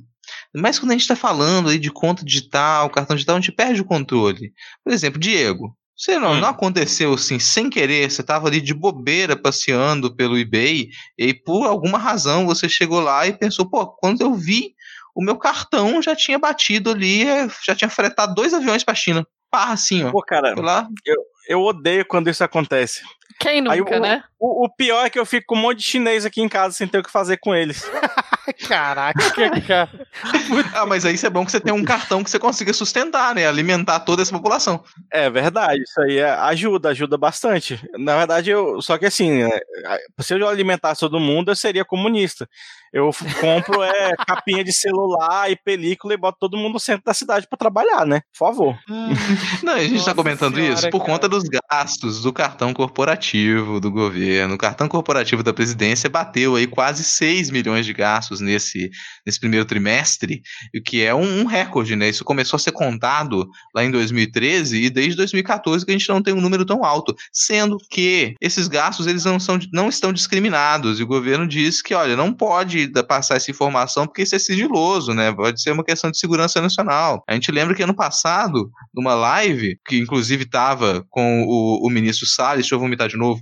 Mas quando a gente está falando aí de conta digital, cartão digital, a gente perde o controle. Por exemplo, Diego, você não, hum. não aconteceu assim, sem querer, você estava ali de bobeira passeando pelo eBay, e por alguma razão você chegou lá e pensou, pô, quando eu vi o meu cartão já tinha batido ali, é, já tinha fretado dois aviões pra China. Pá, assim, ó. Pô, cara, lá. Eu, eu odeio quando isso acontece. Quem nunca, Aí, né? O, o, pior é que eu fico com um monte de chinês aqui em casa sem ter o que fazer com eles. Caraca, cara. ah, mas aí isso é bom que você tem um cartão que você consiga sustentar, né? Alimentar toda essa população. É verdade, isso aí é, ajuda, ajuda bastante. Na verdade, eu. Só que assim, é, se eu alimentasse todo mundo, eu seria comunista. Eu compro é, capinha de celular e película e boto todo mundo no centro da cidade para trabalhar, né? Por favor. Não, a gente Nossa tá comentando senhora, isso por cara. conta dos gastos do cartão corporativo do governo. O cartão corporativo da presidência bateu aí quase 6 milhões de gastos nesse, nesse primeiro trimestre, o que é um, um recorde, né? Isso começou a ser contado lá em 2013 e desde 2014 que a gente não tem um número tão alto, sendo que esses gastos eles não, são, não estão discriminados e o governo diz que, olha, não pode passar essa informação porque isso é sigiloso, né? Pode ser uma questão de segurança nacional. A gente lembra que ano passado, numa live, que inclusive estava com o, o ministro Salles, deixa eu vomitar de novo,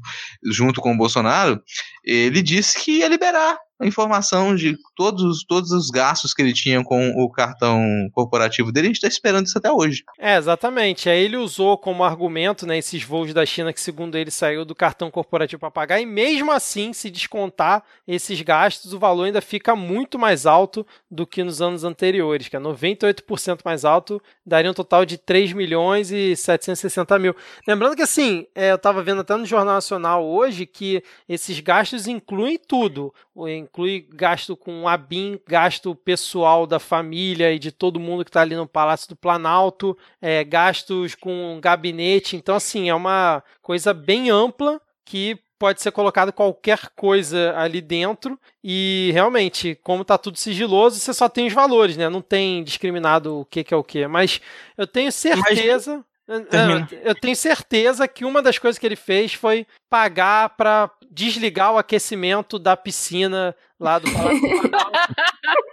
junto com o Bolsonaro, ele disse que ia liberar a informação de todos, todos os gastos que ele tinha com o cartão corporativo dele, a gente está esperando isso até hoje. É, exatamente. Aí ele usou como argumento né, esses voos da China que, segundo ele, saiu do cartão corporativo para pagar, e mesmo assim, se descontar esses gastos, o valor ainda fica muito mais alto do que nos anos anteriores, que é 98% mais alto, daria um total de 3 milhões e 760 mil. Lembrando que, assim, é, eu estava vendo até no Jornal Nacional hoje que esses gastos incluem tudo, inclui gasto com a BIM, gasto pessoal da família e de todo mundo que está ali no Palácio do Planalto, é, gastos com gabinete. Então, assim, é uma coisa bem ampla que pode ser colocado qualquer coisa ali dentro e realmente, como tá tudo sigiloso, você só tem os valores, né? Não tem discriminado o que, que é o que. Mas eu tenho certeza. Termina. Eu tenho certeza que uma das coisas que ele fez foi pagar para desligar o aquecimento da piscina lá do Palácio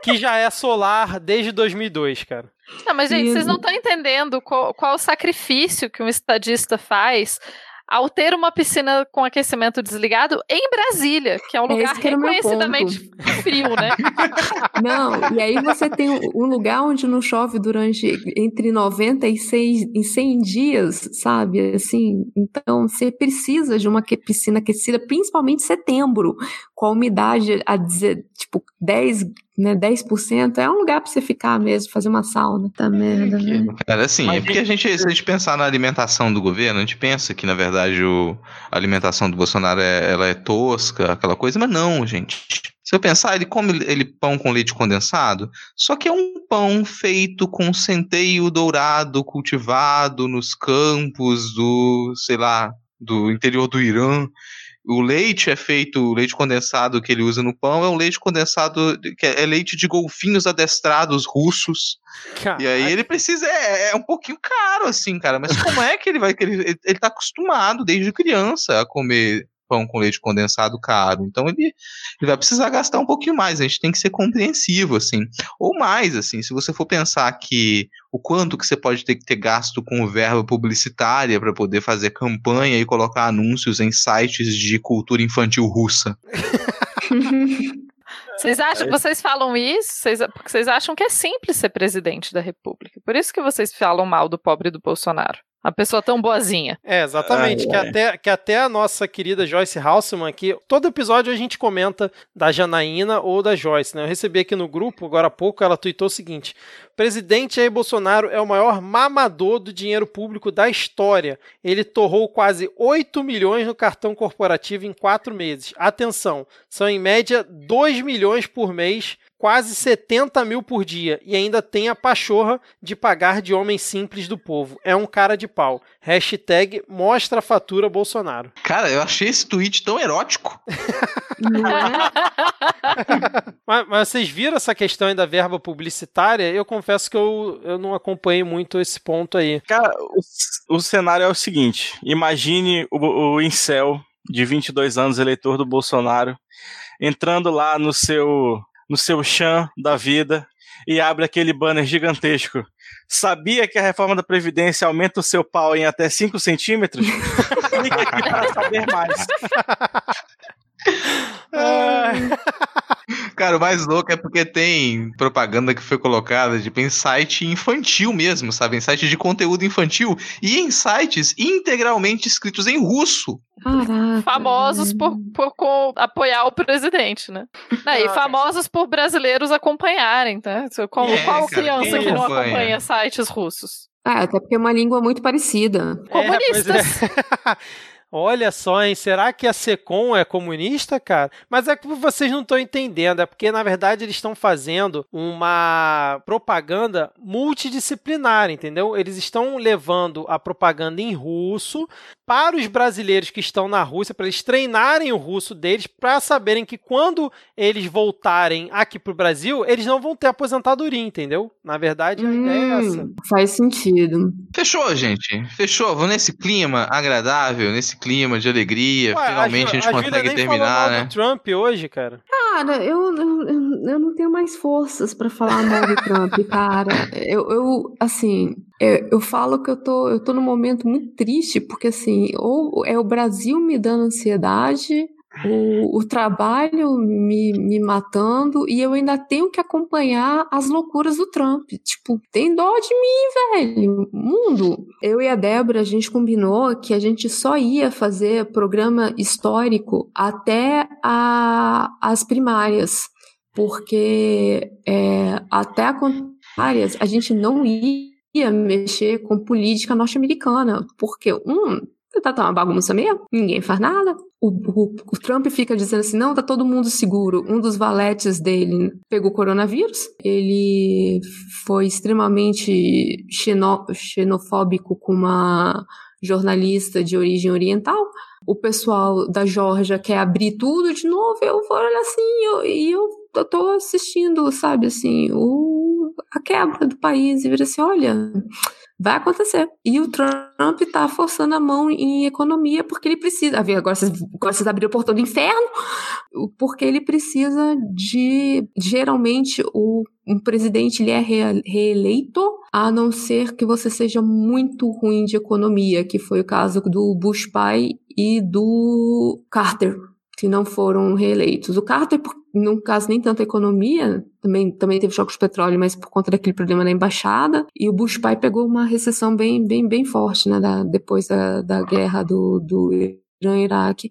que já é solar desde 2002, cara. Não, mas gente, vocês não estão entendendo qual, qual o sacrifício que um estadista faz ao ter uma piscina com aquecimento desligado em Brasília, que é um é lugar reconhecidamente frio, né? Não, e aí você tem um lugar onde não chove durante entre 96 e 100 dias, sabe? Assim, então você precisa de uma piscina aquecida, principalmente em setembro, com a umidade a dizer, tipo 10 né, 10% é um lugar para você ficar mesmo, fazer uma sauna. Tá merda, né? Cara, assim, Mas é porque a gente, se a gente pensar na alimentação do governo, a gente pensa que, na verdade, o, a alimentação do Bolsonaro é, ela é tosca, aquela coisa, mas não, gente. Se eu pensar, ele come ele pão com leite condensado, só que é um pão feito com centeio dourado cultivado nos campos do, sei lá, do interior do Irã. O leite é feito, o leite condensado que ele usa no pão é um leite condensado, que é, é leite de golfinhos adestrados russos. Caraca. E aí ele precisa, é, é, um pouquinho caro, assim, cara. Mas como é que ele vai, que ele, ele tá acostumado desde criança a comer pão com leite condensado caro. Então ele, ele vai precisar gastar um pouquinho mais. A gente tem que ser compreensivo, assim. Ou mais, assim, se você for pensar que o quanto que você pode ter que ter gasto com verba publicitária para poder fazer campanha e colocar anúncios em sites de cultura infantil russa. Vocês acham, é. vocês falam isso vocês, porque vocês acham que é simples ser presidente da República. Por isso que vocês falam mal do pobre do Bolsonaro. Uma pessoa tão boazinha. É, exatamente. Ai, que, ai. Até, que até a nossa querida Joyce Halseman aqui, todo episódio a gente comenta da Janaína ou da Joyce, né? Eu recebi aqui no grupo, agora há pouco, ela tweetou o seguinte: presidente Jair Bolsonaro é o maior mamador do dinheiro público da história. Ele torrou quase 8 milhões no cartão corporativo em quatro meses. Atenção, são em média 2 milhões por mês quase 70 mil por dia e ainda tem a pachorra de pagar de homem simples do povo. É um cara de pau. Hashtag mostra a fatura Bolsonaro. Cara, eu achei esse tweet tão erótico. mas, mas, vocês viram essa questão aí da verba publicitária? Eu confesso que eu, eu não acompanhei muito esse ponto aí. Cara, o, o cenário é o seguinte: imagine o, o Incel de 22 anos, eleitor do Bolsonaro, entrando lá no seu no seu chão da vida e abre aquele banner gigantesco. Sabia que a reforma da Previdência aumenta o seu pau em até 5 centímetros? Clique aqui para saber mais. Cara, o mais louco é porque tem propaganda que foi colocada tipo, em site infantil mesmo, sabe? Em site de conteúdo infantil e em sites integralmente escritos em russo. Caraca. Famosos por, por, por, apoiar o presidente, né? e famosos por brasileiros acompanharem, tá? Como, é, qual cara, criança que não acompanha sites russos? Ah, até porque é uma língua muito parecida. É, Comunistas. É, Olha só, hein? Será que a Secom é comunista, cara? Mas é que vocês não estão entendendo. É porque, na verdade, eles estão fazendo uma propaganda multidisciplinar, entendeu? Eles estão levando a propaganda em russo para os brasileiros que estão na Rússia, para eles treinarem o russo deles, para saberem que quando eles voltarem aqui para o Brasil, eles não vão ter aposentadoria, entendeu? Na verdade, a hum, ideia é essa. Hum, faz sentido. Fechou, gente. Fechou. Vamos nesse clima agradável, nesse clima de alegria. Ué, Finalmente a, a gente a consegue terminar, né? Do Trump hoje, cara. Cara, eu, eu, eu não tenho mais forças para falar mal do Trump, cara. Eu, eu assim, eu, eu falo que eu tô, eu tô num momento muito triste, porque assim, ou é o Brasil me dando ansiedade, o, o trabalho me, me matando e eu ainda tenho que acompanhar as loucuras do Trump. Tipo, tem dó de mim, velho. Mundo. Eu e a Débora, a gente combinou que a gente só ia fazer programa histórico até a, as primárias. Porque é, até a primárias a gente não ia mexer com política norte-americana. Porque, um, tá, tá uma bagunça mesmo, ninguém faz nada. O, o, o, Trump fica dizendo assim: não, tá todo mundo seguro. Um dos valetes dele pegou coronavírus. Ele foi extremamente xeno, xenofóbico com uma jornalista de origem oriental. O pessoal da Georgia quer abrir tudo de novo. Eu vou olhar assim e eu, eu tô assistindo, sabe, assim, o, a quebra do país e vira assim: olha, vai acontecer. E o Trump está forçando a mão em economia porque ele precisa. Agora vocês, agora vocês abriram o portão do inferno, porque ele precisa de. Geralmente, o, um presidente ele é reeleito, a não ser que você seja muito ruim de economia, que foi o caso do Bush pai e do Carter que não foram reeleitos. O Carter, no caso, nem tanto a economia, também, também teve choque de petróleo, mas por conta daquele problema na embaixada. E o Bush pai pegou uma recessão bem, bem, bem forte, né, da, depois da, da guerra do, do Irã Iraque.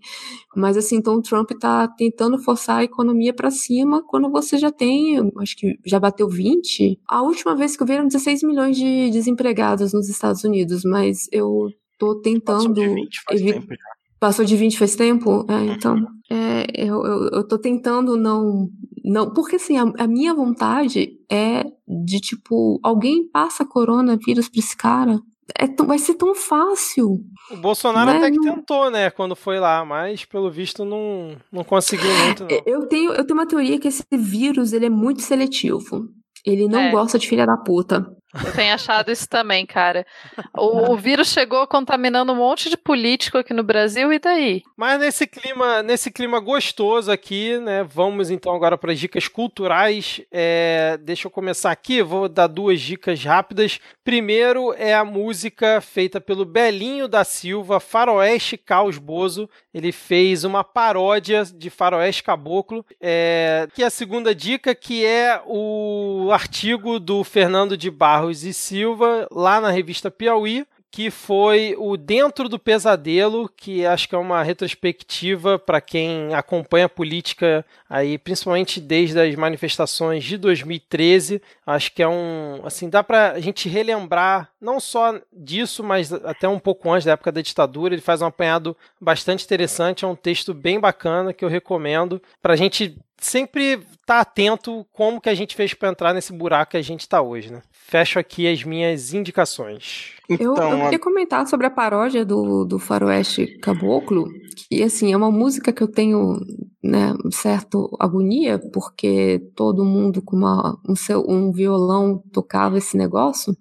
Mas assim, então o Trump está tentando forçar a economia para cima quando você já tem, acho que já bateu 20. A última vez que eu vi eram 16 milhões de desempregados nos Estados Unidos, mas eu tô tentando. Passou de 20 faz tempo já. Passou de 20 faz tempo? É, então, é, eu, eu, eu tô tentando não. não porque assim, a, a, minha vontade é de tipo, alguém passa coronavírus pra esse cara. É vai ser tão fácil. O Bolsonaro né? até que tentou, né, quando foi lá, mas pelo visto não, não conseguiu muito. Não. Eu, tenho, eu tenho uma teoria que esse vírus ele é muito seletivo. Ele não é. gosta de filha da puta. Eu tenho achado isso também, cara. O, o, vírus chegou contaminando um monte de político aqui no Brasil e daí? Mas nesse clima, nesse clima gostoso aqui, né? Vamos então agora para as dicas culturais. É, deixa eu começar aqui, vou dar duas dicas rápidas. Primeiro é a música feita pelo Belinho da Silva, Faroeste Caos Bozo. Ele fez uma paródia de Faroeste Caboclo. É, que é a segunda dica, que é o artigo do Fernando de Barros Barros e Silva, lá na revista Piauí, que foi o Dentro do Pesadelo, que acho que é uma retrospectiva para quem acompanha a política aí, principalmente desde as manifestações de 2013. Acho que é um, assim, dá para a gente relembrar não só disso, mas até um pouco antes da época da ditadura. Ele faz um apanhado bastante interessante, é um texto bem bacana que eu recomendo para a gente sempre estar tá atento como que a gente fez para entrar nesse buraco que a gente está hoje, né? Fecho aqui as minhas indicações. Então, eu, eu queria comentar sobre a paródia do, do Faroeste Caboclo, que assim, é uma música que eu tenho né, certo agonia, porque todo mundo com uma, um, seu, um violão tocava esse negócio,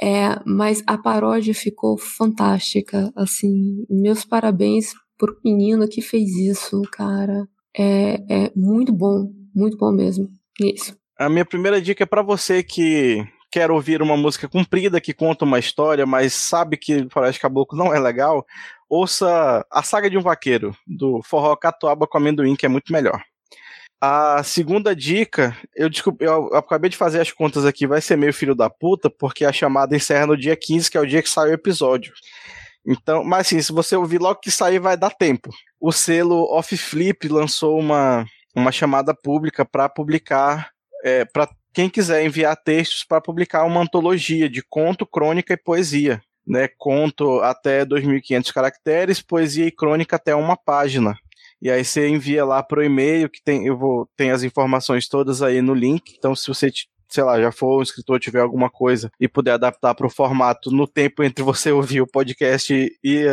é, mas a paródia ficou fantástica, assim, meus parabéns pro menino que fez isso, cara, é, é muito bom, muito bom mesmo, isso. A minha primeira dica é para você que quer ouvir uma música comprida que conta uma história, mas sabe que Floresta Caboclo não é legal, ouça A Saga de um Vaqueiro, do Forró Catuaba com Amendoim, que é muito melhor. A segunda dica, eu, desculpa, eu acabei de fazer as contas aqui, vai ser meio filho da puta, porque a chamada encerra no dia 15, que é o dia que sai o episódio. Então, mas assim, se você ouvir logo que sair, vai dar tempo. O selo Off Flip lançou uma, uma chamada pública para publicar, é, para quem quiser enviar textos para publicar uma antologia de conto, crônica e poesia. Né, conto até 2.500 caracteres, poesia e crônica até uma página. E aí você envia lá pro e-mail que tem eu vou tem as informações todas aí no link. Então se você sei lá, já for um escritor, tiver alguma coisa e puder adaptar para o formato no tempo entre você ouvir o podcast e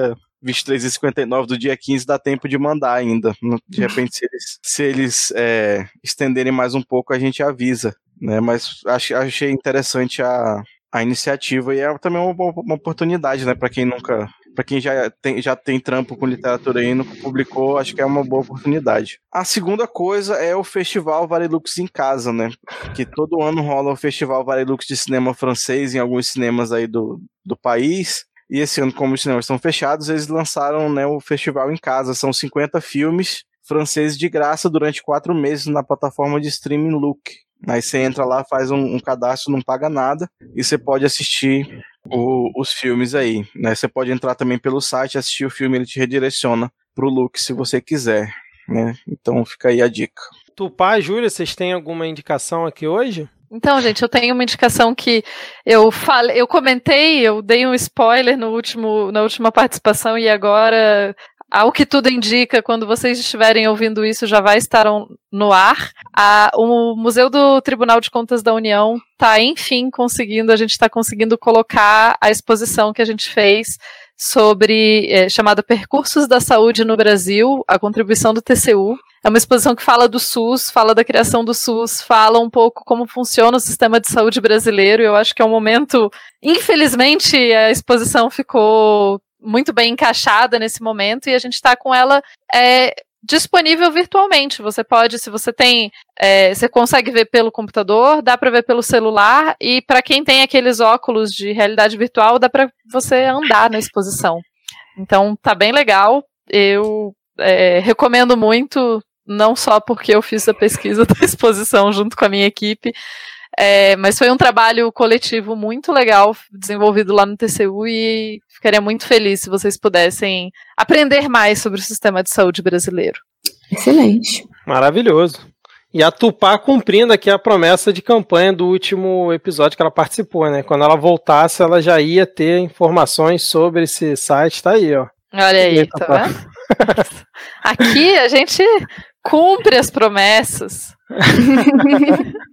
23h59 do dia 15 dá tempo de mandar ainda. De repente, se eles, se eles é, estenderem mais um pouco, a gente avisa né? Mas achei interessante a, a iniciativa e é também uma, uma oportunidade, né? Para quem nunca, para quem já tem, já tem trampo com literatura aí, nunca publicou, acho que é uma boa oportunidade. A segunda coisa é o Festival Varilux em casa, né? Que todo ano rola o Festival Varilux de cinema francês em alguns cinemas aí do, do país. E esse ano, como os cinemas estão fechados, eles lançaram né, o festival em casa. São 50 filmes franceses de graça durante quatro meses na plataforma de streaming Look. Aí você entra lá, faz um, um cadastro, não paga nada e você pode assistir o, os filmes aí. Né? Você pode entrar também pelo site, assistir o filme, ele te redireciona pro look se você quiser. Né? Então fica aí a dica. Tupá, Júlia, vocês têm alguma indicação aqui hoje? Então, gente, eu tenho uma indicação que eu falei, eu comentei, eu dei um spoiler no último, na última participação e agora ao que tudo indica, quando vocês estiverem ouvindo isso, já vai estar no ar. A, o Museu do Tribunal de Contas da União está, enfim, conseguindo, a gente está conseguindo colocar a exposição que a gente fez sobre é, chamada Percursos da Saúde no Brasil, a contribuição do TCU. É uma exposição que fala do SUS, fala da criação do SUS, fala um pouco como funciona o sistema de saúde brasileiro. Eu acho que é um momento. Infelizmente, a exposição ficou muito bem encaixada nesse momento e a gente está com ela é, disponível virtualmente. Você pode, se você tem, é, você consegue ver pelo computador, dá para ver pelo celular e para quem tem aqueles óculos de realidade virtual, dá para você andar na exposição. Então tá bem legal. Eu é, recomendo muito, não só porque eu fiz a pesquisa da exposição junto com a minha equipe, é, mas foi um trabalho coletivo muito legal desenvolvido lá no TCU e ficaria muito feliz se vocês pudessem aprender mais sobre o sistema de saúde brasileiro. Excelente. Maravilhoso. E a Tupá cumprindo aqui a promessa de campanha do último episódio que ela participou, né? Quando ela voltasse, ela já ia ter informações sobre esse site. Tá aí, ó. Olha aí, Eita, tá vendo? Aqui a gente cumpre as promessas.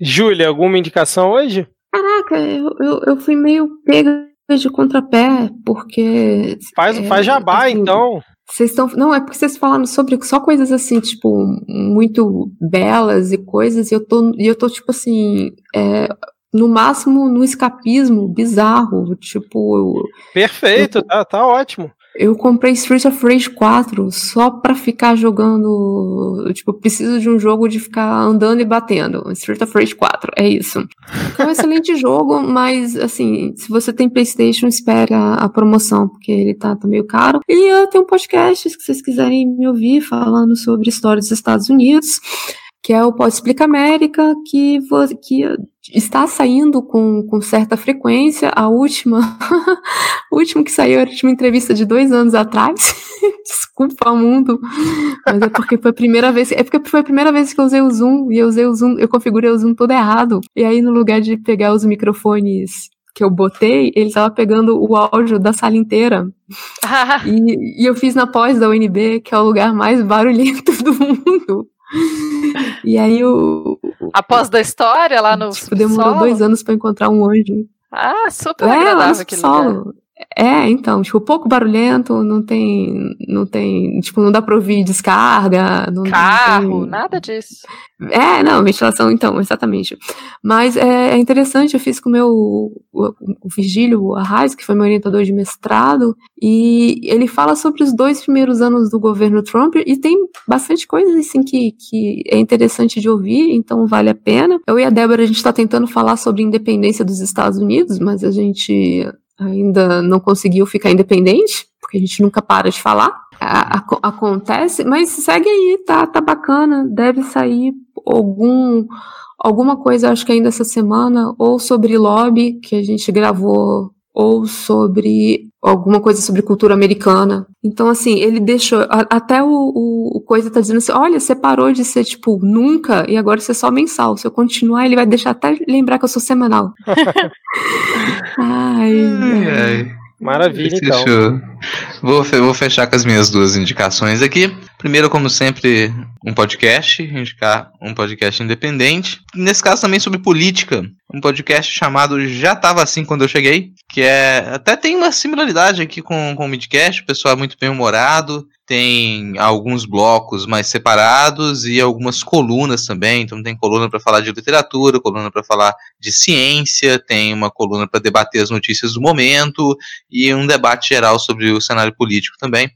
Júlia, alguma indicação hoje? Caraca, eu, eu, eu, fui meio pega de contrapé, porque. Faz, é, faz jabá, assim, então. Vocês estão. Não, é porque vocês falaram sobre só coisas assim, tipo, muito belas e coisas, e eu tô, e eu tô tipo assim. É, no máximo no escapismo bizarro, tipo. Perfeito, eu, tá, tá ótimo. Eu comprei Street of Rage 4 só pra ficar jogando. Tipo, preciso de um jogo de ficar andando e batendo. Street of Rage 4, é isso. É um excelente jogo, mas assim, se você tem PlayStation, espera a promoção, porque ele tá, tá meio caro. E eu tenho um podcast, se vocês quiserem me ouvir, falando sobre história dos Estados Unidos que é o Pode Explica América, que, que está saindo com, com certa frequência. A última, o último que saiu era uma entrevista de dois anos atrás. Desculpa, mundo. Mas é porque foi a primeira vez. É porque foi a primeira vez que eu usei o Zoom e eu usei o Zoom, eu configurei o Zoom todo errado. E aí, no lugar de pegar os microfones que eu botei, ele estava pegando o áudio da sala inteira. e, e eu fiz na pós da UNB, que é o lugar mais barulhento do mundo. E aí o. Após da história lá no. Tipo, demorou dois anos para encontrar um anjo. Ah, super é, agradável aquele solo. lugar. É, então, tipo, pouco barulhento, não tem, não tem, tipo, não dá pra ouvir descarga. Não, Carro, não tem... nada disso. É, não, ventilação, então, exatamente. Mas é, é interessante, eu fiz com o meu, o, o Virgílio Arraes, que foi meu orientador de mestrado, e ele fala sobre os dois primeiros anos do governo Trump, e tem bastante coisa, assim, que, que é interessante de ouvir, então vale a pena. Eu e a Débora, a gente tá tentando falar sobre a independência dos Estados Unidos, mas a gente ainda não conseguiu ficar independente, porque a gente nunca para de falar. A, a, acontece, mas segue aí, tá, tá bacana. Deve sair algum alguma coisa, acho que ainda essa semana, ou sobre lobby, que a gente gravou, ou sobre alguma coisa sobre cultura americana. Então, assim, ele deixou. A, até o, o, o, Coisa tá dizendo assim: olha, você parou de ser, tipo, nunca, e agora você é só mensal. Se eu continuar, ele vai deixar até lembrar que eu sou semanal. ai, ai. ai. Maravilha, então. Vou, vou fechar com as minhas duas indicações aqui. Primeiro, como sempre, um podcast, indicar um podcast independente. Nesse caso também sobre política. Um podcast chamado Já Tava Assim Quando Eu Cheguei, que é até tem uma similaridade aqui com, com o Midcast, o pessoal é muito bem humorado, tem alguns blocos mais separados e algumas colunas também. Então tem coluna para falar de literatura, coluna para falar de ciência, tem uma coluna para debater as notícias do momento e um debate geral sobre o cenário político também.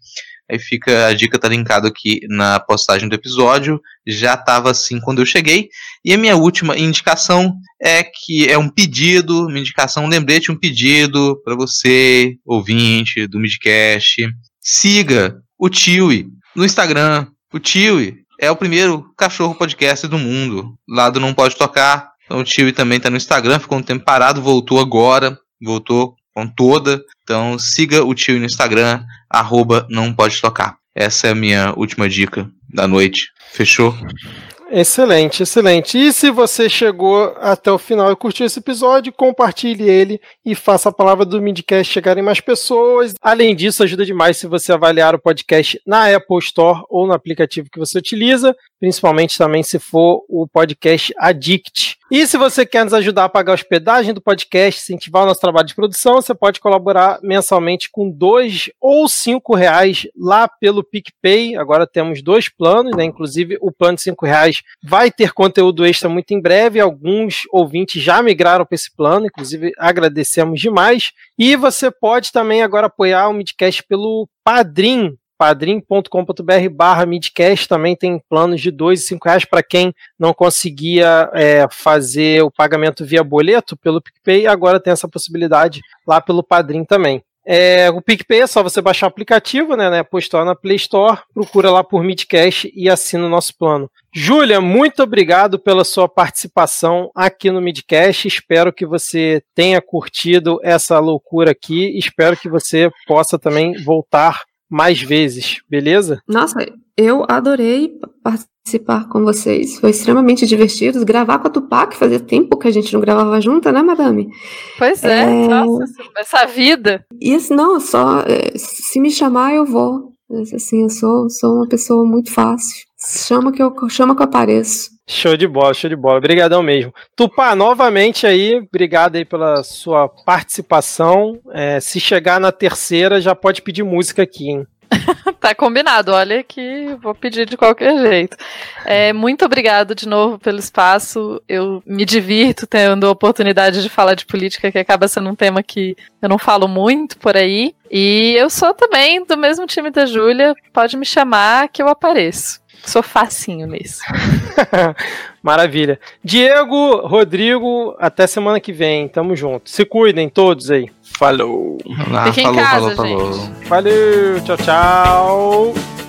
Aí fica a dica tá linkado aqui na postagem do episódio. Já estava assim quando eu cheguei. E a minha última indicação é que é um pedido, uma indicação, um lembrete, um pedido para você, ouvinte do Midcast. Siga o Tiwi no Instagram. O Tiwi é o primeiro cachorro podcast do mundo. Lá do Não Pode Tocar. Então o Tiwi também está no Instagram, ficou um tempo parado, voltou agora, voltou com toda. Então siga o Tiwi no Instagram, arroba Não Pode Tocar. Essa é a minha última dica da noite. Fechou? Excelente, excelente. E se você chegou até o final e curtiu esse episódio, compartilhe ele e faça a palavra do Midcast chegar em mais pessoas. Além disso, ajuda demais se você avaliar o podcast na Apple Store ou no aplicativo que você utiliza, principalmente também se for o podcast Addict. E se você quer nos ajudar a pagar a hospedagem do podcast, incentivar o nosso trabalho de produção, você pode colaborar mensalmente com dois ou cinco reais lá pelo PicPay. Agora temos dois planos, né? Inclusive o plano de cinco reais vai ter conteúdo extra muito em breve. Alguns ouvintes já migraram para esse plano, inclusive agradecemos demais. E você pode também agora apoiar o Midcast pelo Padrim, padrim.com.br barra midcast também tem planos de dois e cinco reais para quem não conseguia é, fazer o pagamento via boleto pelo PicPay, agora tem essa possibilidade lá pelo Padrim também. É, o PicPay é só você baixar o aplicativo, né, né postar na Play Store, procura lá por Midcast e assina o nosso plano. Júlia, muito obrigado pela sua participação aqui no Midcast. Espero que você tenha curtido essa loucura aqui. Espero que você possa também voltar mais vezes, beleza? Nossa, eu adorei participar com vocês. Foi extremamente divertido. Gravar com a Tupac, fazia tempo que a gente não gravava junto, né, madame? Pois é, é... nossa, essa vida. E assim, não, só é, se me chamar, eu vou. Assim, eu sou, sou uma pessoa muito fácil. Chama que eu, chama que eu apareço. Show de bola, show de bola. Obrigadão mesmo. Tupá, novamente aí, obrigado aí pela sua participação. É, se chegar na terceira, já pode pedir música aqui, hein? tá combinado, olha que vou pedir de qualquer jeito. É, muito obrigado de novo pelo espaço. Eu me divirto tendo a oportunidade de falar de política, que acaba sendo um tema que eu não falo muito por aí. E eu sou também do mesmo time da Júlia, pode me chamar que eu apareço. Sou facinho nisso. Maravilha. Diego, Rodrigo, até semana que vem. Tamo junto. Se cuidem todos aí. Falou. Ah, Fiquem falou, em casa, falou, gente. Falou. Valeu, tchau, tchau.